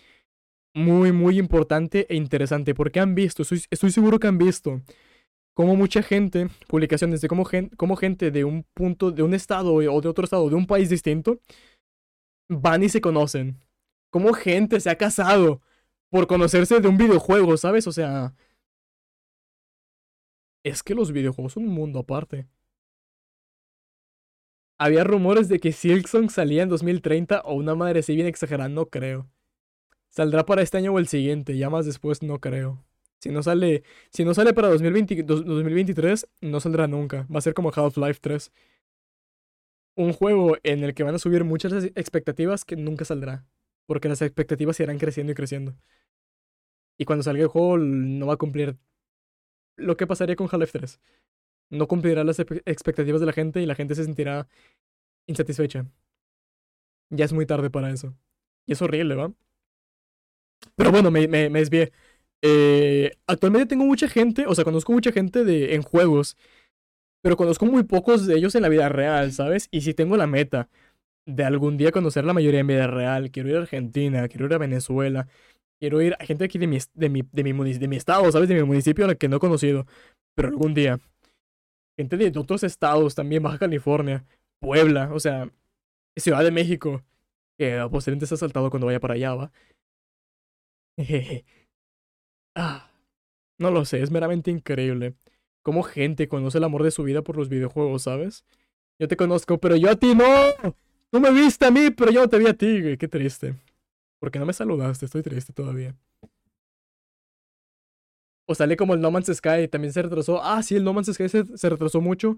S1: muy, muy importante e interesante. Porque han visto, estoy, estoy seguro que han visto como mucha gente, publicaciones de cómo, gente de un punto, de un estado o de otro estado, de un país distinto, van y se conocen. Como gente se ha casado por conocerse de un videojuego, ¿sabes? O sea... Es que los videojuegos son un mundo aparte. Había rumores de que Silksong salía en 2030 o una madre si bien exagerando, creo. Saldrá para este año o el siguiente, ya más después no creo. Si no sale, si no sale para 2020, 2023, no saldrá nunca. Va a ser como Half-Life 3. un juego en el que van a subir muchas expectativas que nunca saldrá. Porque las expectativas irán creciendo y creciendo. Y cuando salga el juego no va a cumplir lo que pasaría con Half-Life 3. No cumplirá las expectativas de la gente y la gente se sentirá insatisfecha. Ya es muy tarde para eso. Y es horrible, ¿va? Pero bueno, me, desvié. Eh, actualmente tengo mucha gente, o sea, conozco mucha gente de, en juegos, pero conozco muy pocos de ellos en la vida real, ¿sabes? Y si tengo la meta de algún día conocer la mayoría en vida real, quiero ir a Argentina, quiero ir a Venezuela, quiero ir a gente aquí de mi, de mi, de mi, de mi estado, ¿sabes? De mi municipio al que no he conocido, pero algún día. Gente de otros estados también, Baja California, Puebla, o sea, Ciudad de México, que posiblemente se ha saltado cuando vaya para allá, ¿va? ah, no lo sé, es meramente increíble. Cómo gente conoce el amor de su vida por los videojuegos, ¿sabes? Yo te conozco, pero yo a ti no. Tú me viste a mí, pero yo no te vi a ti, güey. Qué triste. Porque no me saludaste, estoy triste todavía. O sale como el No Man's Sky, también se retrasó. Ah, sí, el No Man's Sky se, se retrasó mucho.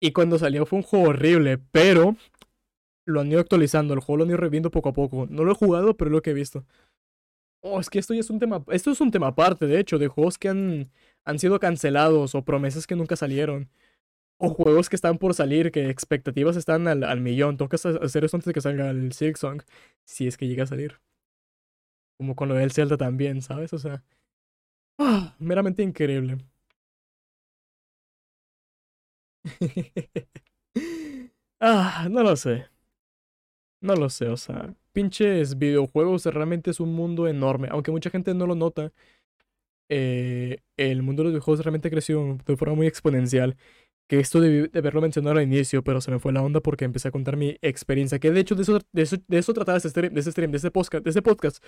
S1: Y cuando salió fue un juego horrible, pero lo han ido actualizando, el juego lo han ido reviendo poco a poco. No lo he jugado, pero lo que he visto. Oh, es que esto ya es un tema. Esto es un tema aparte, de hecho, de juegos que han, han sido cancelados o promesas que nunca salieron. O juegos que están por salir, que expectativas están al, al millón. Que hacer eso antes de que salga el Silksong. Si es que llega a salir. Como con lo del Zelda también, ¿sabes? O sea. Ah, meramente increíble. ah, no lo sé. No lo sé, o sea, pinches videojuegos realmente es un mundo enorme, aunque mucha gente no lo nota. Eh, el mundo de los videojuegos realmente creció de forma muy exponencial. Que esto debí de haberlo mencionado al inicio, pero se me fue la onda porque empecé a contar mi experiencia. Que de hecho de eso, de eso, trataba este stream, de este stream, de este podcast, de este podcast.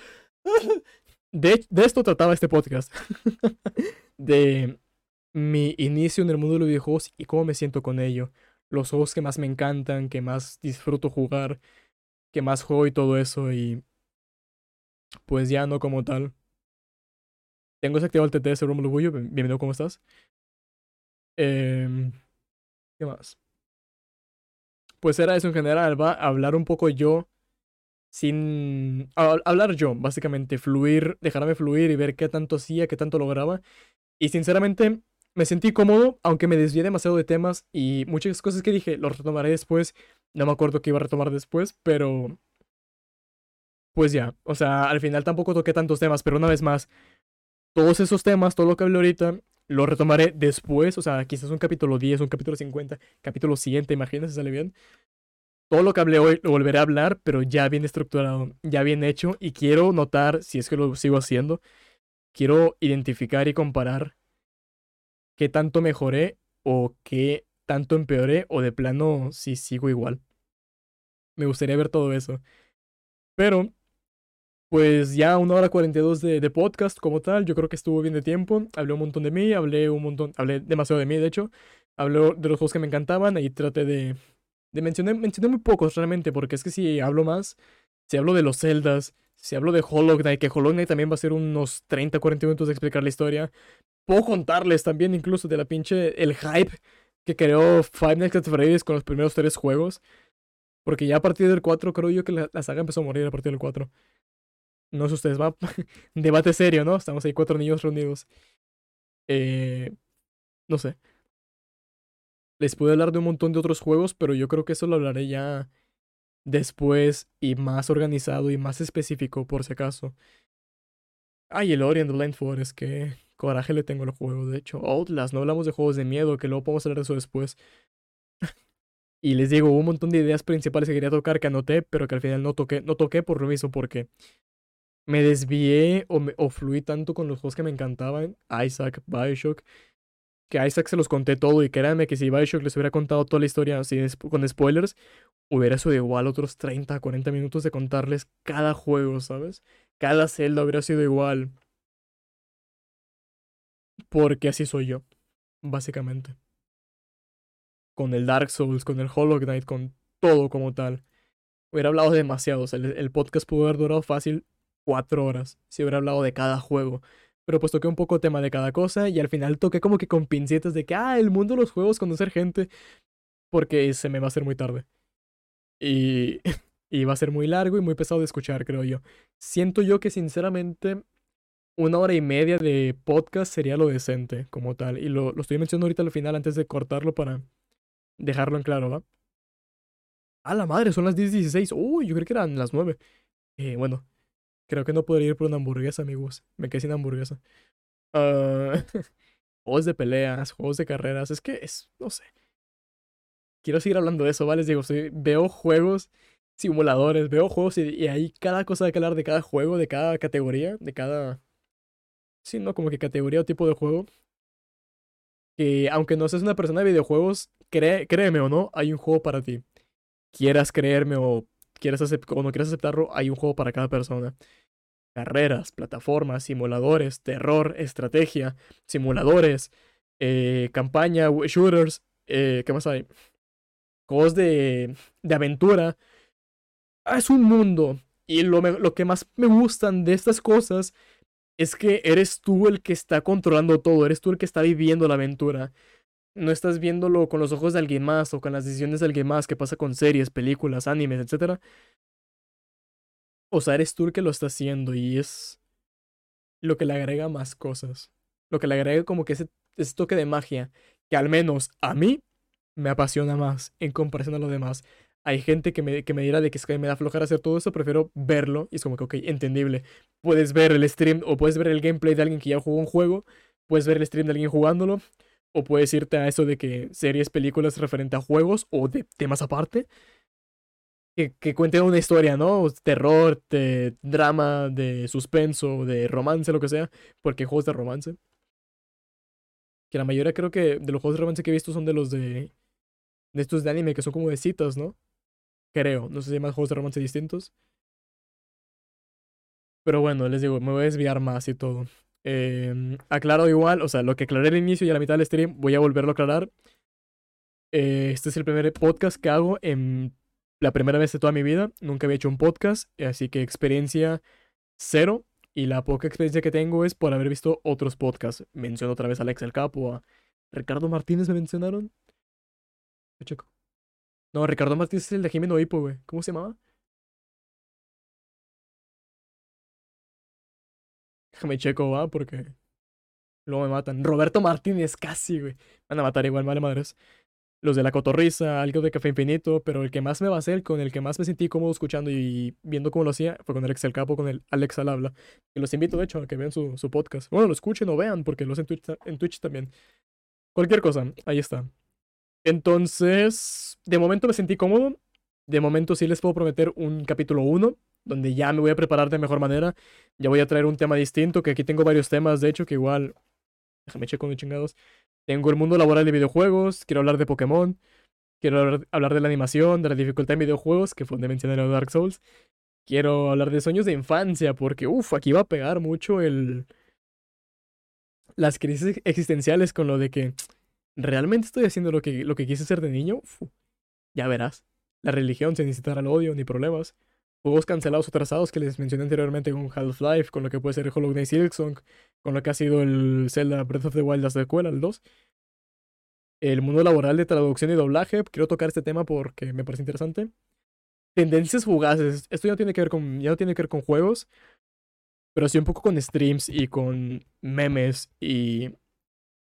S1: De, de esto trataba este podcast. de mi inicio en el mundo de los videojuegos y cómo me siento con ello. Los juegos que más me encantan, que más disfruto jugar que más juego y todo eso y pues ya no como tal. Tengo desactivado el TT de Romulo Bullo. Bienvenido, ¿cómo estás? Eh, ¿Qué más? Pues era eso en general, va a hablar un poco yo sin... hablar yo, básicamente, fluir, dejarme fluir y ver qué tanto hacía, qué tanto lograba. Y sinceramente me sentí cómodo, aunque me desvié demasiado de temas y muchas cosas que dije, los retomaré después no me acuerdo qué iba a retomar después, pero... Pues ya, o sea, al final tampoco toqué tantos temas, pero una vez más, todos esos temas, todo lo que hablé ahorita, lo retomaré después, o sea, quizás un capítulo 10, un capítulo 50, capítulo siguiente, imagínense, sale bien. Todo lo que hablé hoy lo volveré a hablar, pero ya bien estructurado, ya bien hecho, y quiero notar, si es que lo sigo haciendo, quiero identificar y comparar qué tanto mejoré o qué tanto empeoré o de plano si sigo igual. Me gustaría ver todo eso. Pero, pues ya una hora 42 de, de podcast como tal, yo creo que estuvo bien de tiempo. Hablé un montón de mí, hablé un montón, hablé demasiado de mí, de hecho. Hablé de los juegos que me encantaban y traté de, de mencionar, mencioné muy pocos realmente, porque es que si hablo más, si hablo de los Zeldas, si hablo de Hollow Knight, que Hollow Knight también va a ser unos 30, 40 minutos de explicar la historia. Puedo contarles también incluso de la pinche, el hype que creó Five Nights at Freddy's con los primeros tres juegos. Porque ya a partir del 4 creo yo que la, saga empezó a morir a partir del 4. No sé ustedes, va. Debate serio, ¿no? Estamos ahí cuatro niños reunidos. Eh, no sé. Les puedo hablar de un montón de otros juegos, pero yo creo que eso lo hablaré ya después y más organizado y más específico por si acaso. Ay, el Ori and the Blind Forest, que coraje le tengo al juego. De hecho, Outlast, no hablamos de juegos de miedo, que luego podemos hablar de eso después. Y les digo, un montón de ideas principales que quería tocar que anoté, pero que al final no toqué, no toqué por lo mismo, porque me desvié o, me, o fluí tanto con los juegos que me encantaban, Isaac, Bioshock, que a Isaac se los conté todo y créanme que si Bioshock les hubiera contado toda la historia con spoilers, hubiera sido igual otros 30, 40 minutos de contarles cada juego, ¿sabes? Cada celda hubiera sido igual. Porque así soy yo, básicamente con el Dark Souls, con el Hollow Knight, con todo como tal. Hubiera hablado demasiado. Sea, el, podcast pudo haber durado fácil cuatro horas si hubiera hablado de cada juego. Pero pues toqué un poco tema de cada cosa y al final toqué como que con pincitas de que, ah, el mundo de los juegos, conocer gente, porque se me va a hacer muy tarde. Y, y va a ser muy largo y muy pesado de escuchar, creo yo. Siento yo que sinceramente una hora y media de podcast sería lo decente como tal. Y lo, lo estoy mencionando ahorita al final antes de cortarlo para dejarlo en claro, ¿va? A la madre, son las 10.16. Uy, yo creo que eran las 9. Eh, bueno, creo que no podría ir por una hamburguesa, amigos. Me quedé sin hamburguesa. Ah, juegos de peleas, juegos de carreras. Es que es, no sé. Quiero seguir hablando de eso, ¿vale? Les digo, veo juegos, simuladores, veo juegos y, y hay cada cosa que hablar de cada juego, de cada categoría, de cada... Sí, ¿no? Como que categoría o tipo de juego. Que aunque no seas una persona de videojuegos, créeme o no, hay un juego para ti. Quieras creerme o, quieras no quieras aceptarlo, hay un juego para cada persona. Carreras, plataformas, simuladores, terror, estrategia, simuladores, eh, campaña, shooters, eh, ¿qué más hay? Juegos de, de aventura. Ah, es un mundo. Y lo, lo que más me gustan de estas cosas es que eres tú el que está controlando todo, eres tú el que está viviendo la aventura. No estás viéndolo con los ojos de alguien más o con las decisiones de alguien más que pasa con series, películas, animes, etc. O sea, eres tú el que lo está haciendo y es lo que le agrega más cosas. Lo que le agrega como que ese, toque de magia que al menos a mí me apasiona más en comparación a lo demás hay gente que me, que me dirá de que es que me da flojera hacer todo eso, prefiero verlo y es como que, ok, entendible. Puedes ver el stream o puedes ver el gameplay de alguien que ya jugó un juego, puedes ver el stream de alguien jugándolo, o puedes irte a eso de que series, películas referente a juegos o de temas aparte. Que, que cuenten una historia, ¿no? Terror, de drama, de suspenso, de romance, lo que sea. Porque juegos de romance. Que la mayoría creo que de los juegos de romance que he visto son de los de. De estos de anime que son como de citas, ¿no? Creo. No sé si hay más juegos de romance distintos. Pero bueno, les digo, me voy a desviar más y todo. Eh, aclaro igual, o sea, lo que aclaré al inicio y a la mitad del stream, voy a volverlo a aclarar. Eh, este es el primer podcast que hago en la primera vez de toda mi vida. Nunca había hecho un podcast, así que experiencia cero. Y la poca experiencia que tengo es por haber visto otros podcasts. Menciono otra vez a Alex el Capo, a Ricardo Martínez me mencionaron. No, Ricardo Martínez es el de Jimeno Hippo, güey. ¿Cómo se llamaba? Déjame checo, va, porque luego me matan. Roberto Martínez, casi, güey. Van a matar igual, madre madres. Los de la cotorriza, algo de café infinito, pero el que más me va a hacer, con el que más me sentí cómodo escuchando y viendo cómo lo hacía, fue con el Excel Capo, con el Alex al habla. Y los invito, de hecho, a que vean su, su podcast. Bueno, lo escuchen o vean, porque lo hacen en Twitch también. Cualquier cosa, ahí está. Entonces, de momento me sentí cómodo. De momento sí les puedo prometer un capítulo 1, donde ya me voy a preparar de mejor manera. Ya voy a traer un tema distinto, que aquí tengo varios temas, de hecho, que igual... Déjame checo de chingados. Tengo el mundo laboral de videojuegos, quiero hablar de Pokémon, quiero hablar, de la animación, de la dificultad en videojuegos, que fue donde mencioné a Dark Souls. Quiero hablar de sueños de infancia, porque, uff, aquí va a pegar mucho el... Las crisis existenciales con lo de que ¿realmente estoy haciendo lo que, lo que quise ser de niño? ya verás. La religión sin incitar al odio ni problemas. Juegos cancelados o trazados que les mencioné anteriormente con Half-Life, con lo que puede ser Hollow Knight Silksong, con lo que ha sido el Zelda Breath of the Wild, la secuela, el 2. El mundo laboral de traducción y doblaje. Quiero tocar este tema porque me parece interesante. Tendencias fugaces. Esto ya no tiene que ver con, ya no tiene que ver con juegos, pero sí un poco con streams y con memes y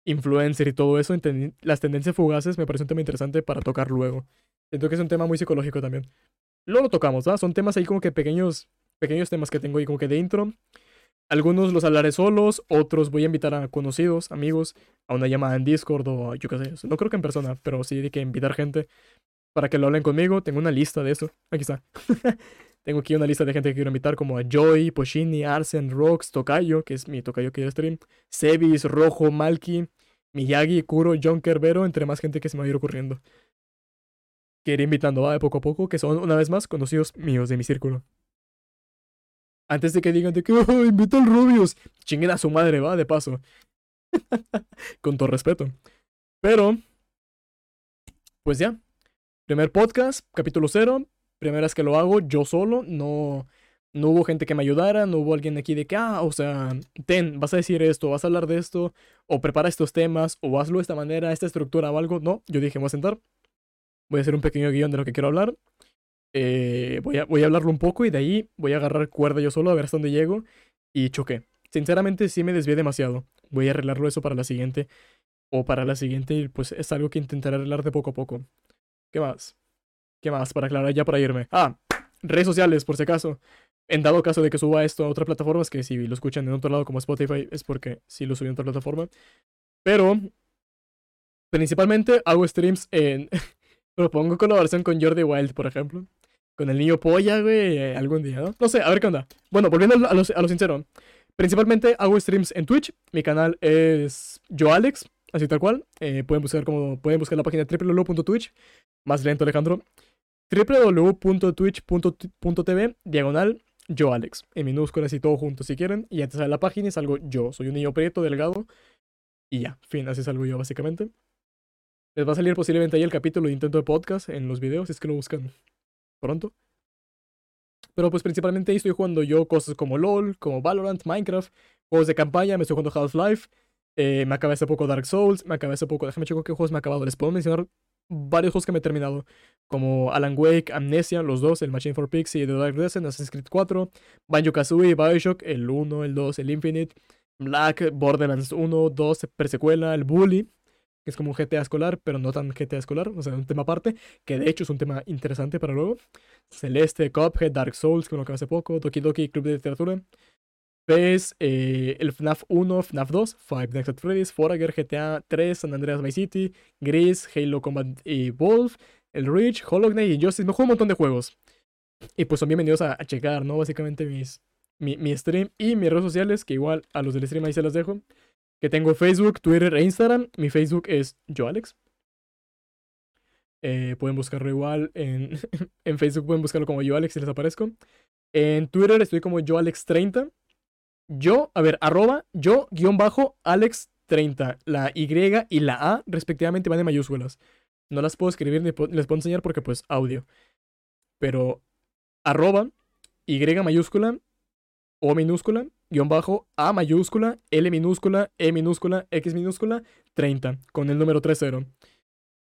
S1: influencer y todo eso, las tendencias fugaces me parece un tema interesante para tocar luego. Siento que es un tema muy psicológico también. Luego lo tocamos, ¿va? Son temas ahí como que pequeños, pequeños temas que tengo ahí como que de intro. Algunos los hablaré solos, otros voy a invitar a conocidos, amigos, a una llamada en Discord o yo qué sé. No creo que en persona, pero sí hay que invitar gente para que lo hablen conmigo. Tengo una lista de eso. Aquí está. Tengo aquí una lista de gente que quiero invitar, como a Joy, Poshini, Arsen, Rox, Tokayo, que es mi Tokayo que stream, Sebis, Rojo, Malky, Miyagi, Kuro, John Kerbero, entre más gente que se me va a ir ocurriendo. Quiero ir invitando a de poco a poco, que son una vez más conocidos míos de mi círculo. Antes de que digan de que oh, invito al Rubius, chinguen a su madre, va, de paso. Con todo respeto. Pero, pues ya. Primer podcast, capítulo cero primera vez que lo hago yo solo, no, no hubo gente que me ayudara, no hubo alguien aquí de que, ah, o sea, ten, vas a decir esto, vas a hablar de esto, o prepara estos temas, o hazlo de esta manera, esta estructura o algo. No, yo dije, voy a sentar, voy a hacer un pequeño guion de lo que quiero hablar, Eh, voy, a, voy a hablarlo un poco y de ahí voy a agarrar cuerda yo solo a ver hasta dónde llego. Y choqué. Sinceramente sí me desvié demasiado. Voy a arreglarlo eso para la siguiente. O para la siguiente pues es algo que intentaré arreglar de poco a poco. ¿Qué más? ¿Qué más? Para aclarar ya para irme. Ah, redes sociales, por si acaso. En dado caso de que suba esto a otra plataforma, es que si lo escuchan en otro lado como Spotify, es porque sí lo subí en otra plataforma. Pero principalmente hago streams en. Propongo colaboración con Jordi Wild, por ejemplo. Con el niño polla, güey, eh, algún día, ¿no? No sé, a ver qué onda. Bueno, volviendo a lo, a lo sincero. Principalmente hago streams en Twitch. Mi canal es YoAlex, así tal cual. Eh, pueden buscar como pueden buscar la página www.twitch. Más lento, Alejandro. www.twitch.tv diagonal YoAlex. En minúsculas y todo junto si quieren. Y ya te sale la página y salgo yo. Soy un niño prieto, delgado. Y ya, fin, así salgo yo básicamente. Les va a salir posiblemente ahí el capítulo de intento de podcast en los videos, si es que lo buscan pronto. Pero pues principalmente ahí estoy jugando yo cosas como LOL, como Valorant, Minecraft, juegos de campaña, me estoy jugando Half-Life, eh, me acabé hace poco Dark Souls, me acabé hace poco, déjame checar qué juegos me he acabado. Les puedo mencionar varios juegos que me he terminado, como Alan Wake, Amnesia, los dos, el Machine for Pixie, The Dark Descent, Assassin's Creed 4, Banjo-Kazooie, Bioshock, el 1, el 2, el Infinite, Black, Borderlands 1, 2, Persecuela, el Bully, que es como un GTA escolar, pero no tan GTA escolar, o sea, un tema aparte, que de hecho es un tema interesante para luego. Celeste, Cuphead, Dark Souls, que lo que hace poco, Doki Doki, Club de Literatura. PES, eh, el FNAF 1, FNAF 2, Five Nights at Freddy's, Forager, GTA 3, San Andreas Vice City, Gris, Halo Combat Evolve, el Reach, Hollow Knight y Justice. Me juego un montón de juegos. Y pues son bienvenidos a, a checar, ¿no? Básicamente mis, mi, mi stream y mis redes sociales, que igual a los del stream ahí se las dejo que tengo Facebook, Twitter e Instagram. Mi Facebook es YoAlex. Eh, pueden buscarlo igual en, en Facebook, pueden buscarlo como YoAlex si les aparezco. En Twitter estoy como YoAlex30. Yo, a ver, arroba yo guion bajo Alex30. La Y y la A respectivamente van en mayúsculas. No las puedo escribir ni les puedo enseñar porque pues audio. Pero arroba Y mayúscula O minúscula guion bajo, A mayúscula, L minúscula, E minúscula, X minúscula, 30, con el número 30.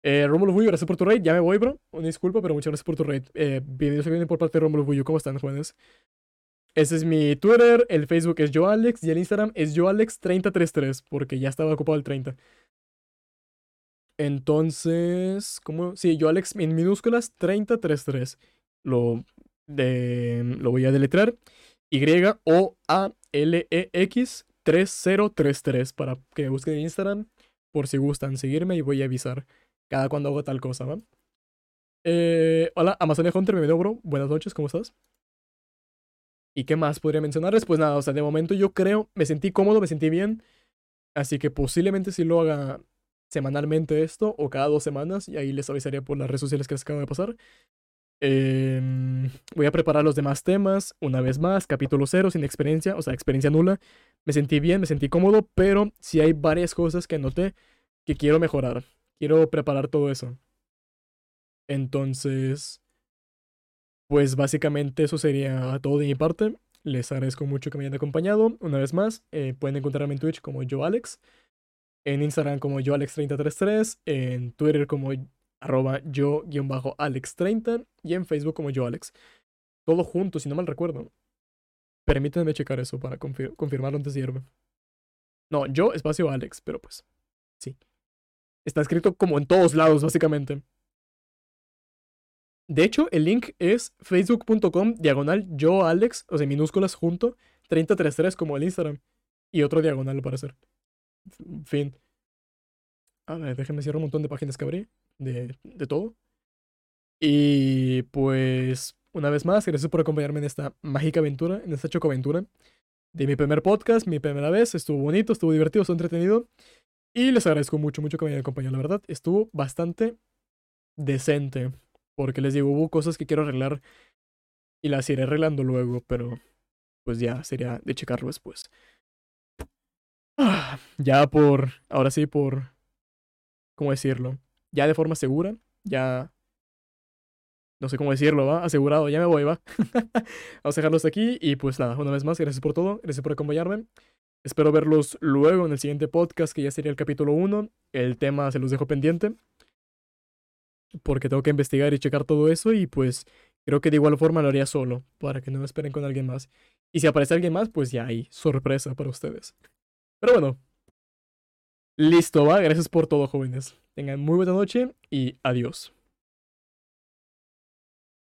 S1: Eh, Rómulo Bullo, gracias por tu raid. Ya me voy, bro. Una disculpa, pero muchas gracias por tu raid. Eh, videos que vienen por parte de Rómulo Bullo. ¿Cómo están, jóvenes? Ese es mi Twitter, el Facebook es YoAlex y el Instagram es YoAlex3033, porque ya estaba ocupado el 30. Entonces, ¿cómo? Sí, YoAlex en minúsculas 3033. Lo, de, lo voy a deletrar. Y-O-A-L-E-X-3033 para que me busquen en Instagram por si gustan seguirme y voy a avisar cada cuando hago tal cosa, ¿va? Eh, hola, Amazonia Hunter, bienvenido, bro. Buenas noches, ¿cómo estás? ¿Y qué más podría mencionarles? Pues nada, o sea, de momento yo creo, me sentí cómodo, me sentí bien. Así que posiblemente si lo haga semanalmente esto o cada dos semanas y ahí les avisaría por las redes sociales que les acaba de pasar. Em, voy a preparar los demás temas. Una vez más, capítulo cero, sin experiencia, o sea, experiencia nula. Me sentí bien, me sentí cómodo, pero sí hay varias cosas que noté que quiero mejorar. Quiero preparar todo eso. Entonces, pues básicamente eso sería todo de mi parte. Les agradezco mucho que me hayan acompañado. Una vez más, eh, pueden encontrarme en Twitch como YoAlex, en Instagram como YoAlex333, en Twitter como arroba yo-alex30 y en Facebook como yo Alex. Todo junto, si no mal recuerdo. Permítanme checar eso para confirmarlo antes de irme. No, yo espacio Alex, pero pues sí. Está escrito como en todos lados, básicamente. De hecho, el link es facebook.com diagonal yo Alex, o sea, minúsculas junto, 3033 como el Instagram. Y otro diagonal, al parecer. Fin. A ver, déjenme cierrar un montón de páginas que abrí de, de todo. Y pues, una vez más, gracias por acompañarme en esta mágica aventura, en esta chocoaventura de mi primer podcast, mi primera vez. Estuvo bonito, estuvo divertido, estuvo entretenido. Y les agradezco mucho, mucho que me hayan acompañado, la verdad. Estuvo bastante decente. Porque les digo, hubo cosas que quiero arreglar y las iré arreglando luego, pero pues ya sería de checarlo después. Ah, ya por, ahora sí, por, ¿cómo decirlo? Ya de forma segura, ya... No sé cómo decirlo, ¿va? Asegurado, ya me voy, ¿va? Vamos a dejarlo hasta aquí y pues nada, una vez más, gracias por todo, gracias por acompañarme. Espero verlos luego en el siguiente podcast, que ya sería el capítulo 1. El tema se los dejo pendiente. Porque tengo que investigar y checar todo eso y pues Creo que de igual forma lo haría solo, para que no me esperen con alguien más. Y si aparece alguien más, pues ya hay sorpresa para ustedes. Pero bueno. Listo, va. Gracias por todo, jóvenes. Tengan muy buena noche y adiós.